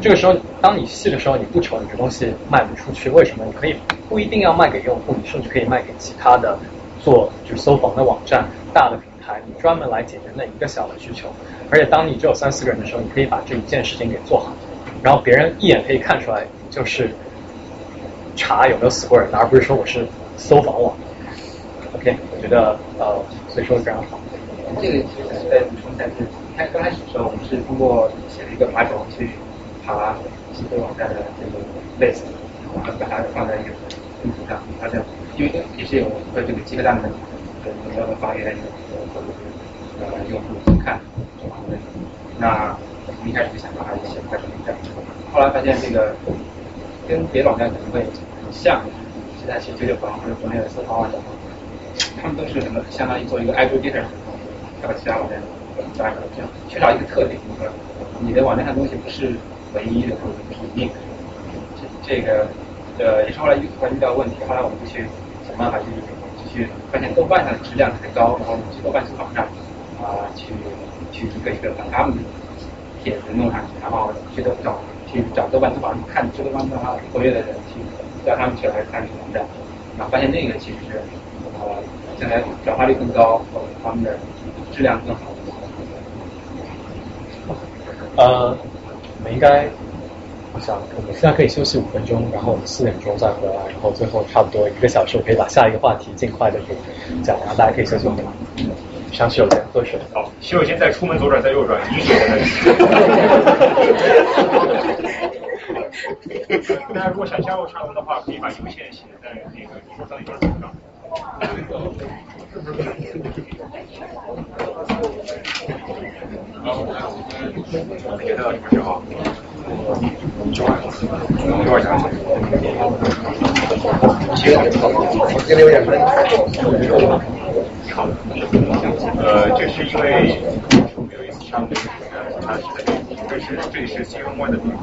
S1: 这个时候，当你细的时候，你不愁你这东西卖不出去，为什么？你可以不一定要卖给用户，你甚至可以卖给其他的做就是搜房的网站，大的平台。你专门来解决那一个小的需求，而且当你只有三四个人的时候，你可以把这一件事情给做好，然后别人一眼可以看出来，就是查有没有死过人，而不是说我是搜房网。OK，我觉得呃，所以说非常好。
S17: 这个其实在补充一下，就是开刚开始的时候，我们是通过写了一个爬虫去爬几个网站的这个 list，然后把它放在一个地图上，发现因为也是有和这个几个大的主要的发源。或者是呃用户去看这方面，那我们一开始就想把它写在网站，后来发现这个跟别的网站可能会很像，现在写九九房或者国内的搜房网站，他们都是什么相当于做一个 aggregator，和其他网站加一个这样，缺少一个特点，就是你的网站上东西不是唯一的或者不是 unique，这这个呃也是后来遇遇到问题，后来我们就去想办法去。去发现豆瓣上的质量太高，然后我们去豆瓣搜房上啊，去去一个一个把他们的帖子弄上去，然后去豆找去找豆瓣搜房看这个豆瓣搜房活跃的人，去叫他们去来看这个网站，然后发现那个其实是呃将来转化率更高，他们的质量更好。
S1: 呃，我们应该。我想我们现在可以休息五分钟，然后我们四点钟再回来，然后最后差不多一个小时，我可以把下一个话题尽快的给讲完，大家可以休息五分钟。上洗手间喝水。
S2: 好，洗手间在出门左转再右转，饮水在那里。大家如果想加入沙龙的话，可以把邮件写在那个桌上一张纸上。好，我们觉得什么时候？九万，多少钱？
S18: 这里有点闷。
S2: 呃，这是因为我们有一次上的它是这是这是新闻外的那个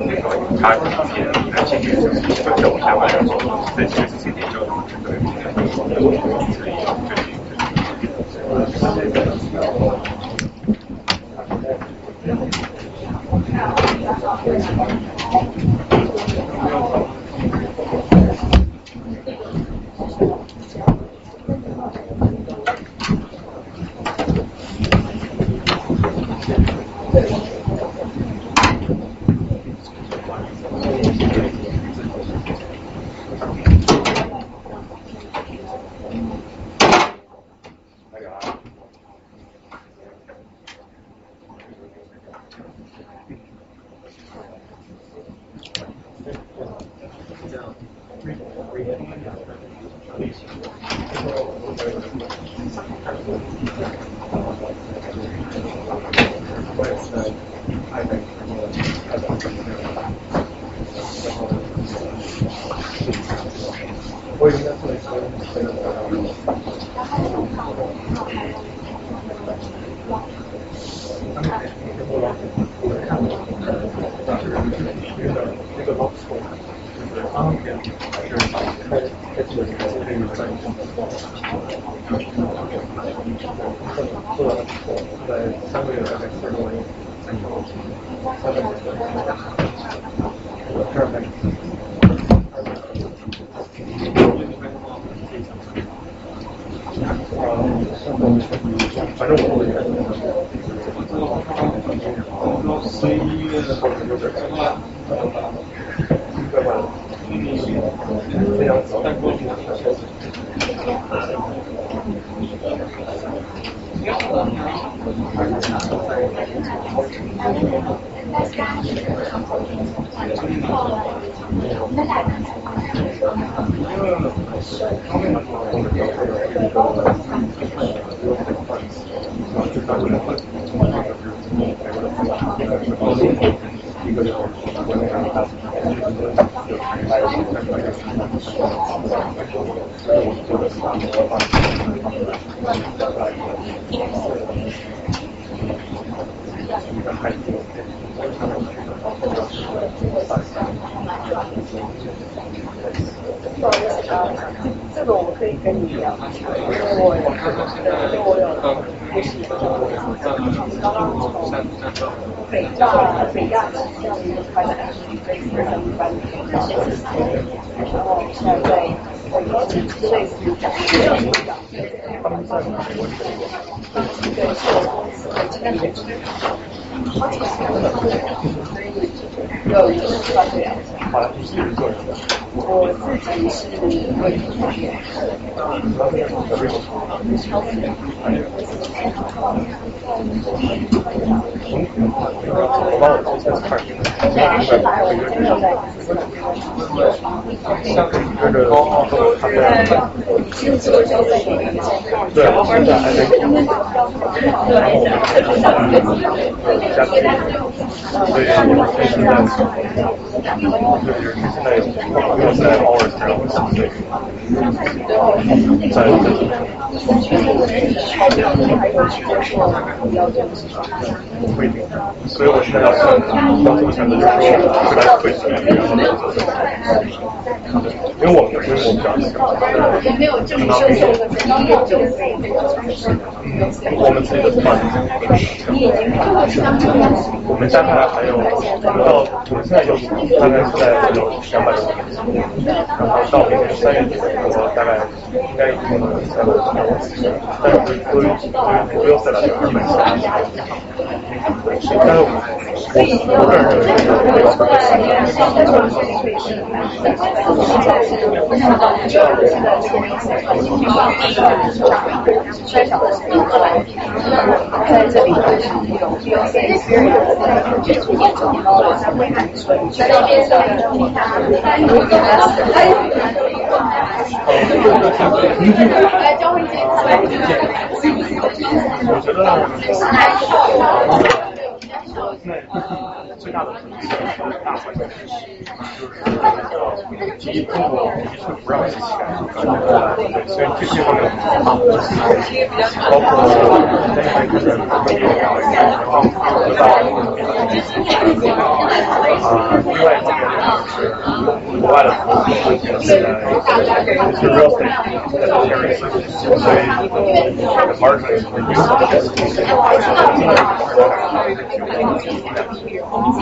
S2: 那个它之前它其实是在往下弯上去，但其实是今天交通整个今天所以这里
S19: 会同学，
S18: 对，现在还在。对，现在有有在 hours 然后对，在不一定，所以我现在要选要做选择就是说是来退学，然后因为我们是我们比较
S3: 也没有正式收入的，刚好就可以
S18: 我们自己的团我们加起来还有到现在有大概现在有两百多个人，然后到明年三月底，我大概应该已经能三百多个但是不不不用再来这儿买但是我我这
S19: 最小的是一个来在这里就是有 B O C 接触研究，然后才会喊出在那边上
S3: 来教会姐
S18: 我觉得。
S3: 最大的可能性是大环境支持，就是第一，中国的确不让机器人呃，对，所以这些方面我们做的包括在那边看的美国，然后得到啊，另外一方面就是国外的投资现在就是 real estate 在这边，所以 market 是一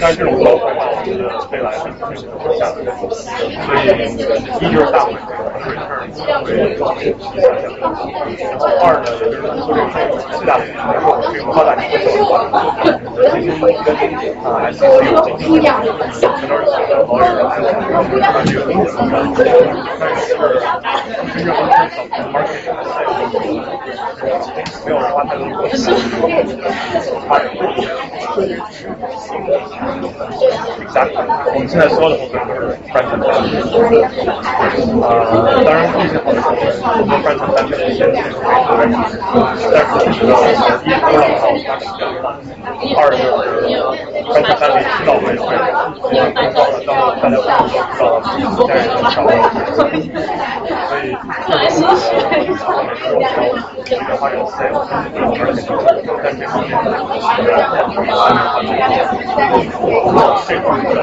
S3: 但是这种高回报，我觉得未来是会会下的，所以一就是大环境，会会然后二呢，也就是说最大的来说，这个扩大你的手段，这些跟啊 S C 有进行很多的小的好使，它这个东西，但是真正的小 market 没有花太多的时间发展。我们现在所有的后端都是 front end 呃，当然运气好的时候，很多 front end 单品先进入这个但是我觉得一不让靠它是这样的，二就是分成单品知道会会更高的，当大家都知道自己家人能掌握，所以这个是后面是我要发展 sales，而且但这方面安排好这块会看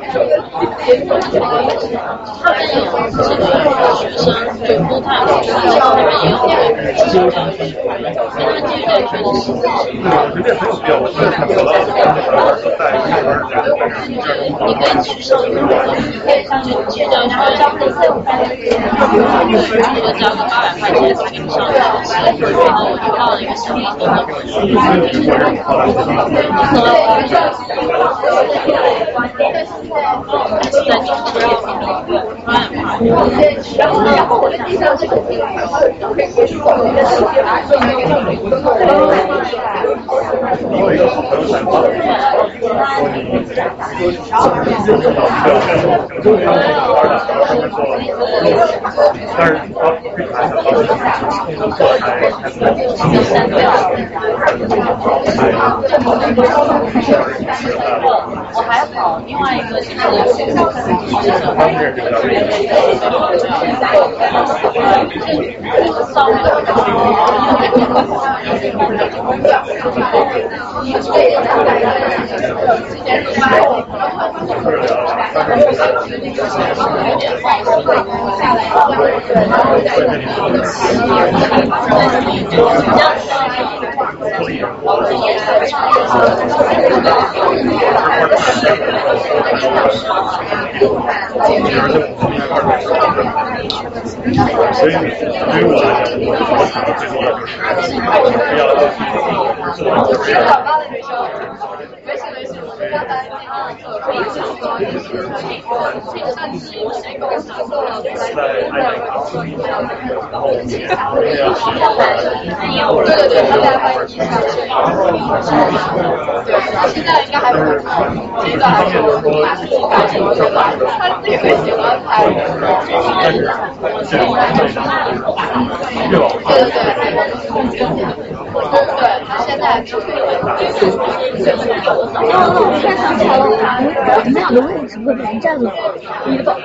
S3: 我觉得也有必要，我觉得看到了，在那边儿在
S20: 你可以去上去，就去掉然后交费费用，我就交个八百块钱给你上课，然后我就到了一个新的地方。在中国也挺多的，
S21: 然后，然后我在地上这个地方，然后结束我们的视频啊，就没有
S3: 我有一个好朋友采访，说你就他们这个二的，他们做肉食，但是他最开始当时是做还还不
S20: 我还另外一个就是
S3: 他们这个所以对于我来讲，我我想的最多的就是要自我准备。
S22: 没事没事，我们刚才啊，可以就是，对对对，大家欢迎一下。对，他现在应该还没有看，这个还是感觉我觉得他自己会喜欢拍。
S3: 但是这种越往
S22: 对对对，对他现在就是。
S14: 哦，我突然想起来了，你们俩的位置会被人占了，你把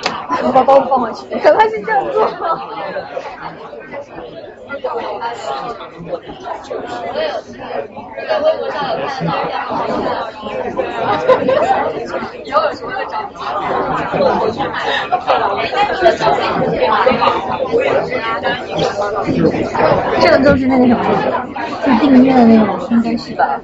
S14: 把包放回去，赶快去这样做。这个就是那个什么，就订阅的那种，应该是吧？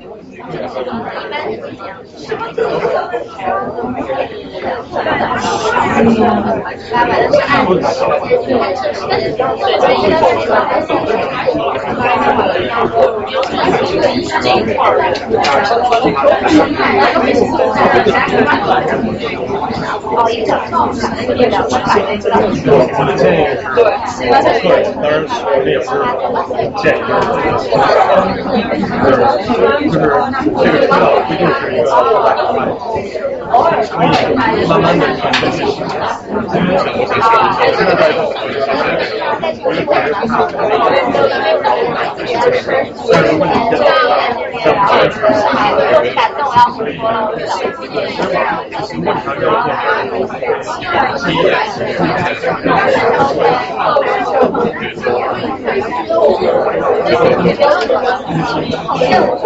S2: 我的建议是，对，当然我们也不是建议，就是这个 Thank you. 可以慢慢的传承下去。现在在做，我就感觉很好。但如果你现在像这个感动要回国了，我就想自己也是。第一眼。因为像像我做，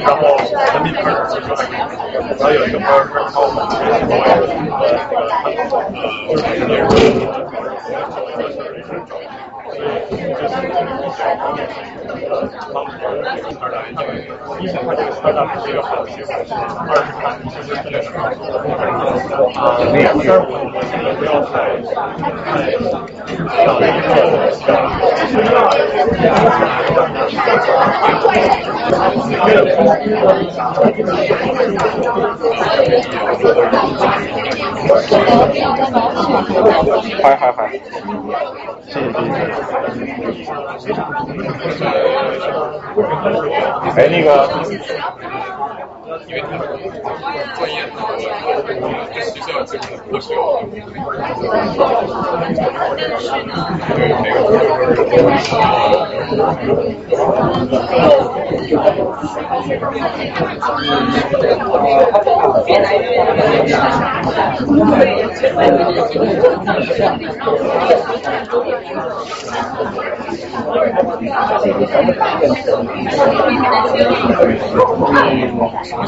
S2: 然后人民币然后有一个朋友是靠我们 Thank you. 一是看这个 startup 是一个好的机会，二是看你是真的是啊，但是我我现在不要太太想那个。嗨嗨嗨，谢谢谢谢。哎，那个。
S3: 因为他们专业的学校这个博学，呃，也是这个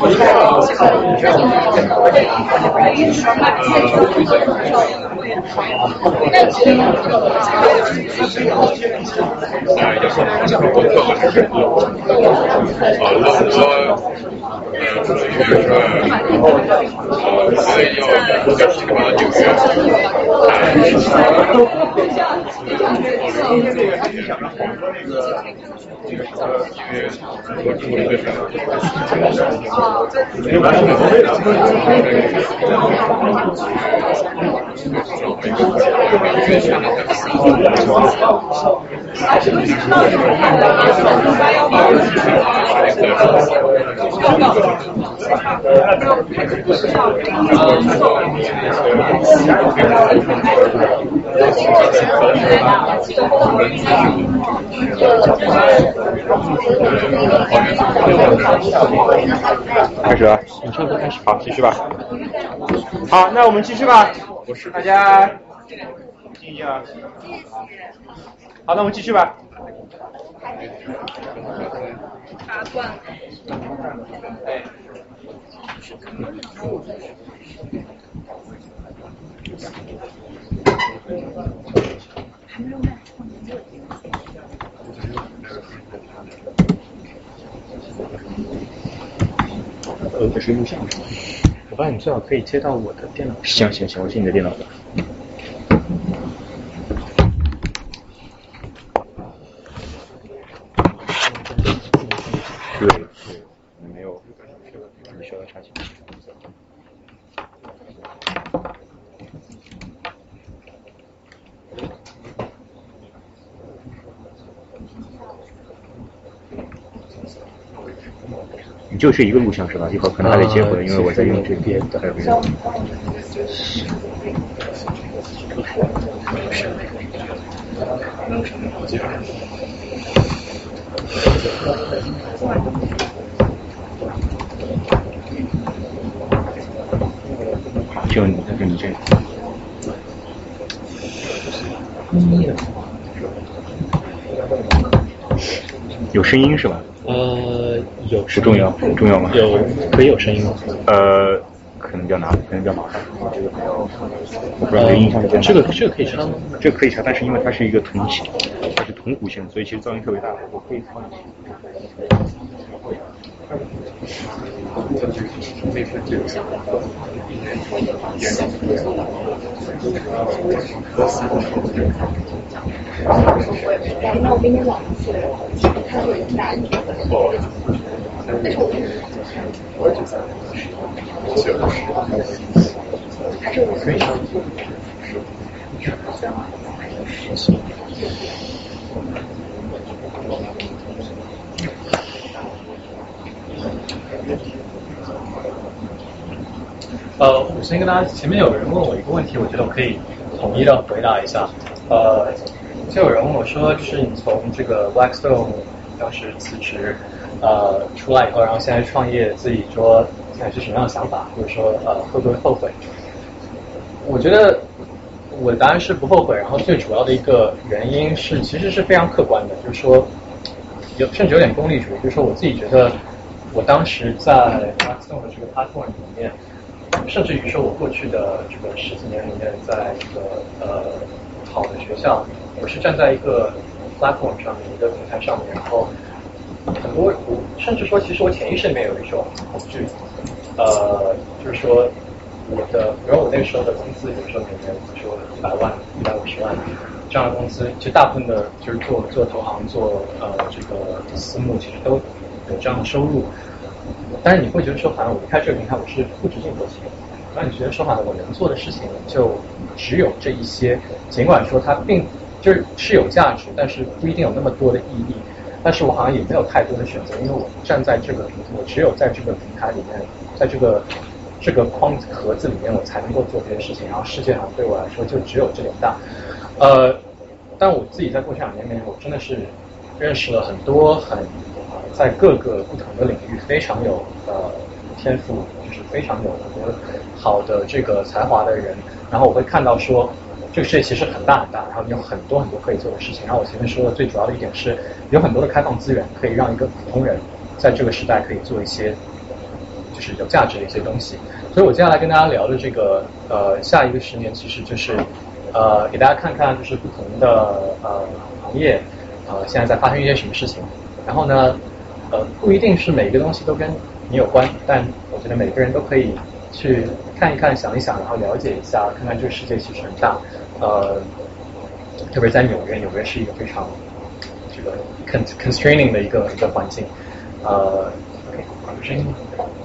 S3: 我知道，我知道。
S1: 那你们，我这一块儿，
S3: 对于什么现状，工作的时候。客还是呃，老多呃，属于是呃，所以要要提高纽约。
S2: 开始了，你差不多开始，好，继续吧。好，那我们继续吧。大家静一啊。好，那我们继续吧。
S14: 八冠。
S2: 哎。
S14: 还没有卖。
S2: 呃，这是录像。
S1: 我发现你最好可以接到我的电脑。
S2: 行行行，我接你的电脑的。对对，没有，你需要插进去。你就是一个录像是吧？一会儿可能还得接回来，因为我在用这边的，还就你，这个。有声音是吧？
S1: 呃，有
S2: 是重要，重要吗？
S1: 有可以有声音吗？
S2: 呃，可能比较难，可能比较麻烦。这个，我不知道这个音箱是
S1: 这个这个可以插吗？
S2: 这个可以插，但是因为它是一个铜线，它是铜弧线，所以其实噪音特别大。我可以插进去。
S11: 那我给你朗一次，他会打你。但是我跟你我就还是我可以。
S1: 呃，我先跟大家，前面有人问我一个问题，我觉得我可以统一的回答一下。呃，就有人问我说，就是你从这个 Blackstone 当时辞职，呃，出来以后，然后现在创业，自己说现在是什么样的想法，或者说呃会不会后悔？我觉得我的答案是不后悔，然后最主要的一个原因是，其实是非常客观的，就是说有甚至有点功利主义，就是说我自己觉得我当时在 Blackstone 的这个 platform 里面。甚至于说，我过去的这个十几年里面，在这个呃好的学校，我是站在一个 platform 上面，一个平台上面，然后很多我甚至说，其实我潜意识里面有一种恐惧，呃，就是说我的，比如我那时候的工资，有时候每年比如说一百万、一百五十万这样的工资，其实大部分的就是做做投行、做呃这个私募，其实都有这样的收入。但是你会觉得说，好像我离开这个平台，我是不值这么多钱。然后你觉得说，好像我能做的事情就只有这一些，尽管说它并就是是有价值，但是不一定有那么多的意义。但是我好像也没有太多的选择，因为我站在这个平台，我只有在这个平台里面，在这个这个框盒子里面，我才能够做这些事情。然后世界上对我来说就只有这点大。呃，但我自己在过去两年里面，我真的是认识了很多很。在各个不同的领域非常有呃天赋，就是非常有很多好的这个才华的人。然后我会看到说，这个世界其实很大很大，然后你有很多很多可以做的事情。然后我前面说的最主要的一点是，有很多的开放资源可以让一个普通人在这个时代可以做一些就是有价值的一些东西。所以我接下来跟大家聊的这个呃下一个十年，其实就是呃给大家看看就是不同的呃行业呃现在在发生一些什么事情。然后呢？呃，不一定是每一个东西都跟你有关，但我觉得每个人都可以去看一看、想一想，然后了解一下，看看这个世界其实很大。呃，特别在纽约，纽约是一个非常这个 con constraining 的一个一个环境。呃，OK，有声音？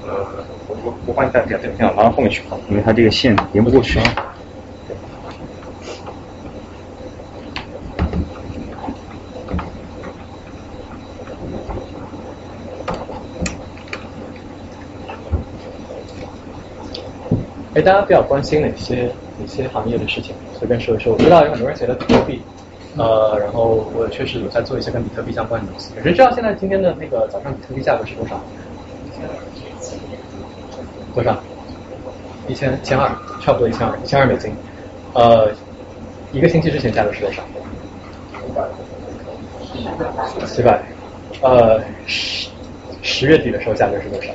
S2: 呃，我我我帮你带带电脑拿到后面去，因为它这个线连不过去。
S1: 哎，大家比较关心哪些哪些行业的事情，随便说一说。我知道有很多人写的比特币，呃，然后我确实有在做一些跟比特币相关的东西。有人知道现在今天的那个早上比特币价格是多少？多少？一千一千二，差不多一千二，一千二美金。呃，一个星期之前价格是多少？七百。呃，十十月底的时候价格是多少？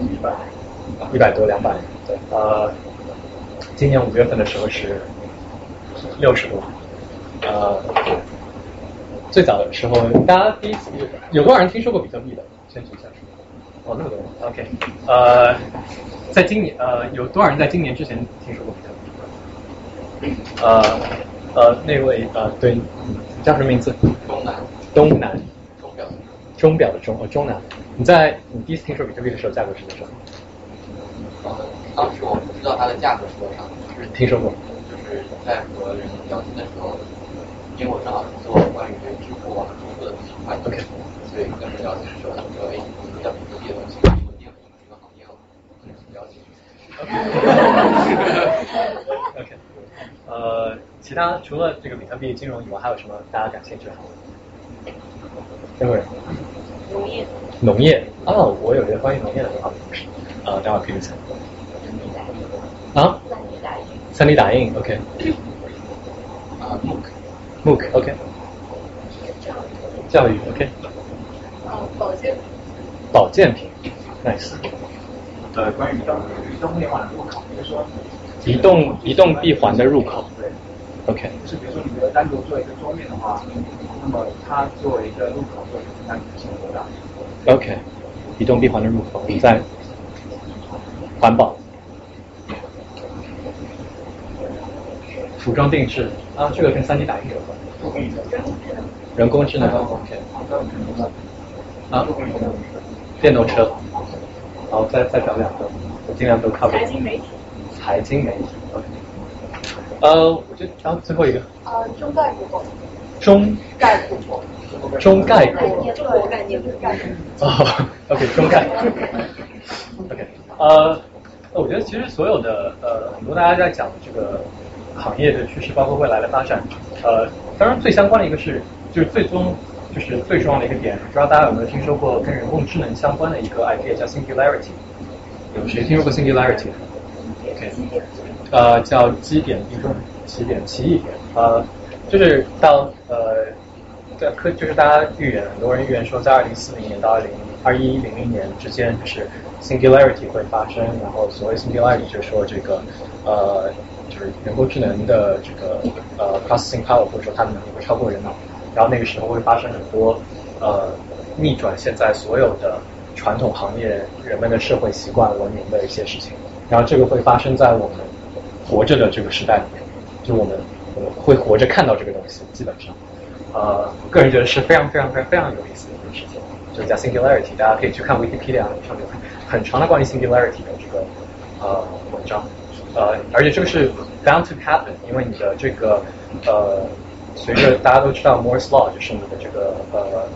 S1: 一百。一百多，两百。对。呃，今年五月份的时候是六十多。呃，最早的时候，大家第一次有多少人听说过比特币的？先举一下手。哦，那么多人。OK。呃，在今年呃，有多少人在今年之前听说过比特币？呃呃，那位呃，对，叫什么名字？
S9: 东南。
S1: 东南。
S9: 钟表。
S1: 钟表的钟，哦，中南。你在你第一次听说比特币的时候，价格是多少？
S9: 呃，当时我不知道它的价格是多少，就是
S1: 听说过。
S9: 就是在和人聊天的时候，因为我正好是做关于支付啊、支付的这块的，所以跟人聊天的时候，他们说，哎，什么叫比特币的东西？我定是一个行业了，很了解。
S1: OK，<laughs> 呃，其他除了这个比特币金融以外，还有什么大家感兴趣的？待会儿
S8: 农业。
S1: 农业哦，我有一个关于农业的很好的故事，呃，待会儿可以讲。啊？三 D 打印，OK。
S9: 啊，MOOC。
S1: MOOC，OK。教育，OK。
S10: 啊，保健。
S1: 保健品，nice。
S17: 呃，关于移动移动互联网的入口，就是说
S1: 移动移动闭环的入口。
S17: 对。
S1: OK。
S17: 就是比如说你觉得单独做一个桌面的话，那么它作为一个入口会影响你的生活的。
S1: OK。移动闭环的入口，你在环保。服装定制啊，这个跟三 D 打印有关。人工智能。OK。啊。电动车。好，再再找两个，我尽量都 cover。
S16: 财经媒体。
S1: 财经媒体，OK。呃，我觉得然后最后一个。
S11: 呃，中概股。
S1: 中
S11: 概股。
S1: 中概股。
S11: 中国概念中概股。
S1: 哦，OK，中概。OK，呃，我觉得其实所有的呃很多大家在讲这个行业的趋势，包括未来的发展，呃，当然最相关的一个是就是最终就是最重要的一个点，不知道大家有没有听说过跟人工智能相关的一个 idea 叫 singularity？有谁听说过 singularity？OK，呃，叫基点并重起点奇异点，呃，就是到呃。在科就是大家预言，很多人预言说，在二零四零年到二零二一零零年之间，就是 singularity 会发生。然后所谓 singularity 就是说这个呃，就是人工智能的这个呃 processing power 或者说它的能力会超过人脑。然后那个时候会发生很多呃逆转现在所有的传统行业人们的社会习惯文明的一些事情。然后这个会发生在我们活着的这个时代里面，就我们我们会活着看到这个东西，基本上。呃，个人觉得是非常非常非常非常有意思的一件事情，就是叫 singularity，大家可以去看 Wikipedia 上面很长的关于 singularity 的这个呃文章，呃，而且这个是 bound to happen，因为你的这个呃，随着大家都知道 Moore's law，就是你的这个呃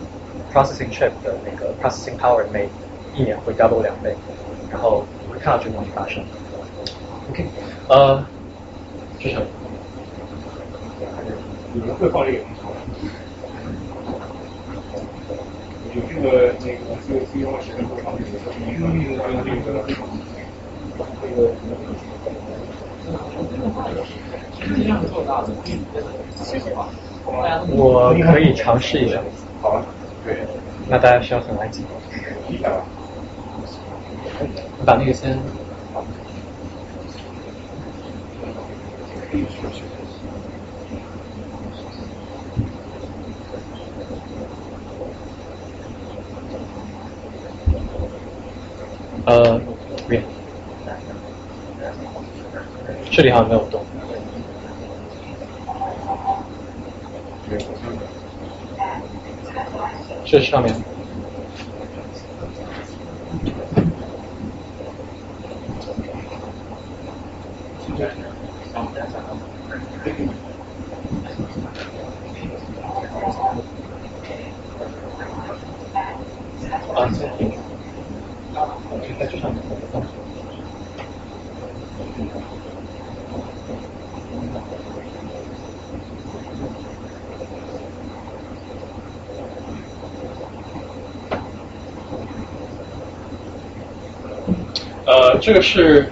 S1: processing chip 的那个 processing power 每一年会 double 两倍，然后你会看到这个东西发生。OK，呃，志成。
S18: 你们会放这个吗？有这个那个这个金融时间多长？这个你说你用这个这个，
S1: 我可以尝试一下。
S18: 好啊，对。
S1: 那大家需要很安静。
S18: 一百吧。
S1: 你把那个先。呃，别，这里好像没有动。这上面。啊，有，这个是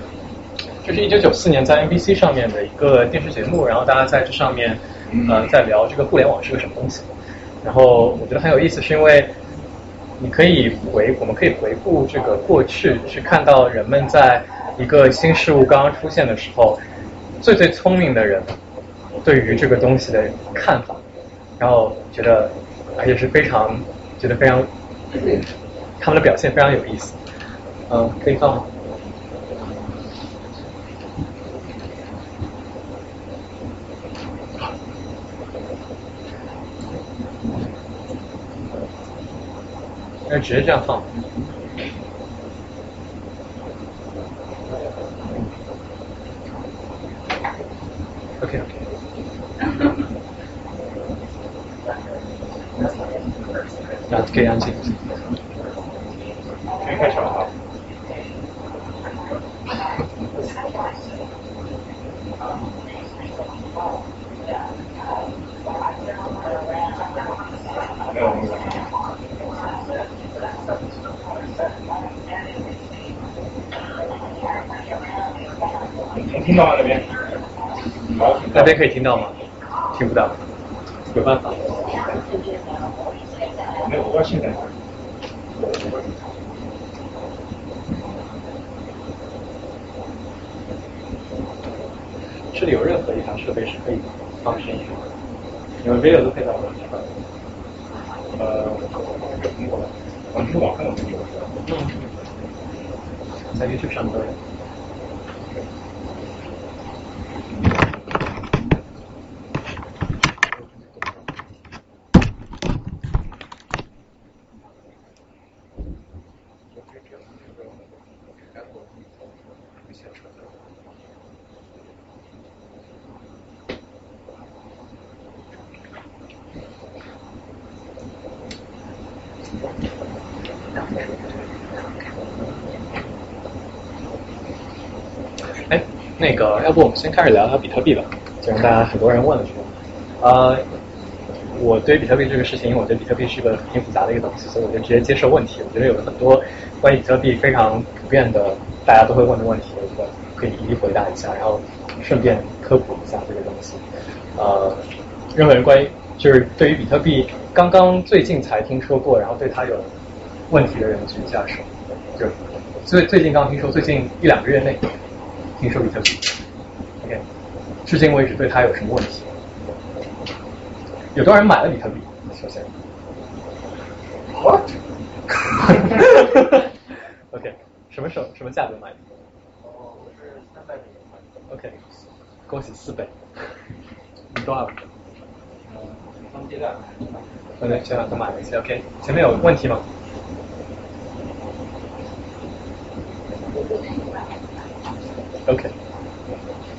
S1: 这是一九九四年在 NBC 上面的一个电视节目，然后大家在这上面呃在聊这个互联网是个什么东西。然后我觉得很有意思，是因为你可以回我们可以回顾这个过去，去看到人们在一个新事物刚刚出现的时候，最最聪明的人对于这个东西的看法，然后觉得而且是非常觉得非常他们的表现非常有意思。嗯，可以放吗？那直接这样放。OK OK。那可以安静。
S2: 可以开始了啊。没有那个。能听到吗？那边？好，
S1: 那边可以听到吗？听不到，有办法。
S2: 没有，我不知道现在。
S1: 这里有任何一台设备是可以放声音的，你们 video 都配到了是吧？
S2: 呃，有苹果的，我们是网上有苹果的。
S1: 嗯，在 YouTube 上都有。那个，要不我们先开始聊聊比特币吧，既然大家很多人问了这个。呃，我对比特币这个事情，因为我觉得比特币是个挺复杂的一个东西，所以我就直接接受问题。我觉得有很多关于比特币非常普遍的，大家都会问的问题，我觉得可以一一回答一下，然后顺便科普一下这个东西。呃，任何人关于就是对于比特币刚刚最近才听说过，然后对它有问题的人举一下手，就最最近刚听说，最近一两个月内听说比特币，OK，至今为止对它有什么问题？有多少人买了比特币？首先，What？OK，<laughs> 什么时候什么价格买的？
S18: 哦，我是三百美元买的。
S1: OK，恭喜四倍。你多少？
S18: 嗯，分阶段买。
S1: 分阶段都买了一些。OK，前面有问题吗？OK，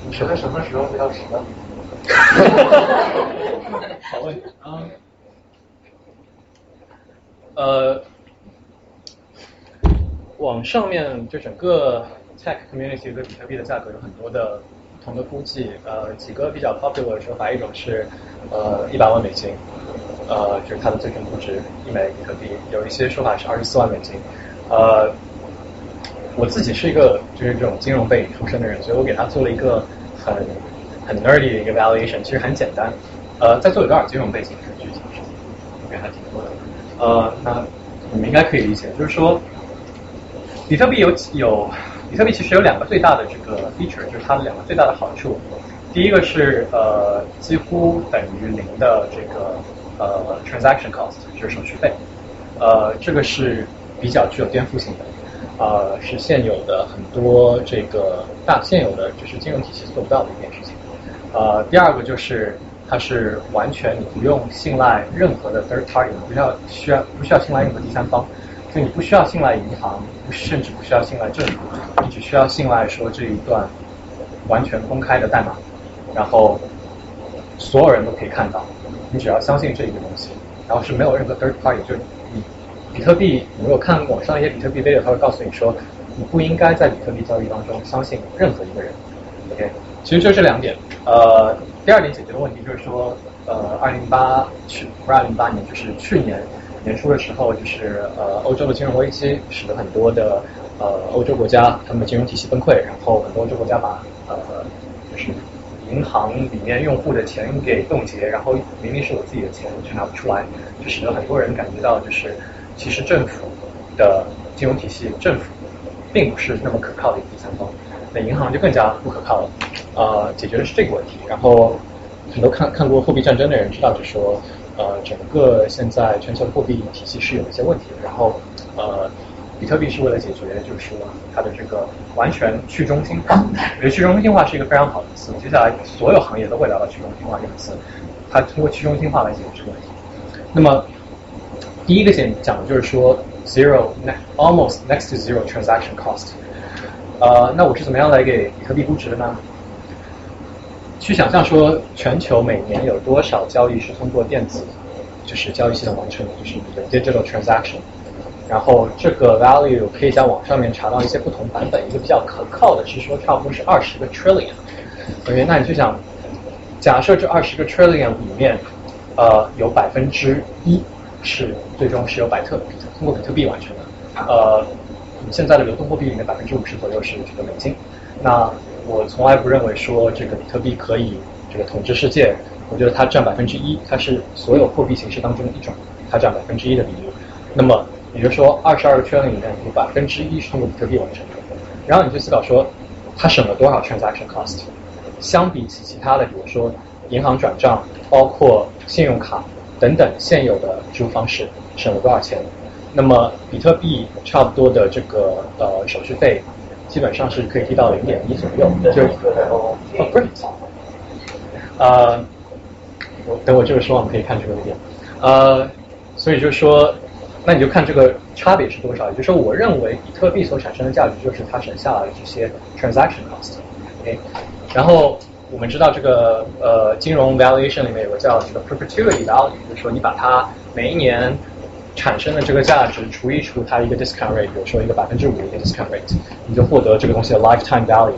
S18: 你觉得什么时候比较值呢？<laughs>
S1: 好问题。嗯，呃，网上面就整个 tech community 对比特币的价格有很多的不同的估计，呃，几个比较 popular 的说法，一种是呃一百万美金，呃，就是它的最终估值一枚比特币，有一些说法是二十四万美金，呃。我自己是一个就是这种金融背景出身的人，所以我给他做了一个很很 nerdy 的一个 valuation，其实很简单。呃，在座有多少金融背景是具体是？我给他挺多的。呃，那你们应该可以理解，就是说，比特币有有比特币其实有两个最大的这个 feature，就是它的两个最大的好处。第一个是呃几乎等于零的这个呃 transaction cost，就是手续费。呃，这个是比较具有颠覆性的。呃，是现有的很多这个大现有的就是金融体系做不到的一件事情。呃，第二个就是它是完全你不用信赖任何的 third party，不需要需要不需要信赖任何第三方，就你不需要信赖银行，甚至不需要信赖政府，你只需要信赖说这一段完全公开的代码，然后所有人都可以看到，你只要相信这一个东西，然后是没有任何 third party，就。比特币，你如果看网上一些比特币 video，他会告诉你说，你不应该在比特币交易当中相信任何一个人。OK，其实就这两点。呃，第二点解决的问题就是说，呃，二零八去不是二零八年，就是去年年初的时候，就是呃欧洲的金融危机，使得很多的呃欧洲国家他们的金融体系崩溃，然后很多欧洲国家把呃就是银行里面用户的钱给冻结，然后明明是我自己的钱却拿不出来，就使得很多人感觉到就是其实政府的金融体系政府并不是那么可靠的一个第三方，那银行就更加不可靠了。呃，解决的是这个问题，然后很多看看过货币战争的人知道，就说呃整个现在全球的货币体系是有一些问题的，然后呃。比特币是为了解决，就是说它的这个完全去中心化。我觉得去中心化是一个非常好的词，接下来所有行业都会聊到去中心化这个词。它通过去中心化来解决这个问题。那么第一个点讲的就是说 zero almost next to zero transaction cost。呃，那我是怎么样来给比特币估值的呢？去想象说全球每年有多少交易是通过电子就是交易系统完成的，就是你的 digital transaction。然后这个 value 可以在网上面查到一些不同版本，一个比较可靠的是说差不多是二十个 trillion。OK，那你就想，假设这二十个 trillion 里面，呃，有百分之一是最终是由百特通过比特币完成的，呃，现在的流动货币里面百分之五十左右是这个美金。那我从来不认为说这个比特币可以这个统治世界，我觉得它占百分之一，它是所有货币形式当中的一种，它占百分之一的比例。那么也就是说，二十二个圈里面有百分之一是通过比特币完成的。然后你去思考说，它省了多少 transaction cost？相比起其他的，比如说银行转账、包括信用卡等等现有的支付方式，省了多少钱？那么比特币差不多的这个呃手续费，基本上是可以低到零点一左右。就哦，great。呃，我等我这个说完可以看这个点。呃，所以就是说。那你就看这个差别是多少，也就是说，我认为比特币所产生的价值就是它省下来的这些 transaction cost，OK，然后我们知道这个呃金融 valuation 里面有个叫这个 perpetuity value，就是说你把它每一年产生的这个价值除一除它的一个 discount rate，比如说一个百分之五的一个 discount rate，你就获得这个东西的 lifetime value。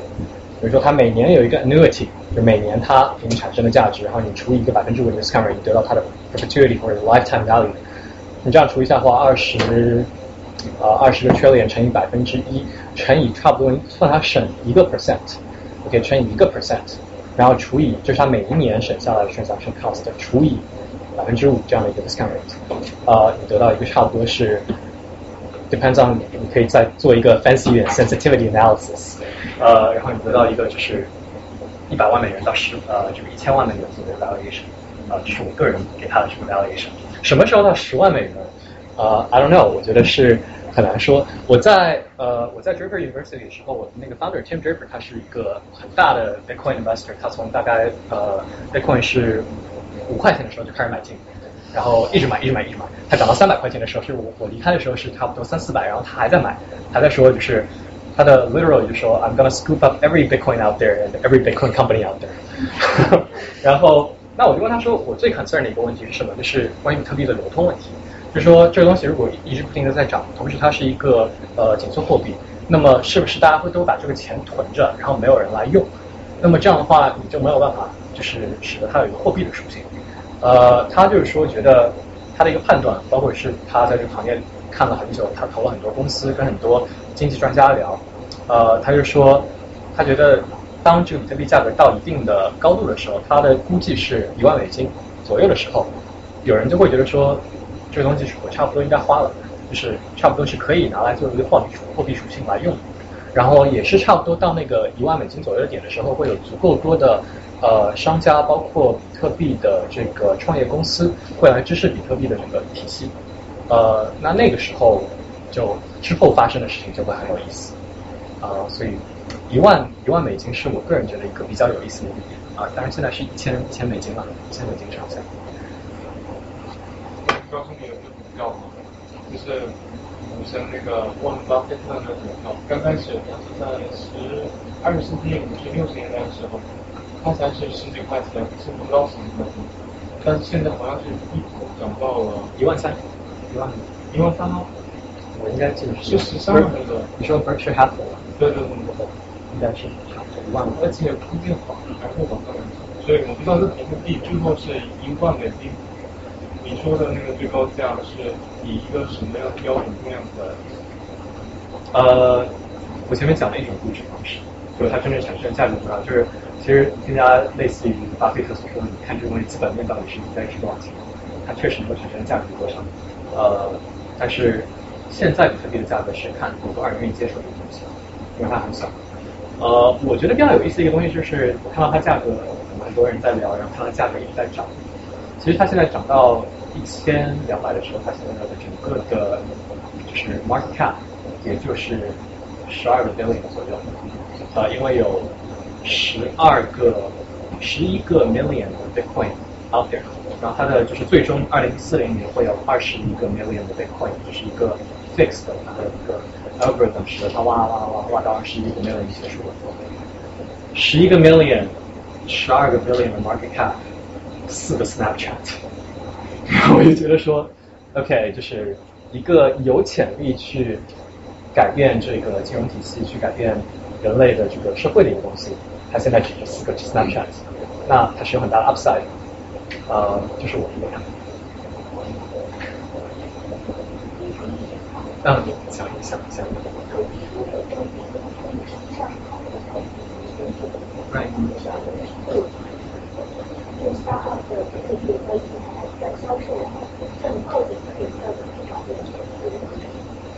S1: 比如说它每年有一个 annuity，就每年它给你产生的价值，然后你除以一个百分之五的 discount rate，你得到它的 perpetuity 或者 lifetime value。你这样除一下的话，二十，呃，二十个 trillion 乘以百分之一，乘以差不多算它省一个 percent，OK，乘以一个 percent，然后除以就是它每一年省下来的 transaction cost 除以百分之五这样的一个 discount rate，啊，你得到一个差不多是 depends on 你可以再做一个 fancy sensitivity analysis，呃，然后你得到一个就是一百万美元到十呃这个一千万美元左右的 valuation，啊，这是我个人给他的这个 valuation。什么时候到十万美元？呃，I don't know，我觉得是很难说。我在呃我在 Draper University 的时候，我的那个 founder Tim Draper 他是一个很大的 Bitcoin investor，他从大概呃 Bitcoin 是五块钱的时候就开始买进，然后一直买一直买一直买，他涨到三百块钱的时候，是我我离开的时候是差不多三四百，然后他还在买，还在说就是他的 literal 就说 I'm gonna scoop up every Bitcoin out there and every Bitcoin company out there，然后。那我就问他说，我最 concern 的一个问题是什么？就是关于比特币的流通问题。就说，这个东西如果一直不停的在涨，同时它是一个呃紧缩货币，那么是不是大家会都把这个钱囤着，然后没有人来用？那么这样的话，你就没有办法，就是使得它有一个货币的属性。呃，他就是说，觉得他的一个判断，包括是他在这个行业看了很久，他投了很多公司，跟很多经济专家聊，呃，他就说，他觉得。当这个比特币价格到一定的高度的时候，他的估计是一万美金左右的时候，有人就会觉得说，这个东西是我差不多应该花了，就是差不多是可以拿来作为一个货币货币属性来用。然后也是差不多到那个一万美金左右的点的时候，会有足够多的呃商家，包括比特币的这个创业公司会来支持比特币的整个体系。呃，那那个时候就之后发生的事情就会很有意思啊，所以。一万一万美金是我个人觉得一个比较有意思的一个点啊，当然现在是一千一千美金了，一千美金上下。
S7: 告诉你有个股票嘛？就是股神那个沃伦巴菲特的股票，刚开始他是在十二十世纪五十六十年代的时候，他才是十几块钱，是不到十块钱，但是现在好像是一口涨到了
S1: 一万三，一万
S7: 一万三吗？
S1: 我应该记得
S7: 是十三万个。
S1: 你说 Berkshire Hathaway？
S7: 对对对。
S1: 应该是差不多一万，
S7: 而且空间好，还会往上涨，所以我不知道这比特币最后是一万美金。你说的那个最高价是以一个什么样的标准定量的？
S1: 呃，我前面讲了一种估值方式，就是它真正产生价值多少，就是其实更加类似于巴菲特所说的，你看这个东西基本面到底是应该值多少钱，它确实能够产生价值多少。呃，但是现在比特币的价格是看有多少人愿意接受这个东西，因为它很小。呃，我觉得比较有意思的一个东西就是我看到它价格，很多人在聊，然后看到价格一直在涨。其实它现在涨到一千两百的时候，它现在的整个的就是 market cap，也就是十二个 billion 左右。呃，因为有十二个、十一个 million 的 bitcoin out there，然后它的就是最终二零四零年会有二十一个 million 的 bitcoin，就是一个 fixed 的它的一个 algorithm 使得它挖挖挖挖到二十一个 million 结束了。十一个 million，十二个 billion 的 market cap，四个 Snapchat，<laughs> 我就觉得说，OK，就是一个有潜力去改变这个金融体系、去改变人类的这个社会的一个东西，它现在只是四个 Snapchat，那它是有很大的 upside，呃，就是我一个看法。嗯，想一想。一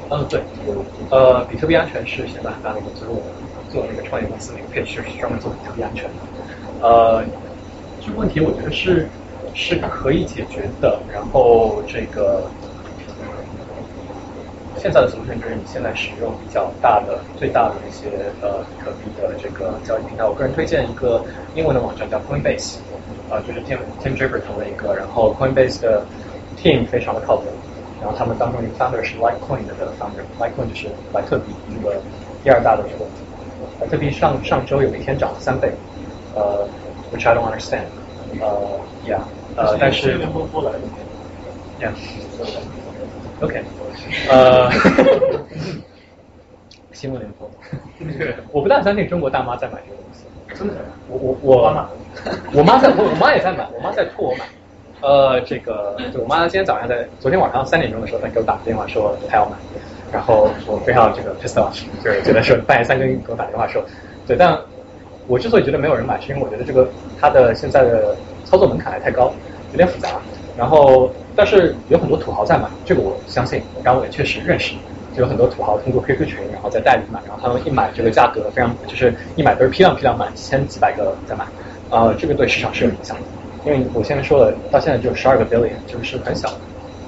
S1: 嗯，对，呃，比特币安全是现在很大的一个，就是我做那个创业公司那个 pitch 就是专门做比特币安全的。呃，这个问题我觉得是是可以解决的，然后这个现在的俗称就是你现在使用比较大的、最大的一些呃比特币的这个交易平台，我个人推荐一个英文的网站叫 Coinbase，啊、就是 Tim Tim Draper 投了一个，然后 Coinbase 的 team 非常的靠谱，然后他们当中一个 founder 是 Litecoin 的 founder，Litecoin 就是莱特币这个第二大的这个，莱特币上上周有一天涨了三倍，呃，which I don't understand，呃，yeah，呃，但是，yeah，OK，呃，新闻联播，我不大相信中国大妈在买这个东西，真的，我我我，<laughs> 我妈在，我我妈也在买，我妈在托我买。呃，这个，就我妈今天早上在，昨天晚上三点钟的时候，她给我打个电话说她要买，然后我非常这个 pissed off，就是觉得说半夜三更给我打电话说，对，但我之所以觉得没有人买，是因为我觉得这个它的现在的操作门槛还太高，有点复杂，然后但是有很多土豪在买，这个我相信，然后我也确实认识，就有很多土豪通过 QQ 群，然后在代理买，然后他们一买这个价格非常，就是一买都是批量批量买，几千几百个在买，呃，这个对市场是有影响的。因为我现在说了，到现在就十二个 billion，就是很小，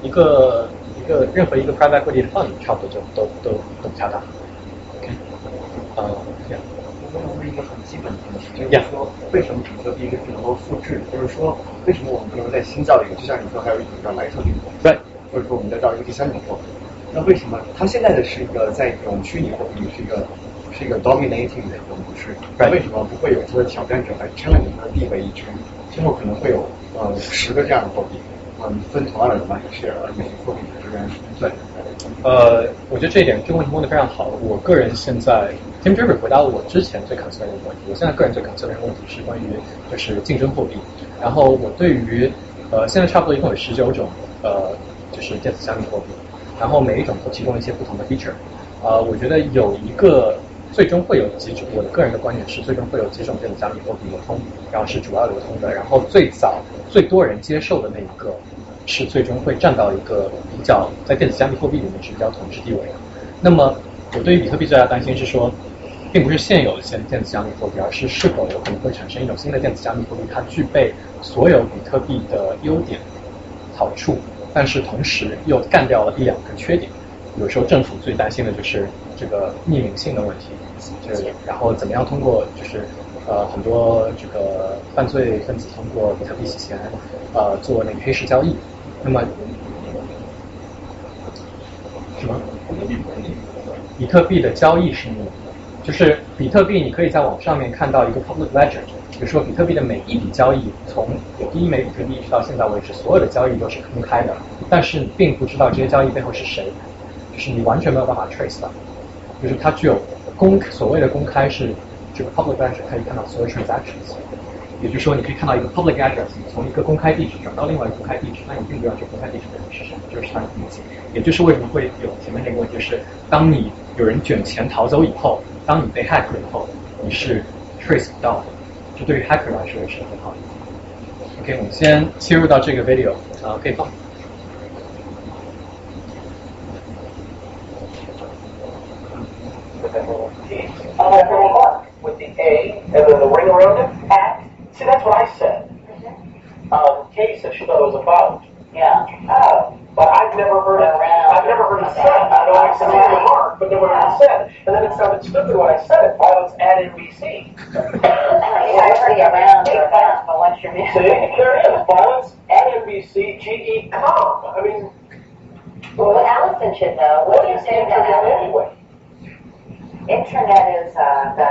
S1: 一个一个任何一个 private equity fund 差不多就都都都不差大。OK，呃，这样。
S23: 我问一个很基本的问题，就是说为什么比特币是能够复制？就是说为什么我们不能再新造一个？就像你说，还有一种叫莱特币，
S1: 对，
S23: 或者说我们再造一个第三种货币。那为什么它现在的是一个在一种虚拟货币是一个是一个 dominating 的一个模式？那为什么不会有它的挑战者来 challenge 它的地位一区？今后可能会有呃十个这样的货币，嗯，分同样的 market share，而每个货币之间
S1: 对，呃，我觉得这一点这个问题问的非常好。我个人现在 Tim Draper 回答了我之前最 concern 的一个问题。我现在个人最 concern 的问题是关于就是竞争货币。然后我对于呃现在差不多一共有十九种呃就是电子加密货币，然后每一种都提供一些不同的 feature。呃，我觉得有一个最终会有几种，我的个人的观点是最终会有几种电子加密货币流通，然后是主要流通的，然后最早最多人接受的那一个是最终会占到一个比较在电子加密货币里面是比较统治地位的。那么我对于比特币最大的担心是说，并不是现有的现电子加密货币，而是是否有可能会产生一种新的电子加密货币，它具备所有比特币的优点、好处，但是同时又干掉了一两个缺点。有时候政府最担心的就是这个匿名性的问题，就是然后怎么样通过就是呃很多这个犯罪分子通过比特币洗钱，呃做那个黑市交易，那么什么？比特币的交易是匿名的，就是比特币你可以在网上面看到一个 public ledger，比如说比特币的每一笔交易，从有第一枚比特币一直到现在为止，所有的交易都是公开的，但是你并不知道这些交易背后是谁。就是你完全没有办法 trace 的，就是它具有公所谓的公开是这个 public ledger 可以看到所有 transactions，也就是说你可以看到一个 public address 从一个公开地址转到另外一个公开地址，那你并不知道这个公开地址的人是谁，就是它的名字。也就是为什么会有前面那个问题是，当你有人卷钱逃走以后，当你被 hack 了以后，你是 trace 不到的，这对于 hacker 来说也是很好的。OK，我们先切入到这个 video 啊，可以放。
S24: On that little mark with the A and then the ring around it. At. See, that's what I said. Um, Katie said she thought it was a vowel. Yeah. Uh, but I've never heard it. I've never heard it said. I know I said the mark, but never heard it said. And then it sounded stupid when I said it. Violence at NBC. I heard it around but what's your See, there it is. Violence at NBC. GE com. I mean.
S25: Well, Allison should know. What do you say about that
S24: anyway?
S25: Internet is uh, the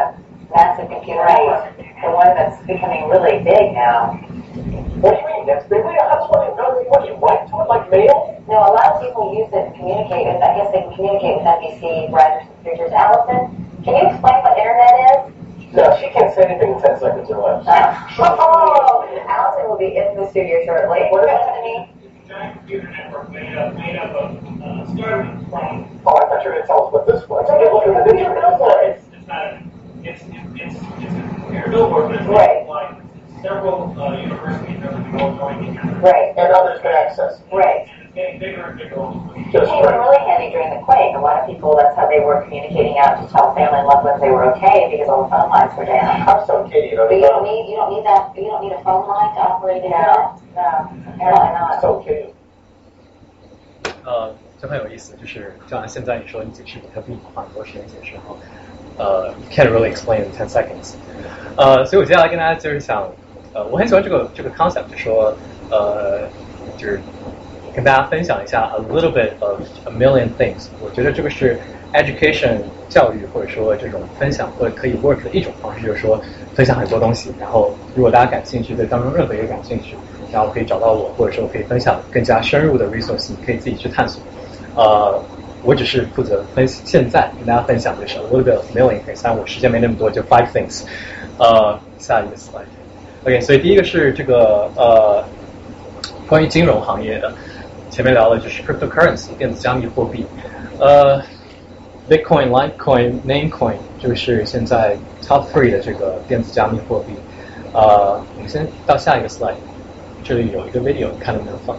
S25: massive computer network, the one that's becoming really big now.
S24: What do you mean? That's big? How does one, what do you write to it like mail?
S25: No, a lot of people use it to communicate with, I guess they can communicate with NBC writers and producers. Allison, can you explain what internet is?
S24: No, she can't say anything in 10 seconds or less.
S25: oh, <laughs> Allison will be in the studio shortly.
S24: What is
S25: it?
S24: Giant computer network made up, made up of uh, starting from. Oh, I thought you were going to tell us what this was. A look at the.
S25: It's,
S24: it's not. It's it's it's a computer billboard, but it's right. like several uh, universities the world joining together.
S25: Right.
S24: And others can access.
S25: Right
S24: And it's getting bigger and bigger.
S25: It became really handy during the quake. A lot of people, that's how they were communicating out to tell family and loved ones they were okay because all the phone lines were down.
S24: I'm so kidding. You know,
S25: but you don't need you don't need that you don't need a phone line to operate the internet. No, apparently not.
S24: So kidding.
S1: 呃，就很有意思，就是就像现在你说你解释比特币，花很多时间解释，然后呃，can't really explain in ten seconds。呃，所以我接下来跟大家就是想，呃，我很喜欢这个这个 concept，就说呃，就是 跟大家分享一下 a little bit of a million things。我觉得这个是 education 教育或者说这种分享或者可以 work 的一种方式，就是说分享很多东西，然后如果大家感兴趣，对当中任何一个感兴趣。然后可以找到我，或者说可以分享更加深入的 resource，你可以自己去探索。呃，我只是负责分现在跟大家分享的是 a little bit of a million things，但我时间没那么多，就 five things。呃，下一个 slide。OK，所以第一个是这个呃关于金融行业的，前面聊的就是 cryptocurrency 电子加密货币。呃，Bitcoin、Litecoin、Namecoin 就是现在 top three 的这个电子加密货币。呃，我们先到下一个 slide。这里有一个 video，看能不能放？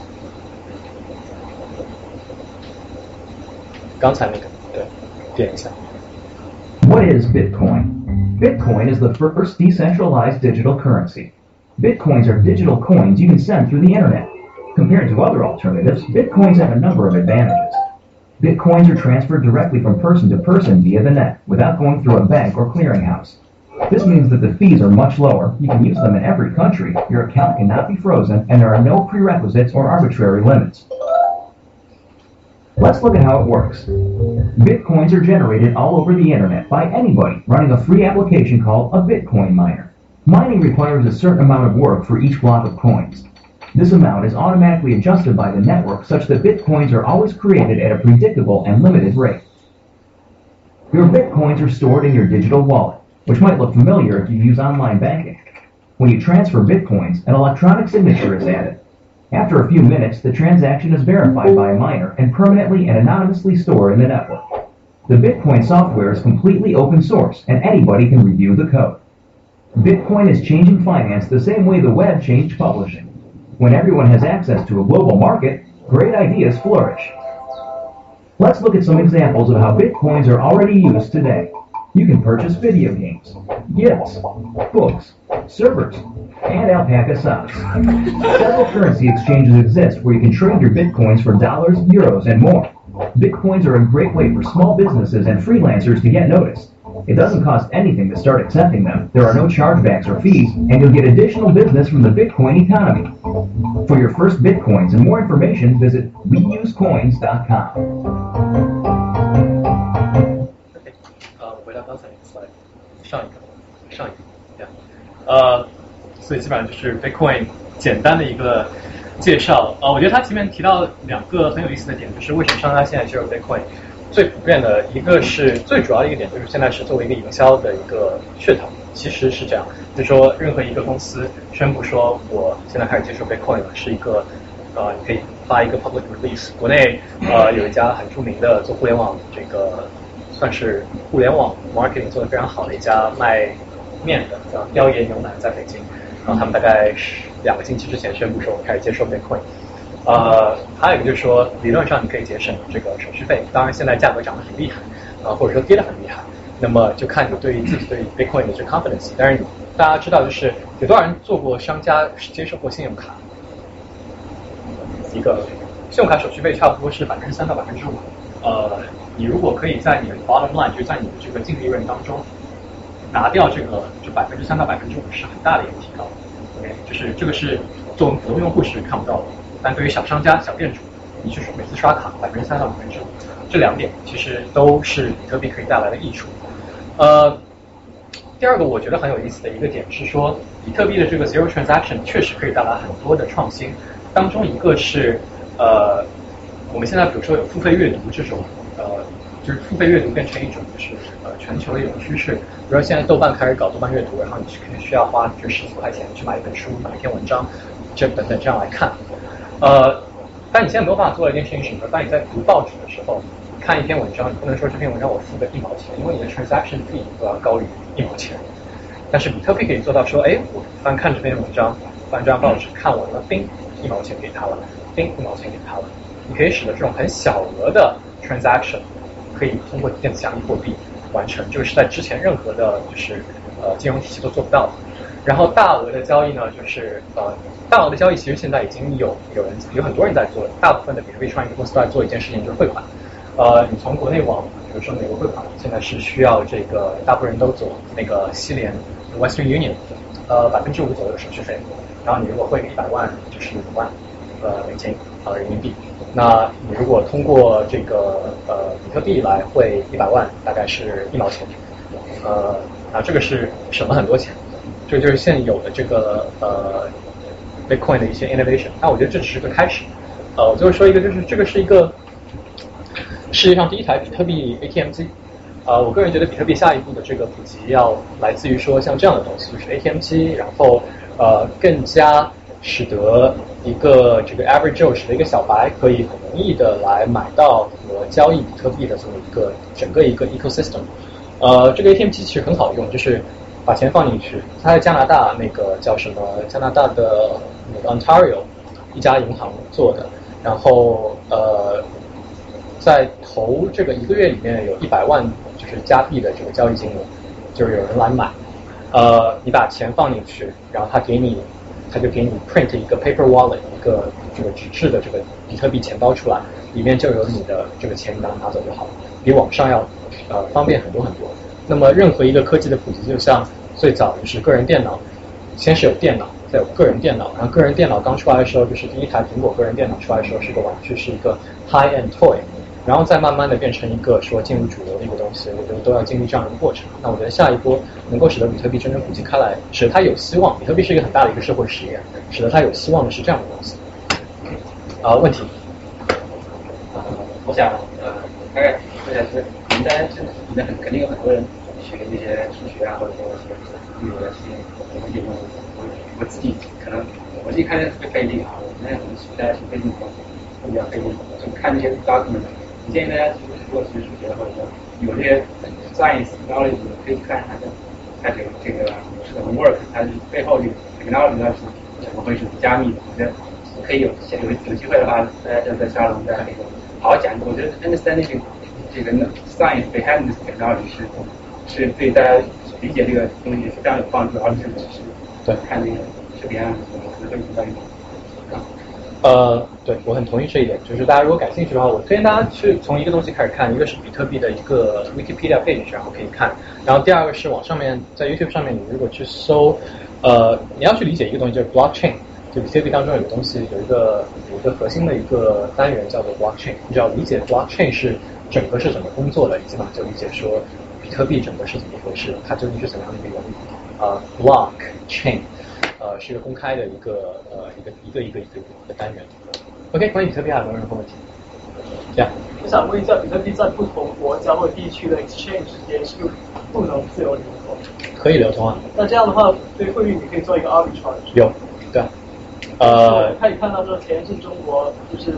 S1: 刚才那个，对，点一下。
S26: What is Bitcoin? Bitcoin is the first decentralized digital currency. Bitcoins are digital coins you can send through the internet. Compared to other alternatives, Bitcoins have a number of advantages. Bitcoins are transferred directly from person to person via the net without going through a bank or clearinghouse. This means that the fees are much lower, you can use them in every country, your account cannot be frozen, and there are no prerequisites or arbitrary limits. Let's look at how it works. Bitcoins are generated all over the internet by anybody running a free application called a Bitcoin miner. Mining requires a certain amount of work for each block of coins. This amount is automatically adjusted by the network such that Bitcoins are always created at a predictable and limited rate. Your Bitcoins are stored in your digital wallet which might look familiar if you use online banking. When you transfer bitcoins, an electronic signature is added. After a few minutes, the transaction is verified by a miner and permanently and anonymously stored in the network. The Bitcoin software is completely open source and anybody can review the code. Bitcoin is changing finance the same way the web changed publishing. When everyone has access to a global market, great ideas flourish. Let's look at some examples of how Bitcoins are already used today. You can purchase video games, gifts, books, servers, and alpaca socks. Several currency exchanges exist where you can trade your bitcoins for dollars, euros, and more. Bitcoins are a great way for small businesses and freelancers to get noticed. It doesn't cost anything to start accepting them, there are no chargebacks or fees, and you'll get additional business from the Bitcoin economy. For your first Bitcoins and more information, visit weusecoins.com.
S1: 刚才那个 slide 上一个上一个这样，呃，所以基本上就是 Bitcoin 简单的一个介绍啊。我觉得他前面提到两个很有意思的点，就是为什么商家现在接受 Bitcoin。 最普遍的一个是最主要的一个点，就是现在是作为一个营销的一个噱头。其实是这样，就说任何一个公司宣布说我现在开始接受 Bitcoin 了，是一个呃，你可以发一个 public release。国内呃有一家很著名的做互联网这个。算是互联网 marketing 做的非常好的一家卖面的，叫雕爷牛奶，在北京。然后他们大概是两个星期之前宣布说开始接受 Bitcoin。呃，还有一个就是说，理论上你可以节省这个手续费，当然现在价格涨得很厉害，啊，或者说跌得很厉害，那么就看你对于自己对 Bitcoin 的这个 confidence。但是大家知道，就是有多少人做过商家接受过信用卡？一个信用卡手续费差不多是百分之三到百分之五。呃，你如果可以在你的 bottom line，就在你的这个净利润当中拿掉这个，就百分之三到百分之五是很大的一个提高。OK，就是这个是作为普通用户是看不到的。但对于小商家、小店主，你去每次刷卡百分之三到百分之五，这两点其实都是比特币可以带来的益处。呃，第二个我觉得很有意思的一个点是说，比特币的这个 zero transaction 确实可以带来很多的创新。当中一个是呃，我们现在比如说有付费阅读这种呃，就是付费阅读变成一种就是呃全球的一种趋势。比如说现在豆瓣开始搞豆瓣阅读，然后你可能需要花就十几块钱去买一本书、买一篇文章，这等等这样来看。呃，但你现在没有办法做的一件事情是什么？当你在读报纸的时候，看一篇文章，你不能说这篇文章我付个一毛钱，因为你的 transaction fee 都要高于一毛钱。但是比特币可以做到说，哎，我翻看这篇文章，翻这张报纸，看完了，叮，一毛钱给他了，叮，一毛钱给他了。你可以使得这种很小额的 transaction 可以通过电子加密货币完成，这个是在之前任何的就是呃金融体系都做不到的。然后大额的交易呢，就是呃。大额的交易其实现在已经有有人有很多人在做，大部分的比特币创业公司都在做一件事情，就是汇款。呃，你从国内往比如说美国汇款，现在是需要这个大部分人都走那个西联 Western Union，呃百分之五左右的手续费。然后你如果汇一百万，就是五万呃美金呃人民币。那你如果通过这个呃比特币来汇一百万，大概是一毛钱。呃啊这个是省了很多钱，这就是现有的这个呃。Bitcoin 的一些 innovation，那我觉得这只是个开始。呃，我最后说一个，就是这个是一个世界上第一台比特币 ATM 机。呃，我个人觉得比特币下一步的这个普及要来自于说像这样的东西，就是 ATM 机，然后呃更加使得一个这个 average Joe 使得一个小白可以很容易的来买到和交易比特币的这么一个整个一个 ecosystem。呃，这个 ATM 机其实很好用，就是把钱放进去，它在加拿大那个叫什么？加拿大的那个。Ontario 一家银行做的，然后呃，在头这个一个月里面有一百万就是加币的这个交易金额，就是有人来买，呃，你把钱放进去，然后他给你，他就给你 print 一个 paper wallet 一个这个纸质的这个比特币钱包出来，里面就有你的这个钱，你把它拿走就好了，比网上要呃方便很多很多。那么任何一个科技的普及，就像最早就是个人电脑，先是有电脑。再有个人电脑，然后个人电脑刚出来的时候，就是第一台苹果个人电脑出来的时候是个玩具，是一个 high end toy，然后再慢慢的变成一个说进入主流的一个东西，我觉得都要经历这样的一个过程。那我觉得下一波能够使得比特币真正普及开来，使得它有希望，比特币是一个很大的一个社会实验，使得它有希望的是这样的东西。啊，问题？
S17: 我想呃，大概我想是，你们大家现在肯定有很多人学这些数学啊，或者说是语言的事情，我们也用。我自己可能我自己看的特别费力啊，我们可能实在挺费力的，会比较费力。就看这些 document，我建议大家如果学数学或者说有这些 science knowledge，可以看一下这看这个这个是怎么 work，它是背后这个 technology 是怎么回事，加密的。我觉得可以有有有机会的话，大家就在沙龙在那个好好讲。我觉得 understanding 这个 science behind this technology 是是对大家理解这个东西是非常有帮助，而且是。
S1: 对，
S17: 看那个视频啊，可能会比较有。
S1: 呃，对我很同意这一点，就是大家如果感兴趣的话，我推荐大家去从一个东西开始看，一个是比特币的一个 Wikipedia page，然后可以看，然后第二个是网上面在 YouTube 上面，你如果去搜，呃，你要去理解一个东西，就是 blockchain，就比特币当中有东西有一个有一个核心的一个单元叫做 blockchain，你只要理解 blockchain 是整个是怎么工作的，你基本上就理解说比特币整个是怎么回事，它究竟是怎么样的一个原理。呃，blockchain，呃，是一个公开的一个呃一个一个一个一个一个单元。OK，关于比特币还有没有任何问题？这样。
S27: 我想问一下，比特币在不同国家或地区的 exchange 之间是不是不能自由流通？
S1: 可以流通啊。
S27: 那这样的话，对汇率你可以做一个 arbitrage。
S1: 有，对。呃。
S27: 可以看到，说前一阵中国就是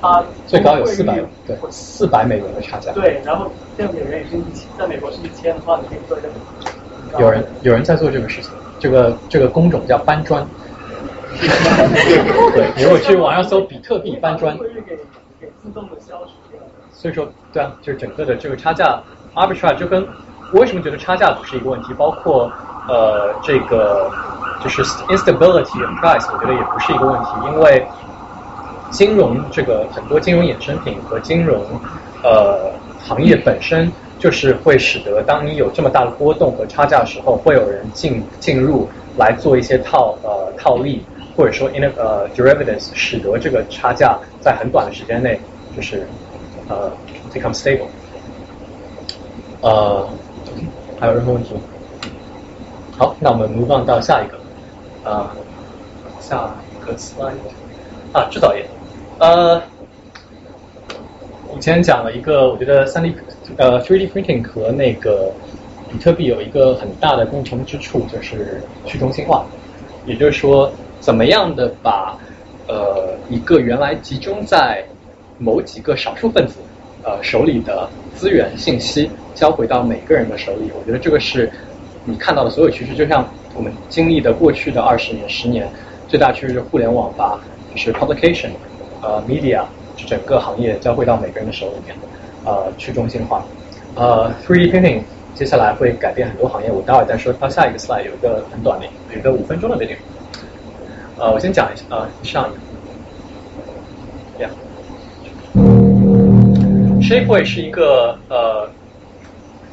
S15: 它
S1: 最高有四百对四百美元的差价。
S15: 对，然后在美元已经在美国是一千的话，你可以做一个。
S1: 有人有人在做这个事情，这个这个工种叫搬砖。<laughs> 对，你如果去网上搜比特币搬砖。所以说，对啊，就是整个的这个差价 arbitrage 就跟我为什么觉得差价不是一个问题，包括呃这个就是 instability of price，我觉得也不是一个问题，因为金融这个很多金融衍生品和金融呃行业本身就是会使得当你有这么大的波动和差价的时候，会有人进进入来做一些套呃套利。或者说 in 呃 derivatives 使得这个差价在很短的时间内就是呃 become stable。呃，还有任何问题？好，那我们 move on 到下一个，呃，下一个 slide 啊，制造业，呃，以前讲了一个，我觉得三 D 呃 3D printing 和那个比特币有一个很大的共同之处，就是去中心化，也就是说。怎么样的把呃一个原来集中在某几个少数分子呃手里的资源信息交回到每个人的手里？我觉得这个是你看到的所有趋势，就像我们经历的过去的二十年、十年，最大趋势是互联网把就是 publication 呃 media 就整个行业交汇到每个人的手里面，呃去中心化。呃 3D printing 接下来会改变很多行业，我待会再说到下一个 slide 有一个很短的，有一个五分钟的 video。呃，我先讲一下，呃，上一个，Shapeway 是一个呃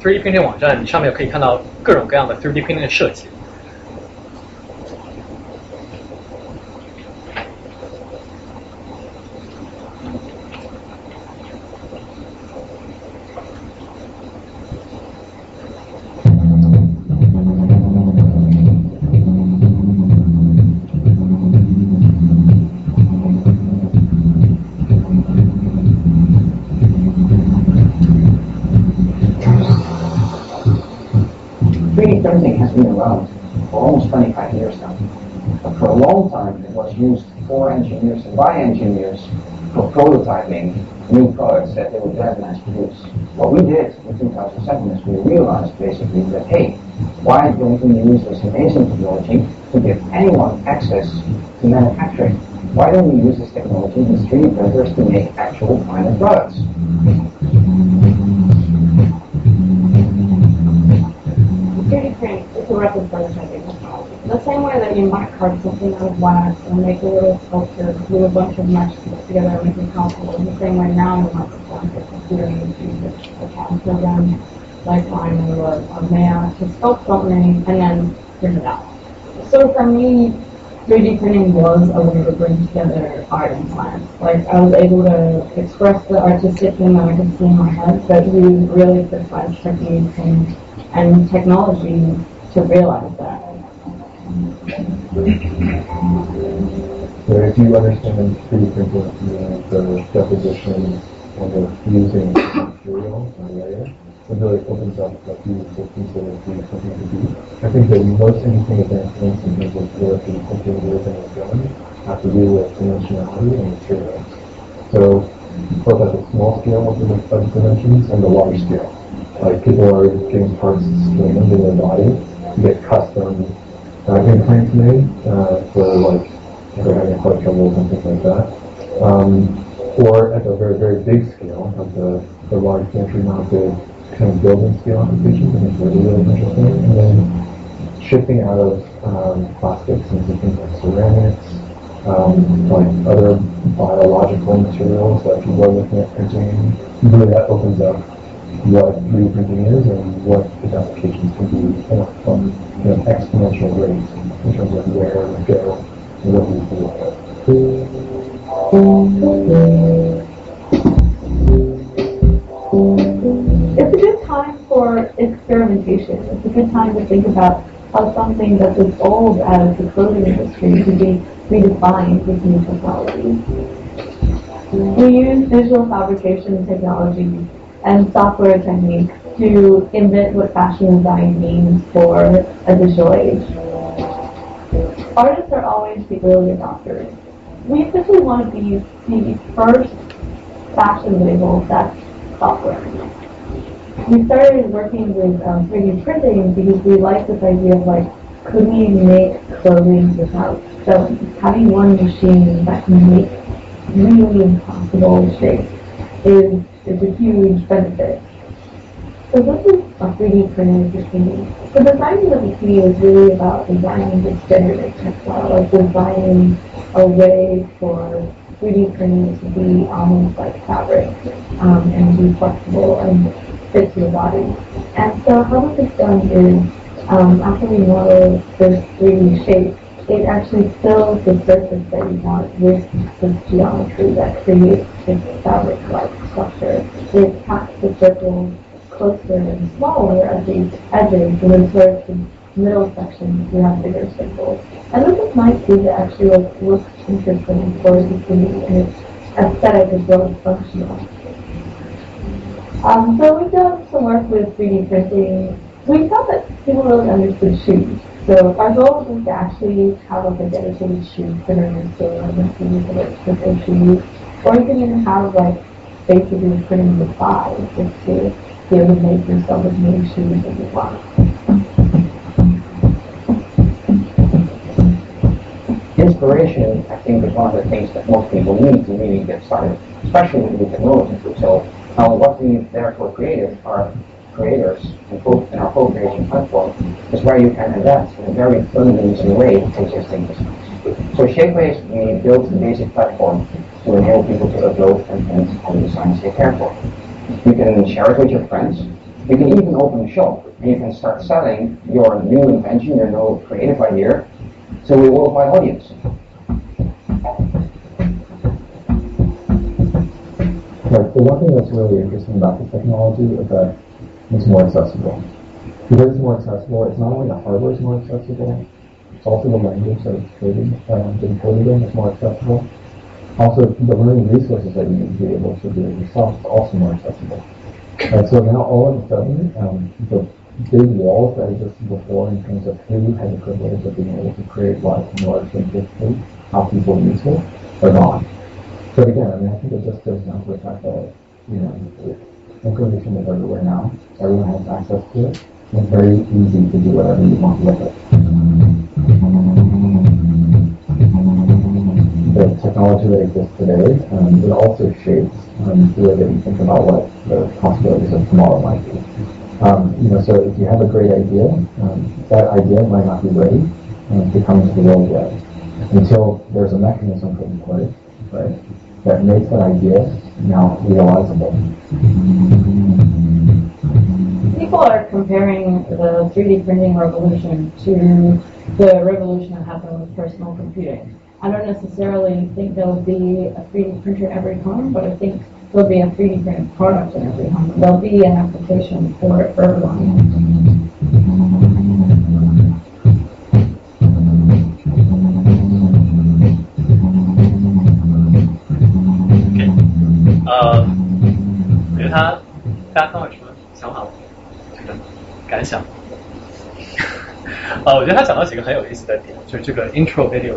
S1: 3D printing 网站，你上面可以看到各种各样的 3D printing 的设计。
S28: By engineers for prototyping new products that they would then mass produce. What we did in 2007 is we realized basically that, hey, why don't we use this amazing technology to give anyone access to manufacturing? Why don't we use this technology in 3D printers to make actual final products?
S29: 3D print is a technology. The same way that you might carve something out of wax and make a little sculpture, glue a bunch of mesh together make a console. The same way now you might perform a computer and use a CAD program like Line or, or Maya to sculpt something and then print it out. So for me, 3D printing was a way to bring together art and science. Like I was able to express the artistic thing that I could see in my head, but use really precise techniques and and technology to realize that.
S18: So if you understand 3D printing, you the deposition and the fusing material and layer, it really opens up a few consider 3D printing to be. I think the most interesting advancements in terms of where 3D printing is and going have to do with dimensionality and materials. So both at the small scale of the dimensions and the large scale like people are getting parts scanned in their body to get custom uh, implants made uh, for like if they're having heart trouble and things like that. Um, or at a very, very big scale, of the, the large pantry mounted kind of building scale applications, I think really, really interesting. And then shifting out of um, plastics into things like ceramics, um, like other biological materials that people are looking at printing, really that opens up what 3D printing is and what its applications can be from exponential rates in terms of where we go and what we do.
S29: It's a good time for experimentation. It's a good time to think about how something that's as old as the clothing industry can be redefined with new technologies. We use visual fabrication technology and software techniques to invent what fashion design means for a digital age. Artists are always the early adopters. we essentially want to be the first fashion label that's software. We started working with um, 3D printing because we like this idea of like, could we make clothing without sewing? Having one machine that can make really impossible shapes is, is a huge benefit. So this is a 3D printed bikini. So designing the bikini is really about designing this generative textile, like designing a way for 3D printing to be almost like fabric um, and be flexible and fit your body. And so how this is done is um, after we model this 3D shape, it actually fills the surface that you want with this geometry that creates this fabric-like structure. It packs the circles closer and smaller at the edges, and then towards the middle section you have bigger circles. And this is nice because it actually like, looks interesting for the bikini, and its aesthetic as well as functional. Um, so we've done some work with 3D printing. We thought that people really understood shoes. So our goal was to actually have like a dedicated shoe printer in store and see if it print their shoes. Or you can even have like basically printing the thighs just to be able to make as many shoes as you want.
S28: Inspiration, I think, is one of the things that most people need to really get started, especially with new technology. So uh, what we therefore created are creators full, in our co-creation platform is where you can adapt in a very and easy way existing designs. So Shapeways, we built the basic platform to enable people to upload and all the designs they care for. You can share it with your friends. You can even open a shop and you can start selling your new invention, your new creative idea to a worldwide audience.
S18: Right. The one thing that's really interesting about this technology is that it's more accessible. Because it's more accessible, it's not only the hardware is more accessible, it's also the language that it's coded, um, been coded in is more accessible. Also, the learning resources that you need to be able to do yourself is also more accessible. And so now all of a sudden, um, the big walls that existed before in terms of who had the privilege of being able to create what in order to anticipate how people use it are gone. But again, I mean, I think it just goes down to the fact that, you know, information is everywhere now. Everyone has access to it. It's very easy to do whatever you want with it. Technology that exists today, um, it also shapes um, the way that you think about what the possibilities of tomorrow might be. Um, you know, so if you have a great idea, um, that idea might not be ready um, to come into the world yet until there's a mechanism put in place, right, that makes that idea now realizable.
S29: People are comparing the 3D printing revolution to the revolution that happened with personal computing. I don't necessarily think there'll be a 3D printer in every home, but I think there'll be a 3D printed product in every home. There'll be an application for it for everyone.
S1: OK，呃，我觉得他大家看到有什么想法吗？这个感想？呃，我觉得他讲到几个很有意思的点，就是这个 <laughs> intro video。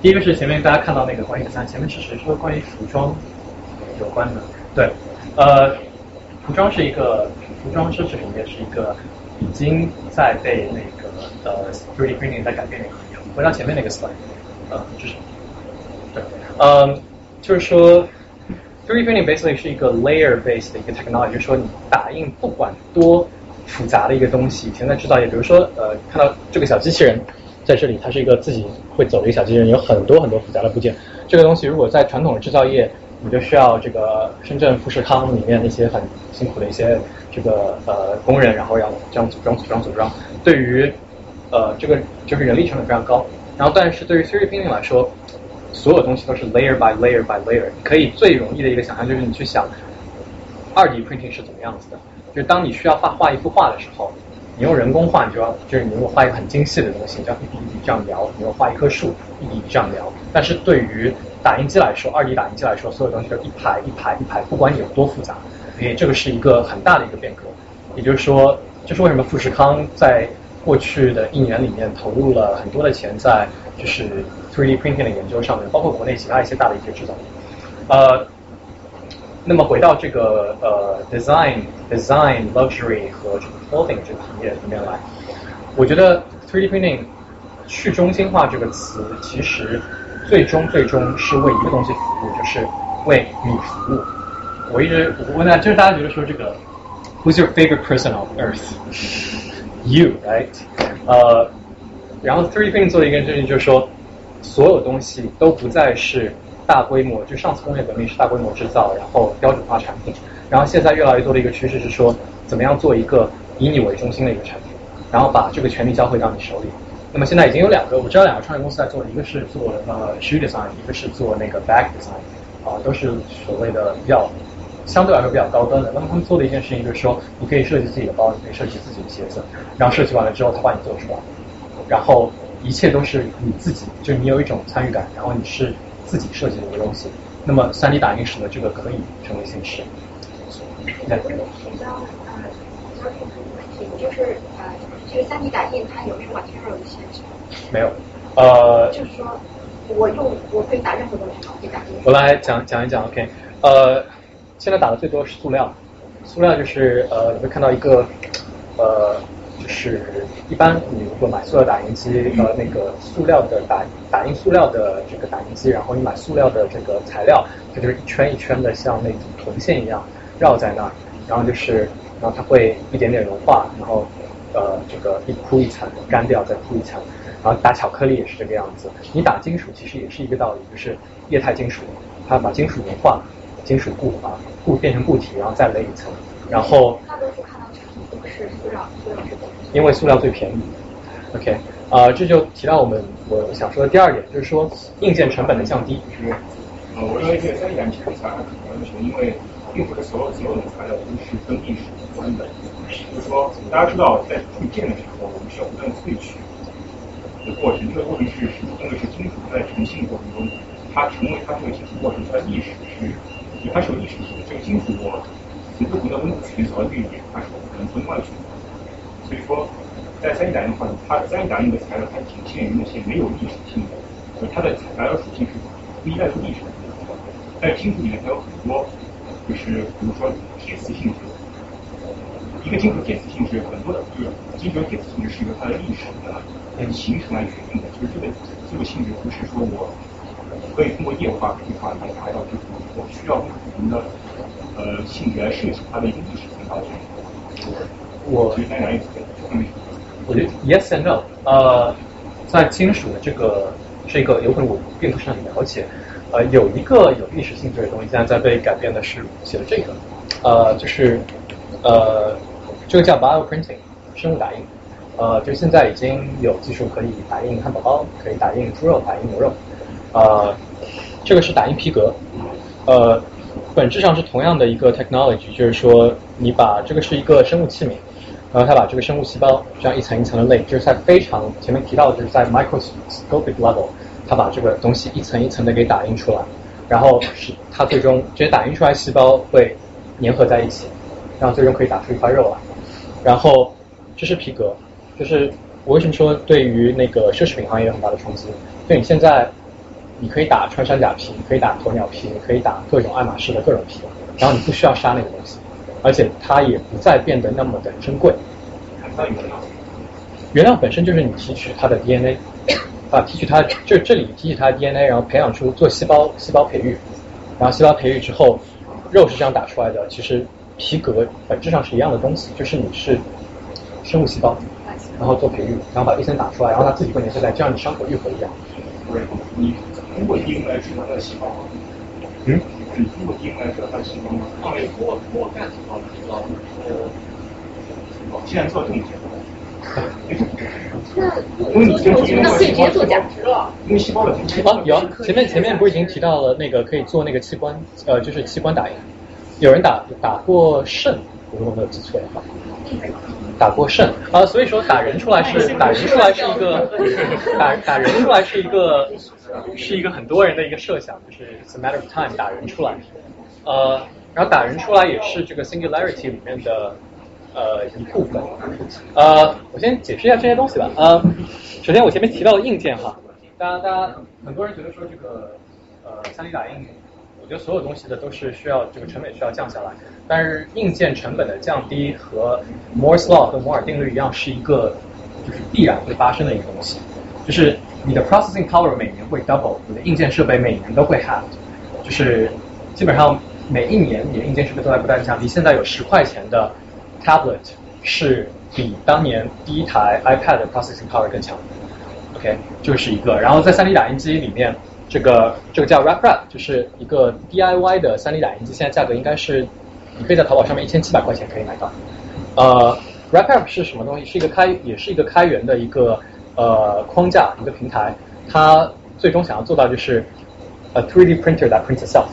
S1: 第一个是前面大家看到那个关于三，前面是谁说关于服装有关的？对，呃，服装是一个服装奢侈品业是一个已经在被那个呃 3D printing 在改变的一个行业。回到前面那个 slide，呃，就是对，呃，就是说 3D printing basically 是一个 layer based 的一个 technology，就是说你打印不管多复杂的一个东西，以前在制造业，比如说呃，看到这个小机器人在这里，它是一个自己会走的一个小机器人，有很多很多复杂的部件。这个东西如果在传统的制造业，你就需要这个深圳富士康里面那些很辛苦的一些这个呃工人，然后要这样组装、组装、组装。对于呃这个就是人力成本非常高。然后但是对于 3D printing 来说，所有东西都是 layer by layer by layer。你可以最容易的一个想象就是你去想二 D printing 是怎么样子的，就是当你需要画画一幅画的时候，你用人工画，你就要就是你如果画一个很精细的东西，你就要一笔一笔这样描；你要画一棵树，一笔一笔这样描。但是对于打印机来说，二 D 打印机来说，所有东西都一排一排一排，不管你有多复杂，所以这个是一个很大的一个变革。也就是说，这是为什么富士康在过去的一年里面投入了很多的钱在就是 3D printing 的研究上面，包括国内其他一些大的一些制造业。呃，那么回到这个呃 design design luxury 和 clothing 这个行业里面来，我觉得 3D printing 去中心化这个词其实最终最终是为一个东西服务，就是为你服务。我一直我问大家，就是大家觉得说这个 Who's your favorite person on earth? <laughs> You, right? 呃，然后 3D printing 做的一个事情就是说，所有东西都不再是大规模，就上次工业革命是大规模制造，然后标准化产品，然后现在越来越多的一个趋势是说，怎么样做一个以你为中心的一个产品，然后把这个权利交回到你手里。那么现在已经有两个，我知道两个创业公司在做，一个是做呃 shoe design，一个是做那个 bag design，啊，都是所谓的比较相对来说比较高端的。那么他们做的一件事情就是说，你可以设计自己的包，你可以设计自己的鞋子，然后设计完了之后，他帮你做出来，然后一切都是你自己，就你有一种参与感，然后你是自己设计的一个东西。那么 3D 打印使得这个可以成为现实。
S11: 那提到呃，交通问题，就是呃，这个三 D 打印它有没有 material 的限制？
S1: 没有，呃，
S11: 就是说我用我可以打任何东西吗？可以打印。
S1: 我来讲讲一讲，OK，呃，现在打的最多是塑料，塑料就是呃，你会看到一个呃，就是一般你如果买塑料打印机，呃，那个塑料的打打印塑料的这个打印机，然后你买塑料的这个材料，它就是一圈一圈的像那种铜线一样绕在那儿，然后就是然后它会一点点融化，然后呃这个一铺一层干掉，再铺一层。然后打巧克力也是这个样子，你打金属其实也是一个道理，就是液态金属，它把金属融化，金属固化固变成固体，然后再垒一层，然后
S11: 大多数看到产品都是塑料，塑料是怎么？
S1: 因为塑料最便宜。OK，啊、这就提到我们我想说的第二点，就是说硬件成本的降低。
S2: 就是呃，我认为这三元其实材料可能是因为并不是所有所有的材料都是跟历史有关的，就是说大家知道在铸剑的时候，我们需要不断萃取的过程，这个过程是是因为是金属在成性过程中，它成为它这个金属过程它的历史是，它是有历史性的，这个金属我从不同的温度去走到这一点，它是不可能从另外去的，所以说。在三 D 打印的话，它三 D 打印的材料它仅限于那些没有历史性的，就是它的材料属性是不依赖于历史的。在金属里面它有很多，就是比如说铁磁性质，一个金属铁磁性质很多的，就是金属铁磁性质是由它的历史的形成来决定的，就是这个这个性质不是说我可以通过液化可以把它达到，就是我需要不同的呃性质来设计它的一个历史性道具。
S1: 我。我觉得 yes and no，呃，在金属的这个这个有可能我并不是很了解，呃，有一个有历史性质的东西现在在被改变的是写的这个，呃，就是呃，这个叫 bioprinting 生物打印，呃，就现在已经有技术可以打印汉堡包，可以打印猪肉，打印牛肉，呃，这个是打印皮革，呃，本质上是同样的一个 technology，就是说你把这个是一个生物器皿。然后它把这个生物细胞这样一层一层的类，就是在非常前面提到的，就是在 microscopic level，它把这个东西一层一层的给打印出来，然后是它最终这些打印出来细胞会粘合在一起，然后最终可以打出一块肉来。然后这是皮革，就是我为什么说对于那个奢侈品行业有很大的冲击？就你现在你可以打穿山甲皮，可以打鸵鸟皮，你可以打各种爱马仕的各种皮，然后你不需要杀那个东西。而且它也不再变得那么的珍贵。原料本身就是你提取它的 DNA，啊，提取它就这里提取它的 DNA，然后培养出做细胞细胞培育，然后细胞培育之后，肉是这样打出来的。其实皮革本质上是一样的东西，就是你是生物细胞，然后做培育，然后把 DNA 打出来，然后它自己会粘合在，就像你伤口愈合一样。
S2: 你通过 DNA 来知道它的细胞。
S1: 嗯。
S2: 你通过 DNA 来知道它的细胞吗？
S15: 啊，没通过通过干细胞的细胞。呃，
S2: 现在做这么简单。
S14: 那
S2: 因为你先
S14: 我觉得可以直接做假肢了。
S2: 因为细胞的
S1: 啊，有前面前面不是已经提到了那个可以做那个器官呃，就是器官打印，有人打打过肾，如果没有记错的话，打过肾啊，所以说打人出来是打人出来是一个打 <laughs> 打人出来是一个是一个很多人的一个设想，就是 it's a matter of time 打人出来，呃，然后打人出来也是这个 singularity 里面的。呃，一部分，呃，我先解释一下这些东西吧。呃，首先我前面提到的硬件哈，大家大家很多人觉得说这个呃三 D 打印，我觉得所有东西的都是需要这个成本需要降下来，但是硬件成本的降低和 Moore's law 和摩尔定律一样，是一个就是必然会发生的一个东西，就是你的 processing power 每年会 double，你的硬件设备每年都会 half，就是基本上每一年你的硬件设备都在不断降低。现在有十块钱的 tablet 是比当年第一台 iPad 的 processing power 更强。OK，就是一个。然后在 3D 打印机里面，这个这个叫 RepRap，就是一个 DIY 的 3D 打印机，现在价格应该是你可以在淘宝上面一千七百块钱可以买到。呃，RepRap 是什么东西？是一个开，也是一个开源的一个呃框架，一个平台。它最终想要做到就是 a 3D printer that prints itself，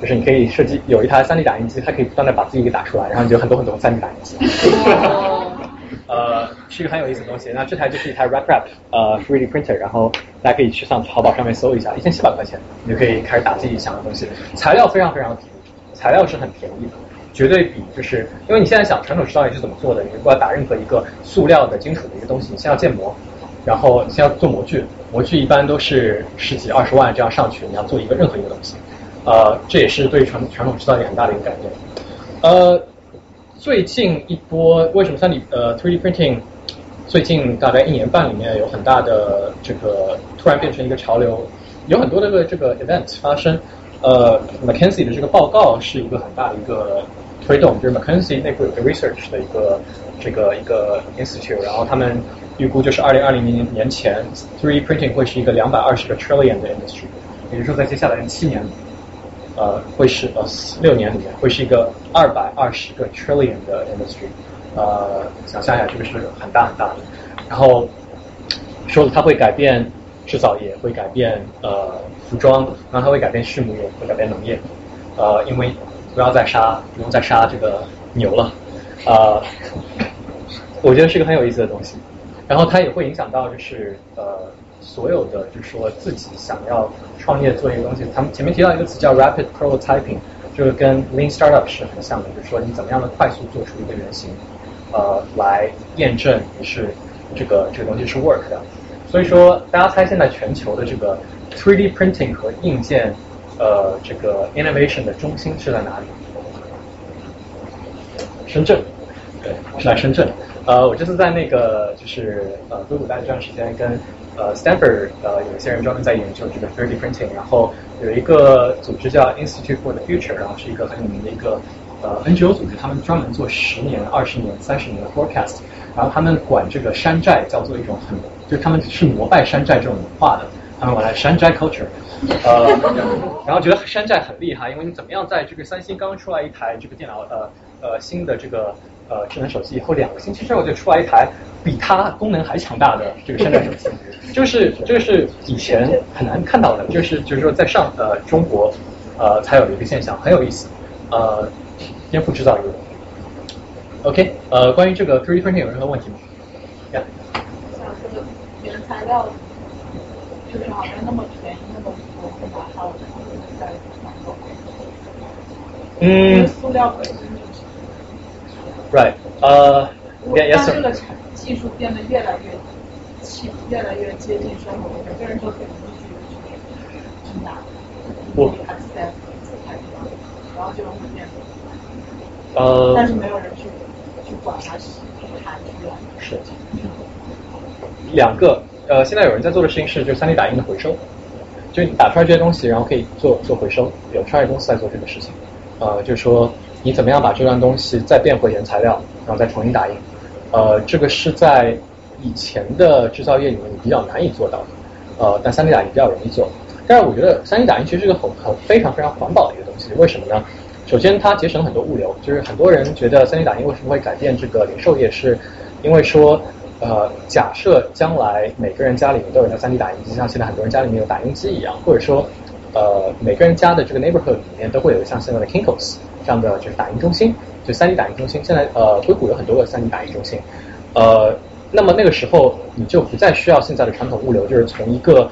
S1: 就是你可以设计有一台 3D 打印机，它可以不断的把自己给打出来，然后你就很多很多 3D 打印机。呃，是一个很有意思的东西。那这台就是一台 RepRap 呃 3D printer，然后大家可以去上淘宝上面搜一下，一千七百块钱，你就可以开始打自己想的东西。材料非常非常便宜，材料是很便宜的，绝对比就是因为你现在想传统制造业是怎么做的？你如果要打任何一个塑料的、金属的一个东西，你先要建模，然后先要做模具，模具一般都是十几二十万这样上去，你要做一个任何一个东西。呃，这也是对传传统制造业很大的一个改变。呃。最近一波为什么三 D 呃 3D printing 最近大概一年半里面有很大的这个突然变成一个潮流，有很多的个这个 event 发生。呃，McKinsey 的这个报告是一个很大的一个推动，就是 McKinsey 内部有个 research 的一个这个一个 institute，然后他们预估就是二零二零年年前 3D printing 会是一个两百二十个 trillion 的 industry，也就是说在接下来的七年。呃，会是呃六年里面会是一个二百二十个 trillion 的 industry，呃，想象一下，这个是很大很大的。然后说它会改变制造业，会改变呃服装，然后它会改变畜牧业，会改变农业，呃，因为不要再杀，不用再杀这个牛了，呃，<laughs> 我觉得是个很有意思的东西。然后它也会影响到就是呃。所有的就是说自己想要创业做一个东西，他们前面提到一个词叫 rapid prototyping，就是跟 lean startup 是很像的，就是说你怎么样的快速做出一个原型，呃，来验证你是这个这个东西是 work 的。所以说，大家猜现在全球的这个 3D printing 和硬件呃这个 innovation 的中心是在哪里？深圳，对，是在深圳。呃，我这次在那个就是呃硅谷待这段时间跟。呃，Stanford 呃有一些人专门在研究这个 3D printing，然后有一个组织叫 Institute for the Future，然后是一个很有名的一个呃 NGO 组织，他们专门做十年、二十年、三十年的 forecast，然后他们管这个山寨叫做一种很，就他们是膜拜山寨这种文化的，他们管它山寨 culture，呃，然后觉得山寨很厉害，因为你怎么样在这个三星刚出来一台这个电脑呃呃新的这个呃智能手机以后两个星期之后就出来一台。比它功能还强大的这个山寨手机，<laughs> 就是这个是以前很难看到的，就是就是说在上呃中国呃才有一个现象，很有意思，呃颠覆制造业。OK，呃关于这个 3D printing 有任何问题吗？
S16: 呀。像这个原材料就是好像那么便宜，那么多，拿到在网购。
S1: 嗯。
S16: 塑料本身就是。
S1: Right，呃，Yes sir。
S16: 技术变得越来越近，越来越接近生活，每个人都可以去去拿，
S1: 不
S16: ，accept，然后就会变
S1: 呃，
S16: 但是没有人去去管它是它出来。
S1: 是。两个，呃，现在有人在做的事情是，就三 D 打印的回收，就你打出来这些东西，然后可以做做回收，有创业公司在做这个事情，呃，就是说你怎么样把这段东西再变回原材料，然后再重新打印。呃，这个是在以前的制造业里面你比较难以做到的，呃，但三 D 打印比较容易做。但是我觉得三 D 打印其实是个很很非常非常环保的一个东西。为什么呢？首先它节省了很多物流，就是很多人觉得三 D 打印为什么会改变这个零售业，是因为说，呃，假设将来每个人家里面都有一台三 D 打印机，像现在很多人家里面有打印机一样，或者说，呃，每个人家的这个 neighborhood 里面都会有像现在的 Kinkos 这样的就是打印中心。就三 D 打印中心，现在呃硅谷有很多个三 D 打印中心，呃，那么那个时候你就不再需要现在的传统物流，就是从一个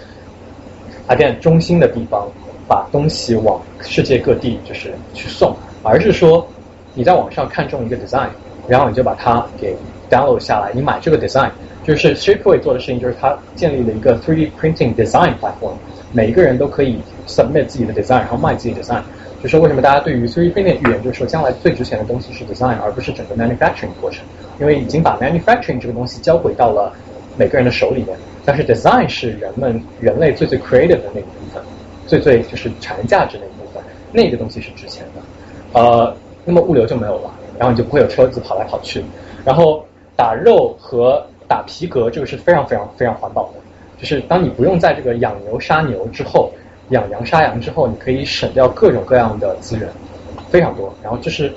S1: 打电中心的地方把东西往世界各地就是去送，而是说你在网上看中一个 design，然后你就把它给 download 下来，你买这个 design，就是 Shapeway 做的事情，就是它建立了一个 3D printing design platform，每一个人都可以 submit 自己的 design，然后卖自己的 design。就是为什么大家对于 3D printing 预言，就是说将来最值钱的东西是 design，而不是整个 manufacturing 过程，因为已经把 manufacturing 这个东西交回到了每个人的手里面。但是 design 是人们人类最最 creative 的那个部分，最最就是产生价值的一部分，那个东西是值钱的。呃，那么物流就没有了，然后你就不会有车子跑来跑去。然后打肉和打皮革这个是非常非常非常环保的，就是当你不用在这个养牛杀牛之后。养羊杀羊之后，你可以省掉各种各样的资源，非常多。然后就是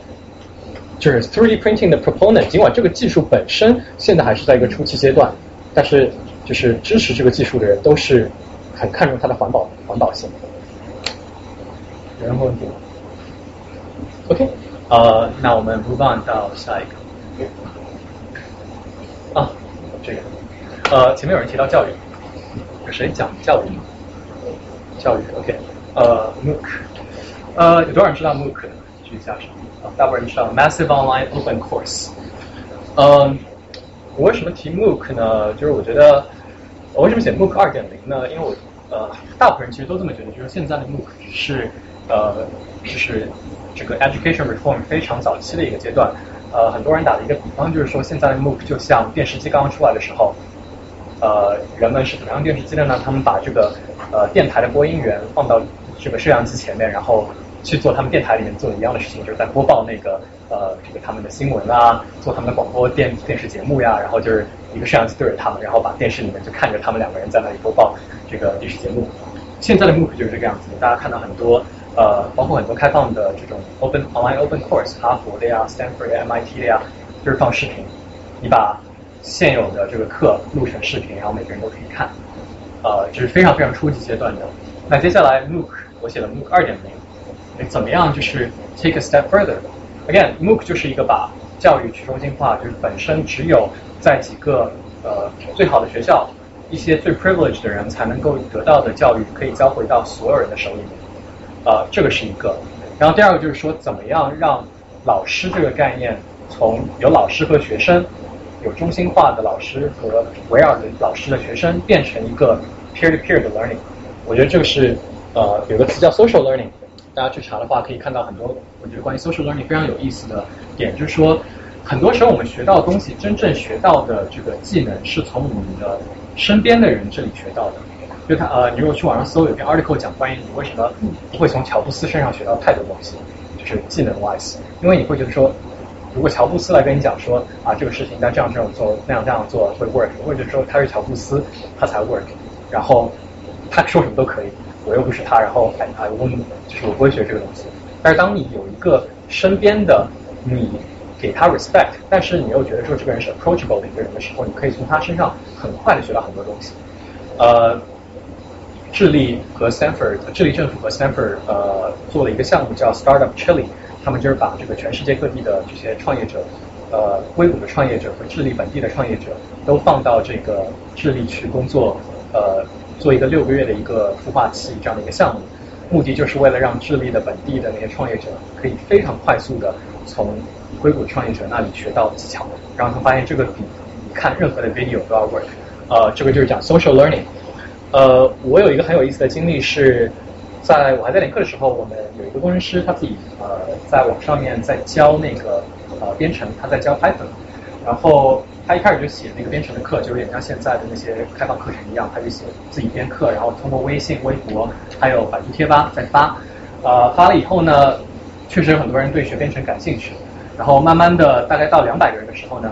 S1: 就是 3D printing 的 proponent，尽管这个技术本身现在还是在一个初期阶段，但是就是支持这个技术的人都是很看重它的环保环保性。有任何问题吗？OK，呃，那我们 move on 到下一个。啊，这个，呃，前面有人提到教育，有谁讲教育吗？教育，OK，呃，MOOC，呃，有多少人知道 MOOC？举一下手。啊，大部分人知道 Massive Online Open Course。嗯，我为什么提 MOOC 呢？就是我觉得，我为什么写 MOOC 二点零呢？因为我呃，大部分人其实都这么觉得，就是现在的 MOOC 只是呃，就是这个 education reform 非常早期的一个阶段。呃，很多人打了一个比方就是说，现在的 MOOC 就像电视机刚刚出来的时候。呃，人们是怎么样电视机的呢？他们把这个呃电台的播音员放到这个摄像机前面，然后去做他们电台里面做的一样的事情，就是在播报那个呃这个他们的新闻啊，做他们的广播电电视节目呀，然后就是一个摄像机对着他们，然后把电视里面就看着他们两个人在那里播报这个电视节目。现在的 MOOC 就是这个样子，大家看到很多呃，包括很多开放的这种 open online open course，哈佛的呀，Stanford 的 MIT 的呀，就是放视频，你把。现有的这个课录成视频，然后每个人都可以看，呃，这是非常非常初级阶段的。那接下来 MOOC 我写了 MOOC 二点零，怎么样就是 take a step further？Again，MOOC 就是一个把教育去中心化，就是本身只有在几个呃最好的学校，一些最 privileged 的人才能够得到的教育，可以交回到所有人的手里面。呃，这个是一个。然后第二个就是说，怎么样让老师这个概念从有老师和学生。有中心化的老师和围绕着老师的学生变成一个 peer-to-peer 的 learning，我觉得这个是呃有个词叫 social learning，大家去查的话可以看到很多我觉得关于 social learning 非常有意思的点，就是说很多时候我们学到的东西，真正学到的这个技能是从我们的身边的人这里学到的。就他呃，你如果去网上搜有篇 article 讲关于你为什么不会从乔布斯身上学到太多东西，就是技能 wise，因为你会觉得说。如果乔布斯来跟你讲说啊，这个事情应该这样这样做，那样这样做会 work，或者说他是乔布斯，他才 work，然后他说什么都可以，我又不是他，然后哎哎，我就是我不会学这个东西。但是当你有一个身边的你给他 respect，但是你又觉得说这个人是 approachable 的一个人的时候，你可以从他身上很快的学到很多东西。呃，智利和 Stanford，智利政府和 Stanford 呃做了一个项目叫 Startup Chile。他们就是把这个全世界各地的这些创业者，呃，硅谷的创业者和智利本地的创业者都放到这个智利去工作，呃，做一个六个月的一个孵化器这样的一个项目，目的就是为了让智利的本地的那些创业者可以非常快速的从硅谷创业者那里学到技巧，然后他发现这个比你看任何的 video 都要 work，呃，这个就是讲 social learning，呃，我有一个很有意思的经历是。在我还在练课的时候，我们有一个工程师，他自己呃在网上面在教那个呃编程，他在教 Python，然后他一开始就写那个编程的课，就有点像现在的那些开放课程一样，他就写自己编课，然后通过微信、微博还有百度贴吧在发，呃发了以后呢，确实有很多人对学编程感兴趣，然后慢慢的大概到两百个人的时候呢，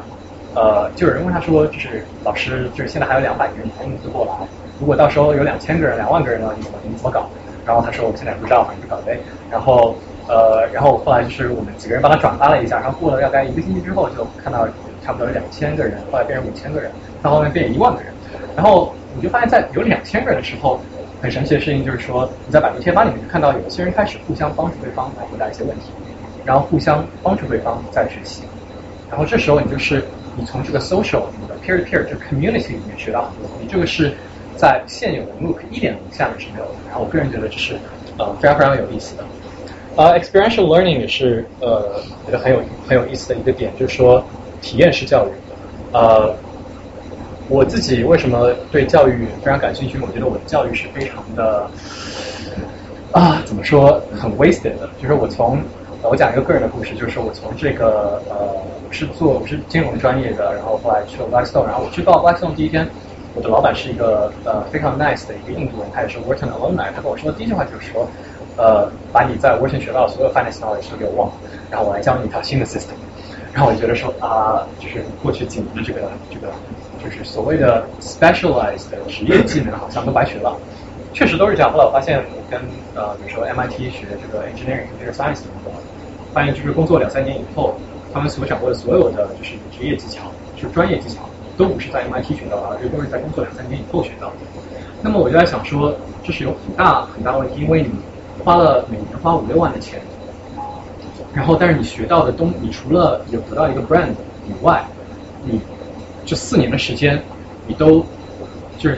S1: 呃就有人问他说，就是老师，就是现在还有两百个人才能做过来，如果到时候有两千个人、两万个人了，你怎么你怎么搞？然后他说我们现在不知道，反正就搞呗。然后呃，然后后来就是我们几个人帮他转发了一下，然后过了大概一个星期之后，就看到差不多有两千个人，后来变成五千个人，到后面变一万个人。然后你就发现，在有两千个人的时候，很神奇的事情就是说，你在百度贴吧里面就看到有些人开始互相帮助对方来回答一些问题，然后互相帮助对方在学习。然后这时候你就是你从这个 social 你的 peer to peer 这 community 里面学到很多东西，这个是。在现有的 MOOC 一点零下面是没有的，然后我个人觉得这是呃非常非常有意思的。呃，experiential learning 也是呃，觉得很有很有意思的一个点，就是说体验式教育。呃，我自己为什么对教育非常感兴趣？我觉得我的教育是非常的啊，怎么说，很 wasted 的。就是我从我讲一个个人的故事，就是我从这个呃，我是做我是金融专业的，然后后来去了 Blackstone，然后我去到 Blackstone 第一天，我的老板是一个呃非常 nice 的一个印度人，他也是 Wharton alumni，他跟我说的第一句话就是说，呃，把你在 Wharton 学到的所有 finance knowledge 都给我忘了，然后我来教你一套新的 system。然后我就觉得说啊，就是过去几年的这个这个，就是所谓的 specialized 的职业技能好像都白学了，确实都是这样。后来我发现，我跟呃比如说 MIT 学这个 engineering computer science 的工作，发现就是工作两三年以后，他们所掌握的所有的就是职业技巧，就是专业技巧，都不是在 MIT 学到的，而是都是在工作两三年以后学到的。那么我就在想说，这是有很大很大问题，因为你花了每年花五六万的钱。然后，但是你学到的东，你除了有得到一个 brand 以外，你这四年的时间，你都就是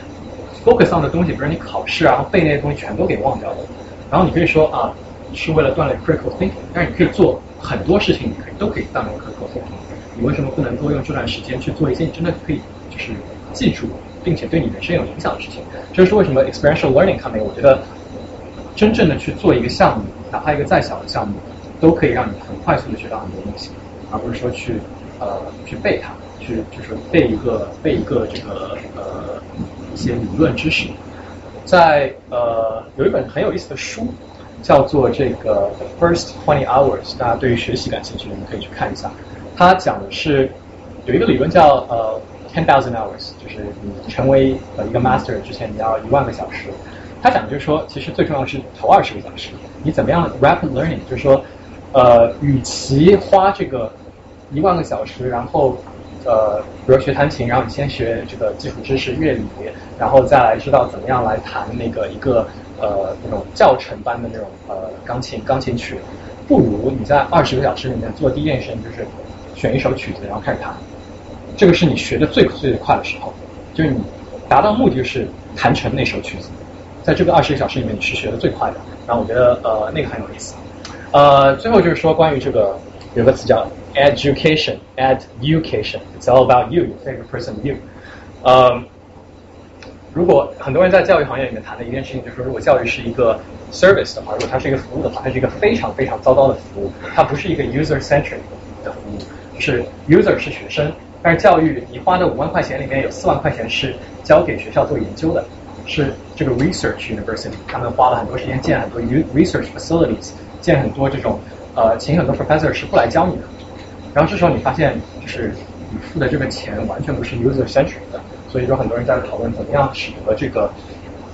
S1: focus on 的东西，比如你考试啊，然后背那些东西全都给忘掉了。然后你可以说啊，是为了锻炼 critical thinking，但是你可以做很多事情，你可以都可以锻炼 critical thinking。你为什么不能够用这段时间去做一些你真的可以就是记住，并且对你人生有影响的事情？这就是为什么 experiential learning 看没？我觉得真正的去做一个项目，哪怕一个再小的项目。都可以让你很快速的学到很多东西，而不是说去呃去背它，去就是背一个背一个这个呃一些理论知识。在呃有一本很有意思的书，叫做这个 The First Twenty Hours，大家对于学习感兴趣的，你可以去看一下。它讲的是有一个理论叫呃 Ten Thousand Hours，就是你成为呃一个 Master 之前你要一万个小时。他讲的就是说，其实最重要是头二十个小时，你怎么样 Rapid Learning，就是说。呃，与其花这个一万个小时，然后呃，比如学弹琴，然后你先学这个基础知识乐理，然后再来知道怎么样来弹那个一个呃那种教程般的那种呃钢琴钢琴曲，不如你在二十个小时里面做第一件事情就是选一首曲子，然后开始弹，这个是你学的最最快的时候，就是你达到目的就是弹成那首曲子，在这个二十个小时里面你是学的最快的，然后我觉得呃那个很有意思。呃，最后就是说关于这个有个词叫 education，education，it's all about you favorite person，you。呃，如果很多人在教育行业里面谈的一件事情，就是说，如果教育是一个 service 的话，如果它是一个服务的话，它是一个非常非常糟糕的服务，它不是一个 user-centric 的服务，是 user 是学生，但是教育你花的五万块钱里面有四万块钱是交给学校做研究的，是这个 research university，他们花了很多时间建很多 research facilities。建很多这种，呃，请很多 professor 是不来教你的，然后这时候你发现，就是你付的这个钱完全不是 user centric 的，所以说很多人在讨论怎么样使得这个，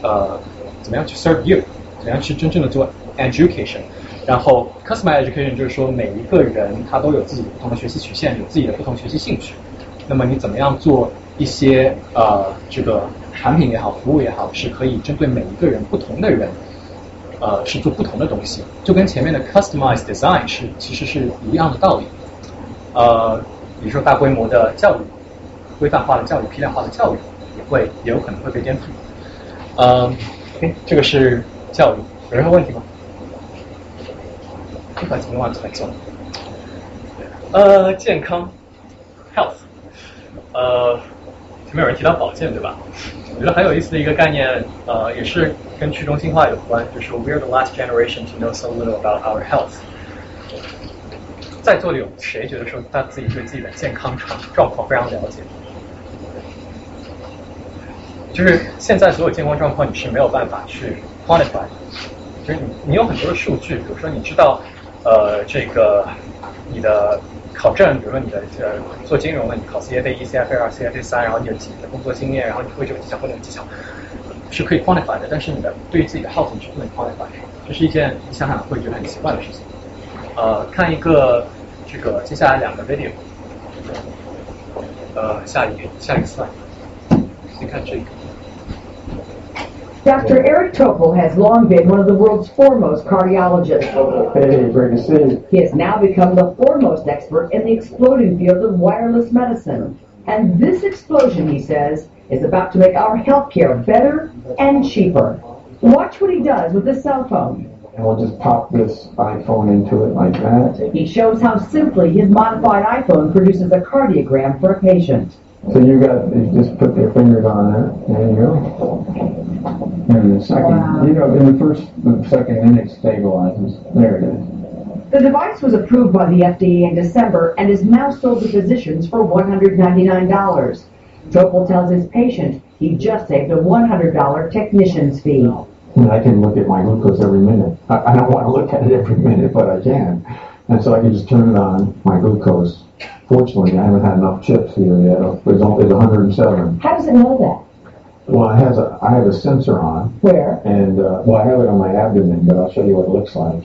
S1: 呃，怎么样去 serve you，怎么样去真正的做 education，然后 customized education 就是说每一个人他都有自己不同的学习曲线，有自己的不同学习兴趣，那么你怎么样做一些呃这个产品也好，服务也好，是可以针对每一个人不同的人。呃，是做不同的东西，就跟前面的 customized design 是其实是一样的道理。呃，比如说大规模的教育、规范化的教育、批量化的教育，也会也有可能会被颠覆。呃，OK，这个是教育，有任何问题吗？不管怎么，做。呃，健康，health，呃。前面有人提到保健，对吧？我觉得很有意思的一个概念，呃，也是跟去中心化有关，就是 we are the last generation to know so little about our health。在座的有谁觉得说他自己对自己的健康状状况非常了解？就是现在所有健康状况你是没有办法去 quantify，就是你你有很多的数据，比如说你知道，呃，这个你的。考证，比如说你的呃做金融的，你考 CFA 一、CFA 二、CFA 三，然后你有几年的工作经验，然后你会这个技巧会那个技巧，是可以 quantify 的。但是你的对于自己的 health 你是不能 quantify，这是一件你想想会觉得很奇怪的事情。呃，看一个这个接下来两个 video，呃，下一个下一个 slide，先看这个。
S30: Dr. Eric Topol has long been one of the world's foremost cardiologists.
S31: Hey, great to see you.
S30: He has now become the foremost expert in the exploding field of wireless medicine. And this explosion, he says, is about to make our healthcare better and cheaper. Watch what he does with his cell phone.
S31: And we'll just pop this iPhone into it like that.
S30: He shows how simply his modified iPhone produces a cardiogram for a patient.
S31: So you got, you just put your fingers on it. There you go. And the second, you know, in the first, the second minute stabilizes. There it is.
S30: The device was approved by the FDA in December and is now sold to physicians for $199. Topol tells his patient he just saved a $100 technician's fee.
S31: And I can look at my glucose every minute. I, I don't want to look at it every minute, but I can. And so I can just turn it on, my glucose. Fortunately, I haven't had enough chips here yet. It's only it's 107.
S29: How does it know that?
S31: Well, I has a, I have a sensor on.
S29: Where?
S31: And, uh, well, I have it on my abdomen, but I'll show you what it looks like.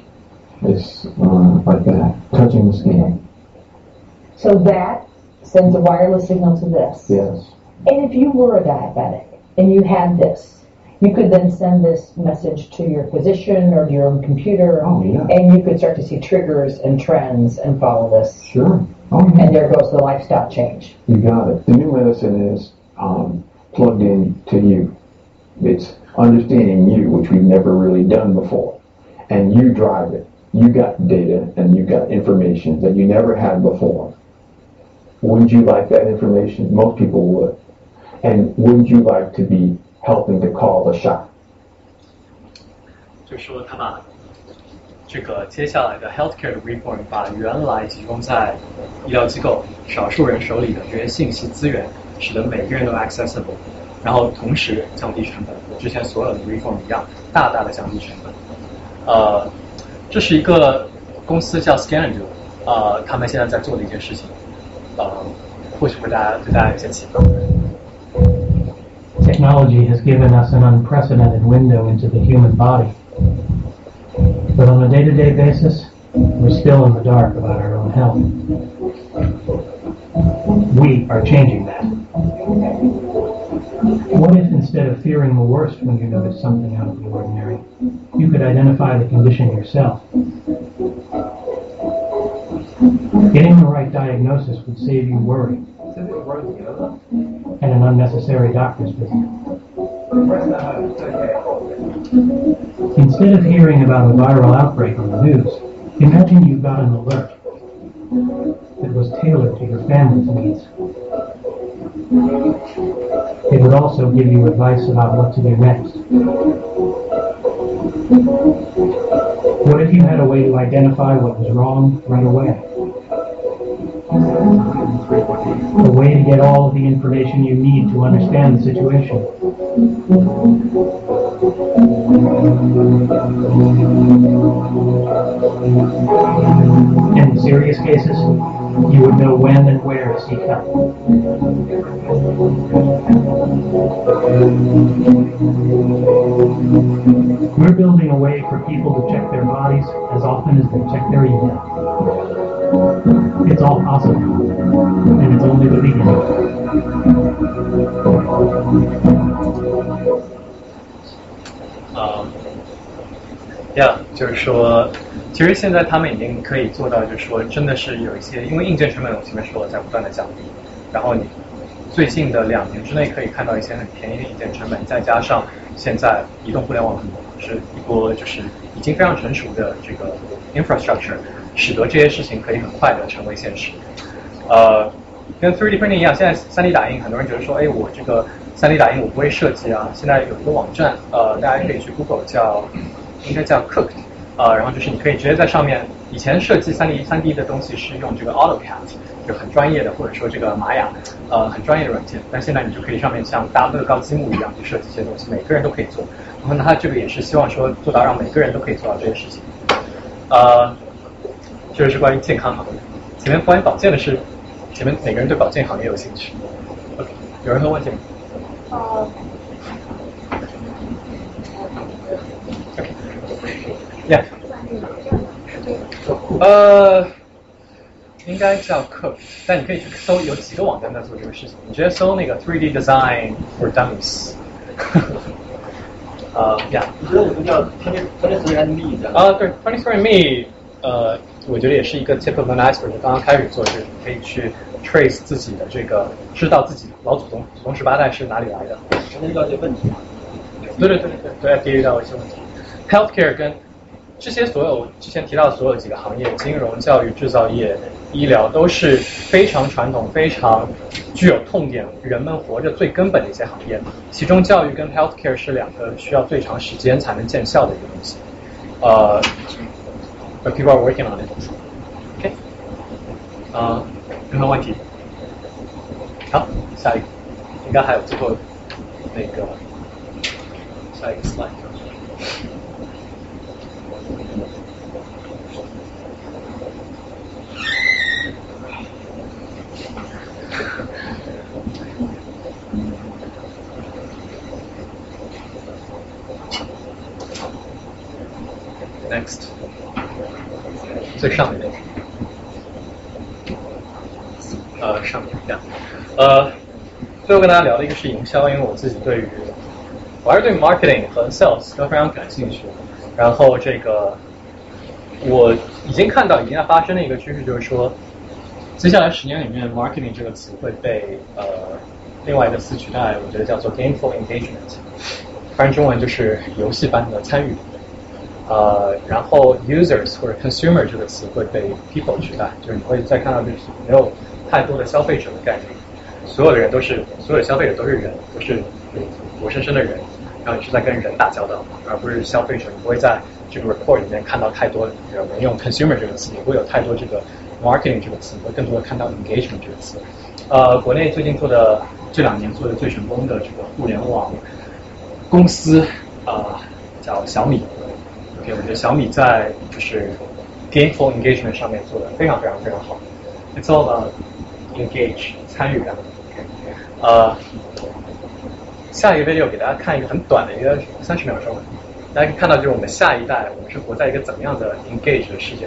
S31: It's uh, like that, touching the skin.
S29: So that sends a wireless signal to this.
S31: Yes.
S29: And if you were a diabetic and you had this, you could then send this message to your physician or to your own computer,
S31: Oh, yeah.
S29: and you could start to see triggers and trends and follow this.
S31: Sure. Oh, yeah.
S29: And there goes the lifestyle change.
S31: You got it. The new medicine is um, plugged in to you. It's understanding you, which we've never really done before. And you drive it. You got data and you got information that you never had before. Wouldn't you like that information? Most people would. And wouldn't you like to be helping to call the shot?
S1: 就说他把这个接下来的 healthcare 的 reform 把原来集中在医疗机构少数人手里的这些信息资源， 使得每个人都 accessible，然后同时降低成本，和之前所有的 reform 一样，大大的降低成本。呃，这是一个公司叫 Scanadu，呃，他们现在在做的一件事情，呃，或许会大家对大家有些启发。
S32: Technology has given us an unprecedented window into the human body. But on a day to day basis, we're still in the dark about our own health. We are changing that. What if instead of fearing the worst when you notice something out of the ordinary, you could identify the condition yourself? Getting the right diagnosis would save you worry and an unnecessary doctor's visit. Instead of hearing about a viral outbreak on the news, imagine you got an alert that was tailored to your family's needs. It would also give you advice about what to do next. What if you had a way to identify what was wrong right away? A way to get all of the information you need to understand the situation. In serious cases, you would know when and where to seek help. We're building a way for people to check their bodies as often as they check their email. It's all possible, and it's only the beginning.
S1: 啊、呀，就是说， 其实现在他们已经可以做到，就是说，真的是有一些，因为硬件成本我前面说了在不断的降低，然后你最近的两年之内可以看到一些很便宜的硬件成本，再加上现在移动互联网是一波就是已经非常成熟的这个 infrastructure，使得这些事情可以很快的成为现实。呃，跟 3D printing 一样，现在 3D 打印，很多人觉得说，哎，我这个 3D 打印我不会设计啊。现在有一个网站，呃，大家可以去 Google 叫，应该叫 Cooked，呃，然后就是你可以直接在上面，以前设计三 D 三 D 的东西是用这个 AutoCAD，就很专业的，或者说这个玛雅，呃，很专业的软件，但现在你就可以上面像搭乐高积木一样去设计一些东西，每个人都可以做。然后呢，它这个也是希望说做到让每个人都可以做到这些事情。呃，这个是关于健康行业。前面关于保健的是，前面每个人对保健行业有兴趣。OK，有任何问题吗？
S16: 呃，
S1: Yeah，呃，应该叫 Cook，但你可以去搜有几个网站在做这个事情。你直接搜那个 3D Design for Dummies。<laughs> 呃，Yeah，
S15: 你觉得我们叫 Twenty Twenty Three and Me？
S1: 啊，对，Twenty Three Me，呃，我觉得也是一个 tip of an iceberg，刚刚开始做，就是你可以去 trace 自己的这个，知道自己老祖宗祖宗十八代是哪里来的。
S15: 可能遇到一些问题嘛。
S1: 对对对对对，FDA 遇到一些问题。Healthcare 跟这些所有之前提到的所有几个行业，金融、教育、制造业、医疗，都是非常传统、非常具有痛点，人们活着最根本的一些行业。其中，教育跟 healthcare 是两个需要最长时间才能见效的一个东西。呃，but people are working on it. OK，啊，任何问题？好，下一个，应该还有最后那个下一个 slide。Next，最上面。那个，呃，上面这样，呃，最后跟大家聊的一个是营销，因为我自己对于，我还是对 marketing 和 sales 都非常感兴趣。然后这个，我已经看到已经在发生的一个趋势，就是说，接下来十年里面，marketing 这个词会被呃另外一个词取代，我觉得叫做 gameful engagement，翻译中文就是游戏般的参与。呃，然后 users 或者 consumer 这个词会被 people 取代，就是你会再看到就是没有太多的消费者的概念，所有的人都是所有消费者都是人，都是活生生的人，然后你是在跟人打交道，而不是消费者，你不会在这个 report 里面看到太多人用 consumer 这个词，也不会有太多这个 marketing 这个词，会更多的看到 engagement 这个词。呃，国内最近做的这两年做的最成功的这个互联网公司啊，叫小米。OK，我觉得小米在就是 gameful engagement 上面做的非常非常非常好。It's all about engage 参与感。呃，下一个 video 给大家看一个很短的一个三十秒钟，大家可以看到就是我们下一代我们是活在一个怎么样的 engage 的世界。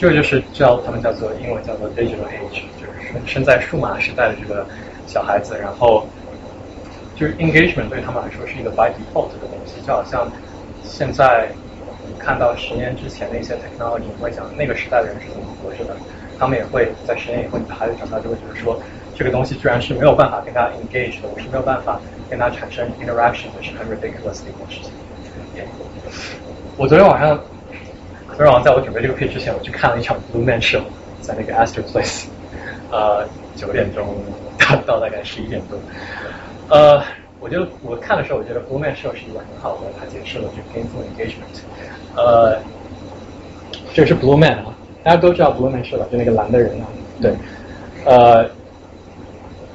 S1: 这个就是叫他们叫做英文叫做 digital age，就是生生在数码时代的这个小孩子，然后就是 engagement 对他们来说是一个 by default 的东西，就好像现在看到十年之前的一些 technology，你会想那个时代的人是怎么活着的，他们也会在十年以后，你的孩子长大就会觉得说，这个东西居然是没有办法跟他 engage 的，我是没有办法跟他产生 interaction 的，是很 ridiculous 的一件事情。我昨天晚上，昨天晚上在我准备这个 pitch 之前，我去看了一场 Blue Man Show，在那个 Astor Place，呃，九点钟到到大概十一点钟，呃，我觉得我看的时候，我觉得 Blue Man Show 是一个很好的，他解释了这个 gameful engagement，呃，这是 Blue Man 啊，大家都知道 Blue Man Show 吧？就那个蓝的人啊，对，呃，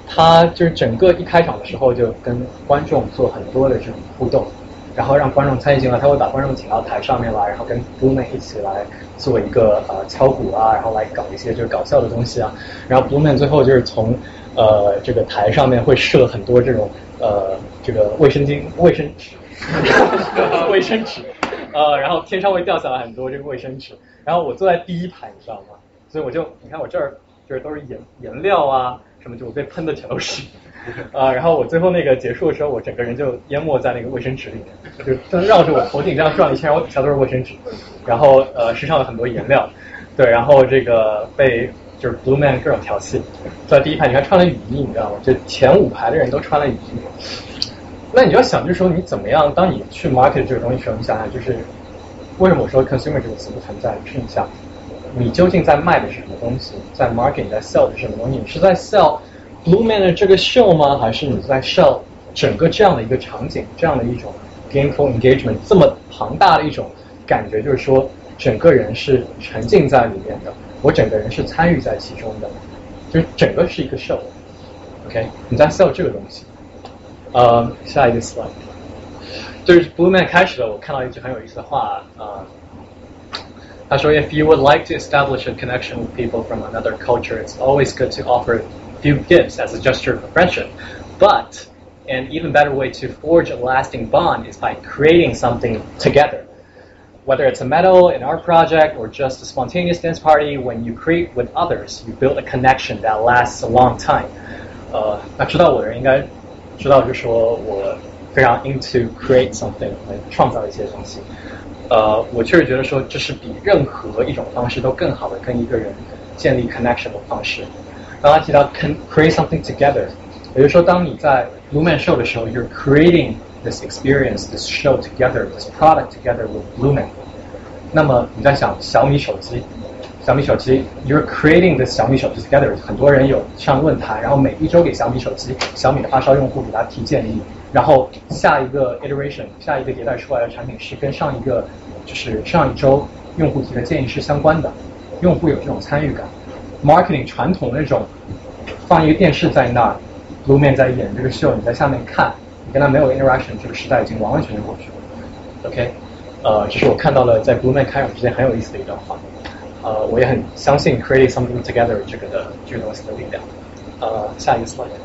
S1: 他就是整个一开场的时候就跟观众做很多的这种互动。然后让观众参与进来，他会把观众请到台上面来，然后跟布偶一起来做一个呃敲鼓啊，然后来搞一些就是搞笑的东西啊。然后布偶最后就是从呃这个台上面会射很多这种呃这个卫生巾、卫生纸、卫生纸，呃，然后天上会掉下来很多这个卫生纸。然后我坐在第一排，你知道吗？所以我就你看我这儿就是都是颜颜料啊什么，就我被喷的全都是。啊，然后我最后那个结束的时候，我整个人就淹没在那个卫生纸里面，就绕着我头顶这样转了一圈，我底下都是卫生纸，然后呃身上有很多颜料，对，然后这个被就是 Blue Man 各种调戏，在第一排你还穿了雨衣，你知道吗？就前五排的人都穿了雨衣，那你就要想，就是说你怎么样？当你去 market 这个东西时候，你想想，就是为什么我说 consumer 这个词不存在？是你想，你究竟在卖的是什么东西？在 market 在 sell 的是什么东西？你是在 sell Blue Man 的这个 show 吗？还是你在 sell 整个这样的一个场景，这样的一种 gameful engagement 这么庞大的一种感觉，就是说整个人是沉浸在里面的，我整个人是参与在其中的，就是整个是一个 show。OK，你在 sell 这个东西。呃，下一个 slide，就是 Blue Man 开始了，我看到一句很有意思的话啊。说，If you would like to establish a connection with people from another culture, it's always good to offer a few gifts as a gesture of friendship. But an even better way to forge a lasting bond is by creating something together. Whether it's a medal, an art project, or just a spontaneous dance party, when you create with others, you build a connection that lasts a long time. 呃，那知道我的人应该知道，就说我非常 into create something，来创造一些东西。 呃，我确实觉得说这是比任何一种方式都更好的跟一个人建立 connection 的方式。刚刚提到 can create something together，也就是说，当你在 Lumen Show 的时候，you're creating this experience, this show together, this product together with Lumen。那么你在想小米手机，小米手机，you're creating this 小米手机 together。很多人有上论坛，然后每一周给小米手机、小米的发烧用户给他提建议。然后下一个 iteration，下一个迭代出来的产品是跟上一个，就是上一周用户提的建议是相关的，用户有这种参与感。Marketing 传统那种放一个电视在那儿，Blue Man 在演这个秀，你在下面看，你跟他没有 interaction，这个时代已经完完全全过去了。OK，呃，这是我看到了在 Blue Man 开场之前很有意思的一段话。呃，我也很相信 creating something together 这个的这个东西的力量。呃，下一个 slide。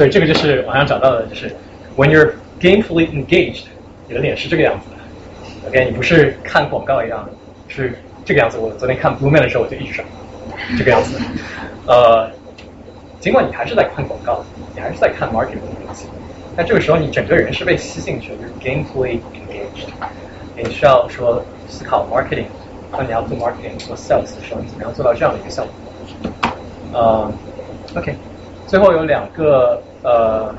S1: 对，这个就是我想找到的，就是 when you're gamefully engaged，你的脸是这个样子的。OK，你不是看广告一样，是这个样子。我昨天看 Blue Man 的时候，我就一直说这个样子。呃，尽管你还是在看广告，你还是在看 marketing 的东西，但这个时候你整个人是被吸进去，就是 gamefully engaged。你需要说思考 marketing，当你要做 marketing 做 sales 的时候，你怎么样做到这样的一个效果？呃，OK，最后有两个。呃，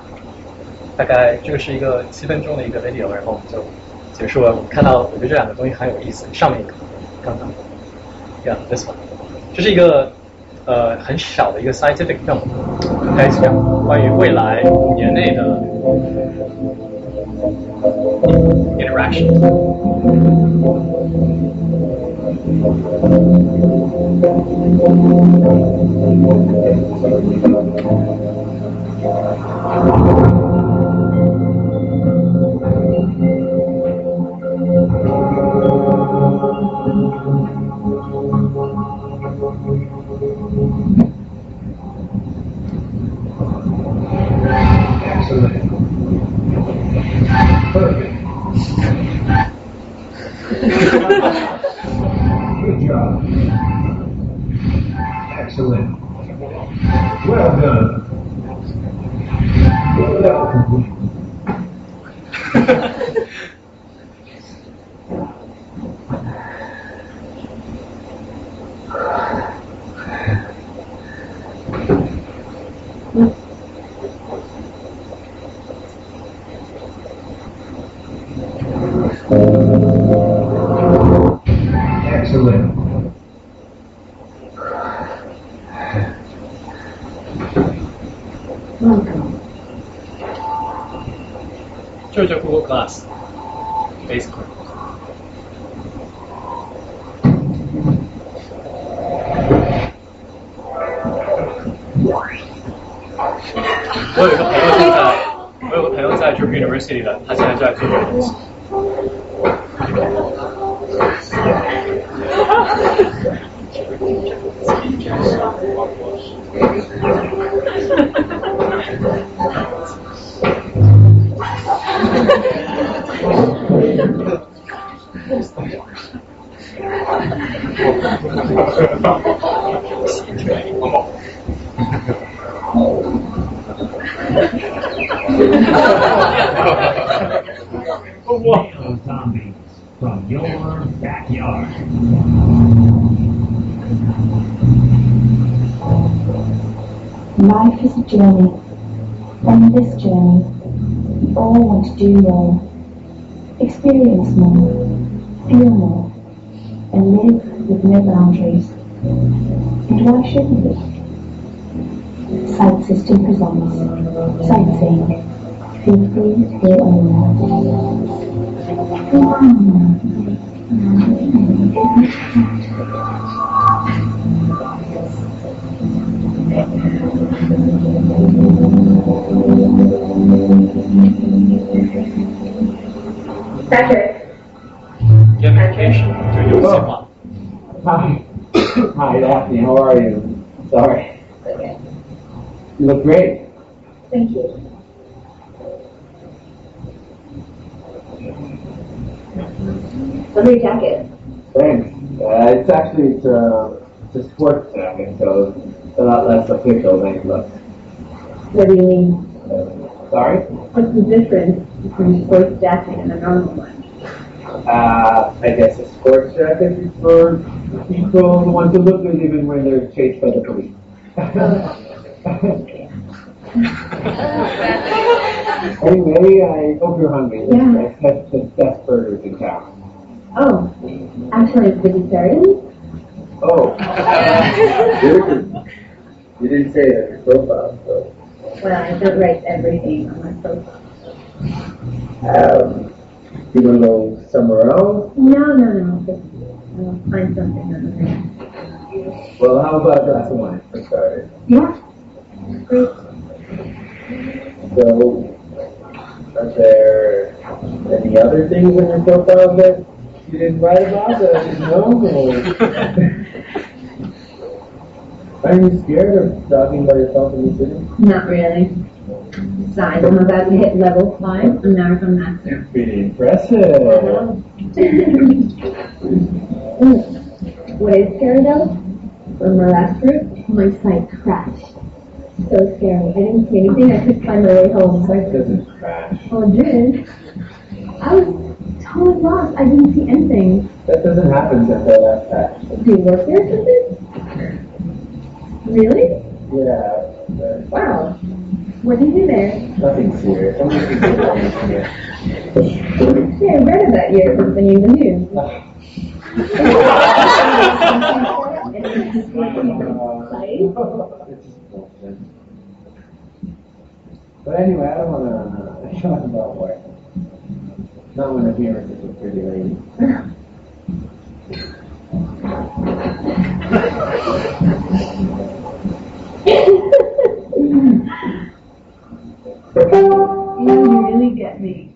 S1: 大概这个是一个七分钟的一个 video，然后我们就结束了。我们看到，我觉得这两个东西很有意思。上面一个，刚刚，Yeah，this one，这是一个呃很小的一个 scientific film，开始讲关于未来五年内的 interaction。
S26: Good job. Excellent. Well done.
S1: University 的，他
S29: want to do more, experience more,
S30: jacket and a normal one?
S33: Uh, I guess a sports jacket is for people who want to look good even when they're chased by the police. <laughs> anyway, I hope you're hungry.
S30: Yeah.
S33: I had the best burgers in town.
S30: Oh, actually vegetarian?
S33: Oh. <laughs> you didn't say that in your profile, so.
S30: Well, I don't write everything on my profile.
S33: Um, you want to go somewhere else?
S30: No, no, no. Just I'll find something on there.
S33: Well, how about a glass of wine for starters?
S30: Yeah. Great.
S33: So, are there any other things in your profile that you didn't write about that I didn't know? <laughs> Are you scared of driving by yourself in the city?
S30: Not really. Besides, I'm about to hit level 5 American Master.
S33: Pretty impressive. <laughs>
S30: What is scary though? From my last group, my site crashed. So scary. I didn't see anything. I couldn't find my way home. So I
S33: doesn't crash.
S30: Oh, it did. I was totally lost. I didn't see anything.
S33: That doesn't happen since I left that.
S30: Do you work there or something? Really?
S33: Yeah.
S30: Wow. What do you do there?
S33: Nothing serious. I'm just thinking about.
S30: Yeah, I read about you or something in the news.
S33: But anyway, I don't want to talk about work. Not when I'm here with such a pretty lady. <laughs>
S30: You really get me.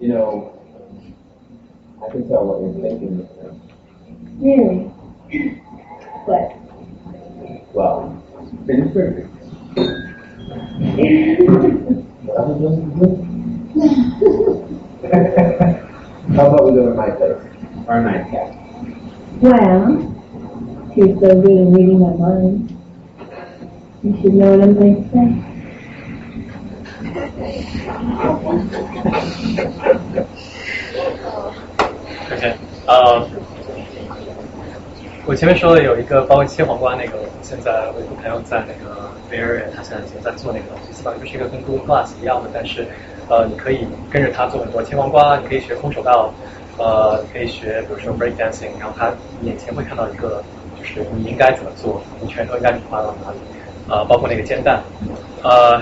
S33: You know, I can tell what you're thinking.
S30: Really? What?
S33: Well, finish perfect. How about we go to my place? Our nightcap.
S30: well, you're so good at reading my mind, you should know what I'm going to say.
S1: OK，<laughs> 呃，我前面说的有一个包括切黄瓜那个，现在我有个朋友在那个 Bay Area，他现在已经在做那个东西，基本上就是一个跟 Google Glass 一样的，但是呃，你可以跟着他做很多切黄瓜，你可以学空手道，呃，你可以学比如说 break dancing，然后他眼前会看到一个就是你应该怎么做，你拳头应该放到哪里，呃，包括那个煎蛋，呃。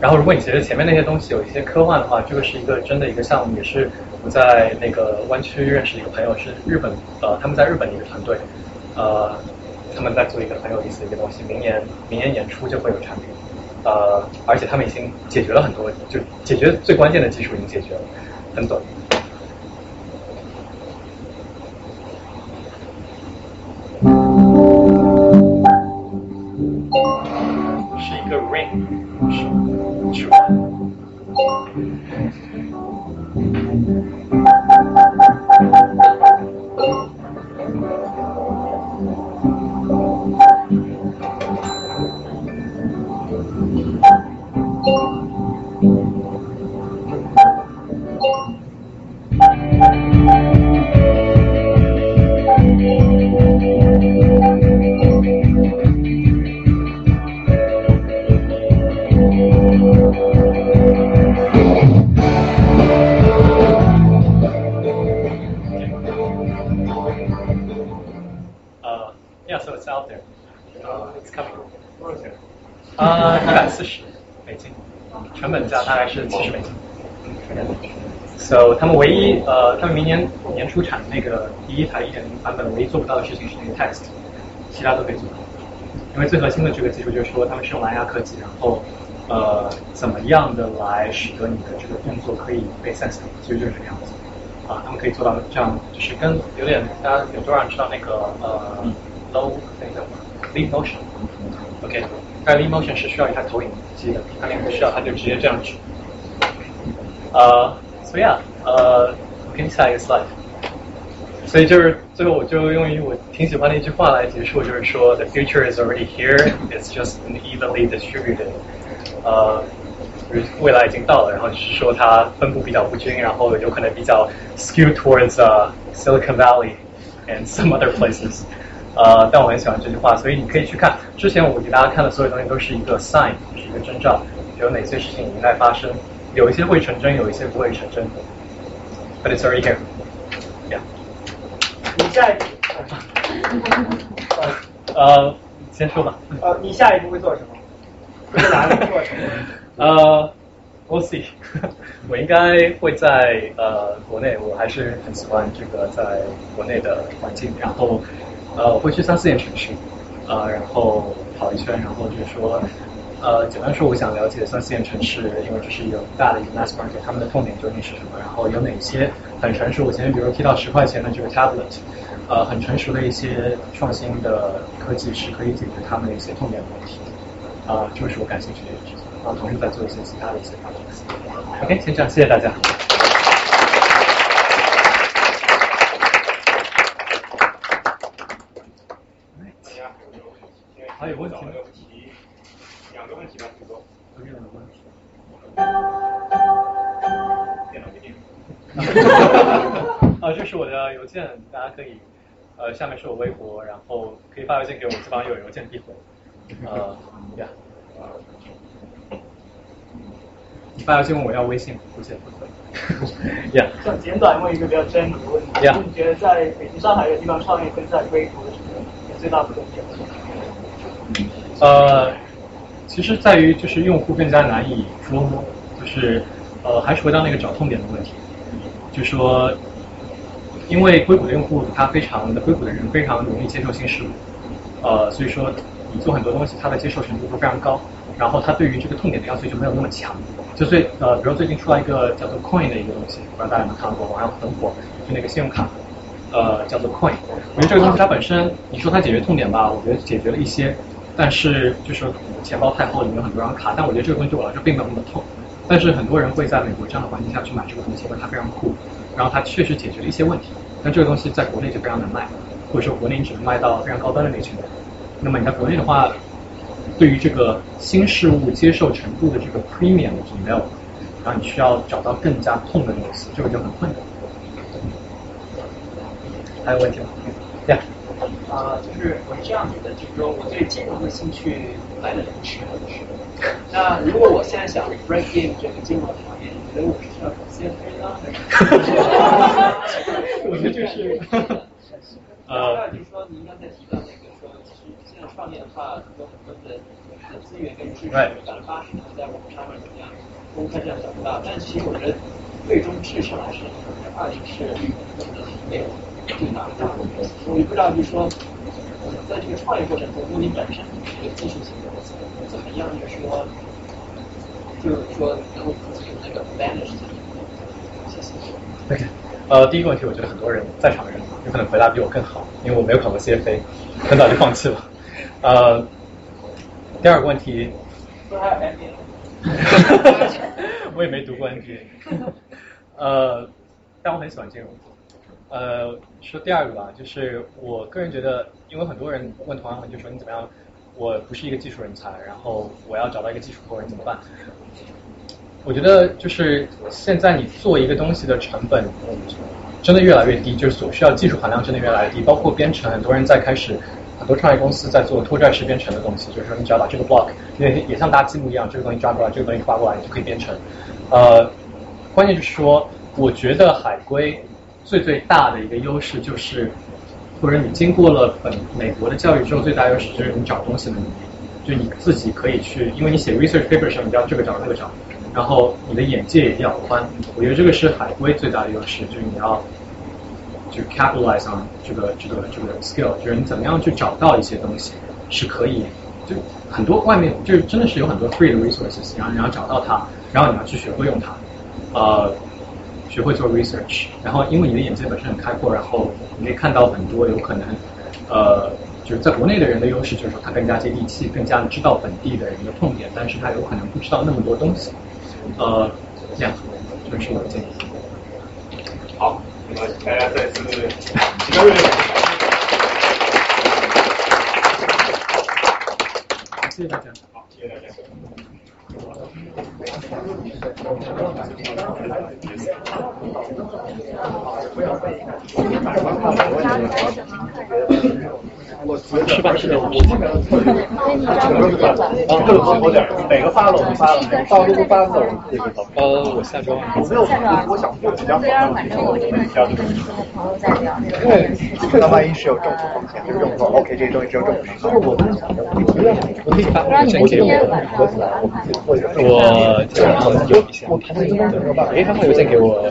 S1: 然后，如果你觉得前面那些东西有一些科幻的话，这个是一个真的一个项目，也是我在那个湾区认识一个朋友，是日本呃他们在日本的一个团队，呃他们在做一个很有意思的一个东西，明年明年年初就会有产品，呃而且他们已经解决了很多，就解决最关键的技术已经解决了，很短。是一个 ring，是他们唯一呃，他们明年年初产那个第一台一点零版本，唯一做不到的事情是那个 text，其他都可以做到。因为最核心的这个技术就是说，他们是用蓝牙科技，然后呃，怎么样的来使得你的这个动作可以被 sense，其实就是这个样子。啊，他们可以做到这样，就是跟有点大家有多少人知道那个呃 low 那个 leap motion？OK，但 leap motion 是需要一台投影机的，它那个不需要，它就直接这样举。呃，所以啊，呃，我给你下一个 slide。所以就是最后我就用一我挺喜欢的一句话来结束，就是说 The future is already here, it's just unevenly distributed。呃，就是未来已经到了，然后只是说它分布比较不均，然后有可能比较 skew towards、uh, Silicon Valley and some other places。呃，但我很喜欢这句话，所以你可以去看之前我给大家看的所有东西都是一个 sign，就是一个征兆，有哪些事情应该发生，有一些会成真，有一些不会成真。But it's already here. Yeah.
S27: 你下一步，<laughs>
S1: 呃，先说吧。
S27: 呃，你下一步会做什么？会在哪里做什么？
S1: 呃，We'll see。<laughs> 我应该会在呃国内，我还是很喜欢这个在国内的环境，然后呃我会去三四线城市，呃然后跑一圈，然后就是说呃简单说，我想了解三四线城市，因为这是一个大的一个 mass market，他们的痛点究竟是什么，然后有哪些很成熟，我前面比如提到十块钱的这个 tablet，呃很成熟的一些创新的科技是可以解决他们的一些痛点问题。啊，这个是我感兴趣的一个事情，然后同时在做一些其他的一些 project。OK，先这样，谢谢大家。还有问题吗？
S2: 问题吧，最多。
S1: 有任何问题？
S2: 电脑没电。
S1: 啊，<laughs> 这是我的邮件，大家可以，呃，下面是我微博，然后可以发邮件给我，这方有邮件必回。<laughs> 呃，呀，你发邮件问我要微信，估计也不会。<laughs> 呀，
S27: 想简短问一个比较真的问题，
S1: 呀
S27: 你觉得在北京、上海这地方创业跟在硅谷有什么最大不同点？
S1: 呃，其实在于就是用户更加难以捉摸，就是呃还是回到那个找痛点的问题，就说因为硅谷的用户他非常的硅谷的人非常容易接受新事物，呃所以说你做很多东西他的接受程度都非常高，然后他对于这个痛点的要求就没有那么强，就最呃比如最近出来一个叫做 Coin 的一个东西，不知道大家有没有看过，网上很火，就那个信用卡。呃，叫做 Coin，我觉得这个东西它本身，你说它解决痛点吧，我觉得解决了一些，但是就是钱包太厚，里面很多张卡，但我觉得这个东西对我来说并没有那么痛。但是很多人会在美国这样的环境下去买这个东西，因为它非常酷，然后它确实解决了一些问题。但这个东西在国内就非常难卖，或者说国内你只能卖到非常高端的那群人。那么你在国内的话，对于这个新事物接受程度的这个 premium 是没有的，然后你需要找到更加痛的东西，这个就很困难。还有问题吗？呀、
S15: 啊，就是我是这样子的，就是说我对金融的兴趣来的很迟很迟。那如果我现在想 break in 这个金融行业，你觉得我是需要找 CFA 呢，<laughs> 还是？
S1: 我觉得就是，<laughs>
S15: 呃，就是说您刚才提到那个说，其实现在创业的话，有很多的的资源跟知识，百分之八十可能在网上或者怎么样公开这样找不到。但其实我觉得最终制胜还是二零是我们的内容。最大的大部分，我也不知道，就是说，在这个创业过程中，如果你本身是一个技术型的公司，怎么样，就是说，就是说能够自己有那个 advantage 谢谢。
S1: OK，呃，第一个问题，我觉得很多人在场的人有可能回答比我更好，因为我没有考过 CFA，很早就放弃了。呃，第二个问题，
S27: 说还有 MBA，
S1: 我也没读过 MBA，呃，但我很喜欢金融。呃，说第二个吧，就是我个人觉得，因为很多人问同行们，就说你怎么样？我不是一个技术人才，然后我要找到一个技术工人怎么办？我觉得就是现在你做一个东西的成本真的越来越低，就是所需要技术含量真的越来越低。包括编程，很多人在开始，很多创业公司在做拖拽式编程的东西，就是说你只要把这个 block 也也像搭积木一样，这个东西抓过来，这个东西抓过来，你就可以编程。呃，关键就是说，我觉得海归最最大的一个优势就是，或者你经过了本美国的教育之后，最大优势就是你找东西的能力，就你自己可以去，因为你写 research paper 时候，你要这个找那个找，然后你的眼界也比较宽。我觉得这个是海归最大的优势，就是你要就 capitalize on 这个这个这个 skill，就是你怎么样去找到一些东西是可以，就很多外面就是真的是有很多 free 的 resources，然后你要找到它，然后你要去学会用它，呃。学会做 research，然后因为你的眼界本身很开阔，然后你可以看到很多有可能，呃，就是在国内的人的优势就是说他更加接地气，更加的知道本地的人的痛点，但是他有可能不知道那么多东西，呃，这样，这是我的建议。
S2: 好，那么大家再次提高热烈。
S1: 谢谢大家。
S2: 好，谢谢大家。
S34: 我觉得是吧？是的，我基本上特别，各种多点，每个发了我发了，到时候发了这个
S1: 呃，我下周
S34: 我没有，我想做几张
S3: 对啊，反正我这段时间跟
S34: 那万一是有政府风险，就政府 OK 这些东西只有政府，我，我可以把我
S3: 今天晚上有安排
S1: 我基本上有一些，哎，他会邮件给我，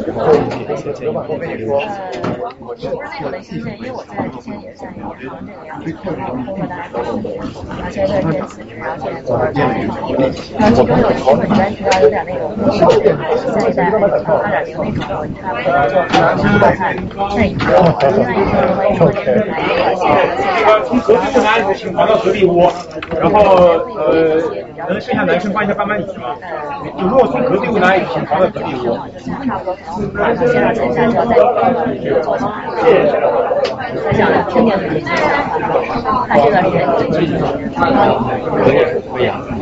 S34: 我跟你说，
S3: 我不是那个雷声线，因为我在之前也是在银行这个样子，然后通过大家都了解，而且这段时间辞职，然后现在做了创业创业，然后其中有一部分你提到有点那种现在在发展零那种，他回来做好像看那一个，另外一个关于说这个来一个现在的线上，
S35: 从隔壁男子请床到隔壁屋，然后呃，能剩下男生帮一下搬搬椅吗？就如果从隔壁屋拿一请床到隔壁屋。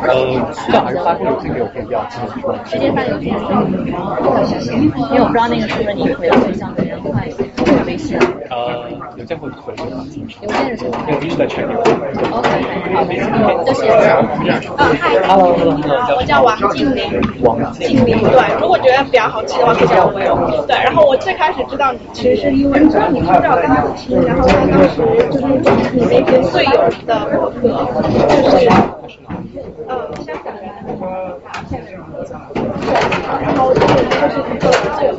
S1: 呃，需要还是发个邮件给我会比较清楚。
S3: 直接发邮件，因为我不知道那个是不是你回的会相对人快微信。
S1: 呃，邮件会回的吗？
S3: 邮件是什么？
S1: 因为我一直在群里。
S3: OK，好的，就是
S16: 啊，嗨，
S1: Hello，
S16: 我叫王静玲，
S1: 王
S16: 静玲，对，如果觉得比较好记的话，可以叫我有。对，然后我最开始知道你，其实是因为知道你知道跟他们听，然后他当时就是你那些队友的博客，就是呃香港人，然后就是就是一个最有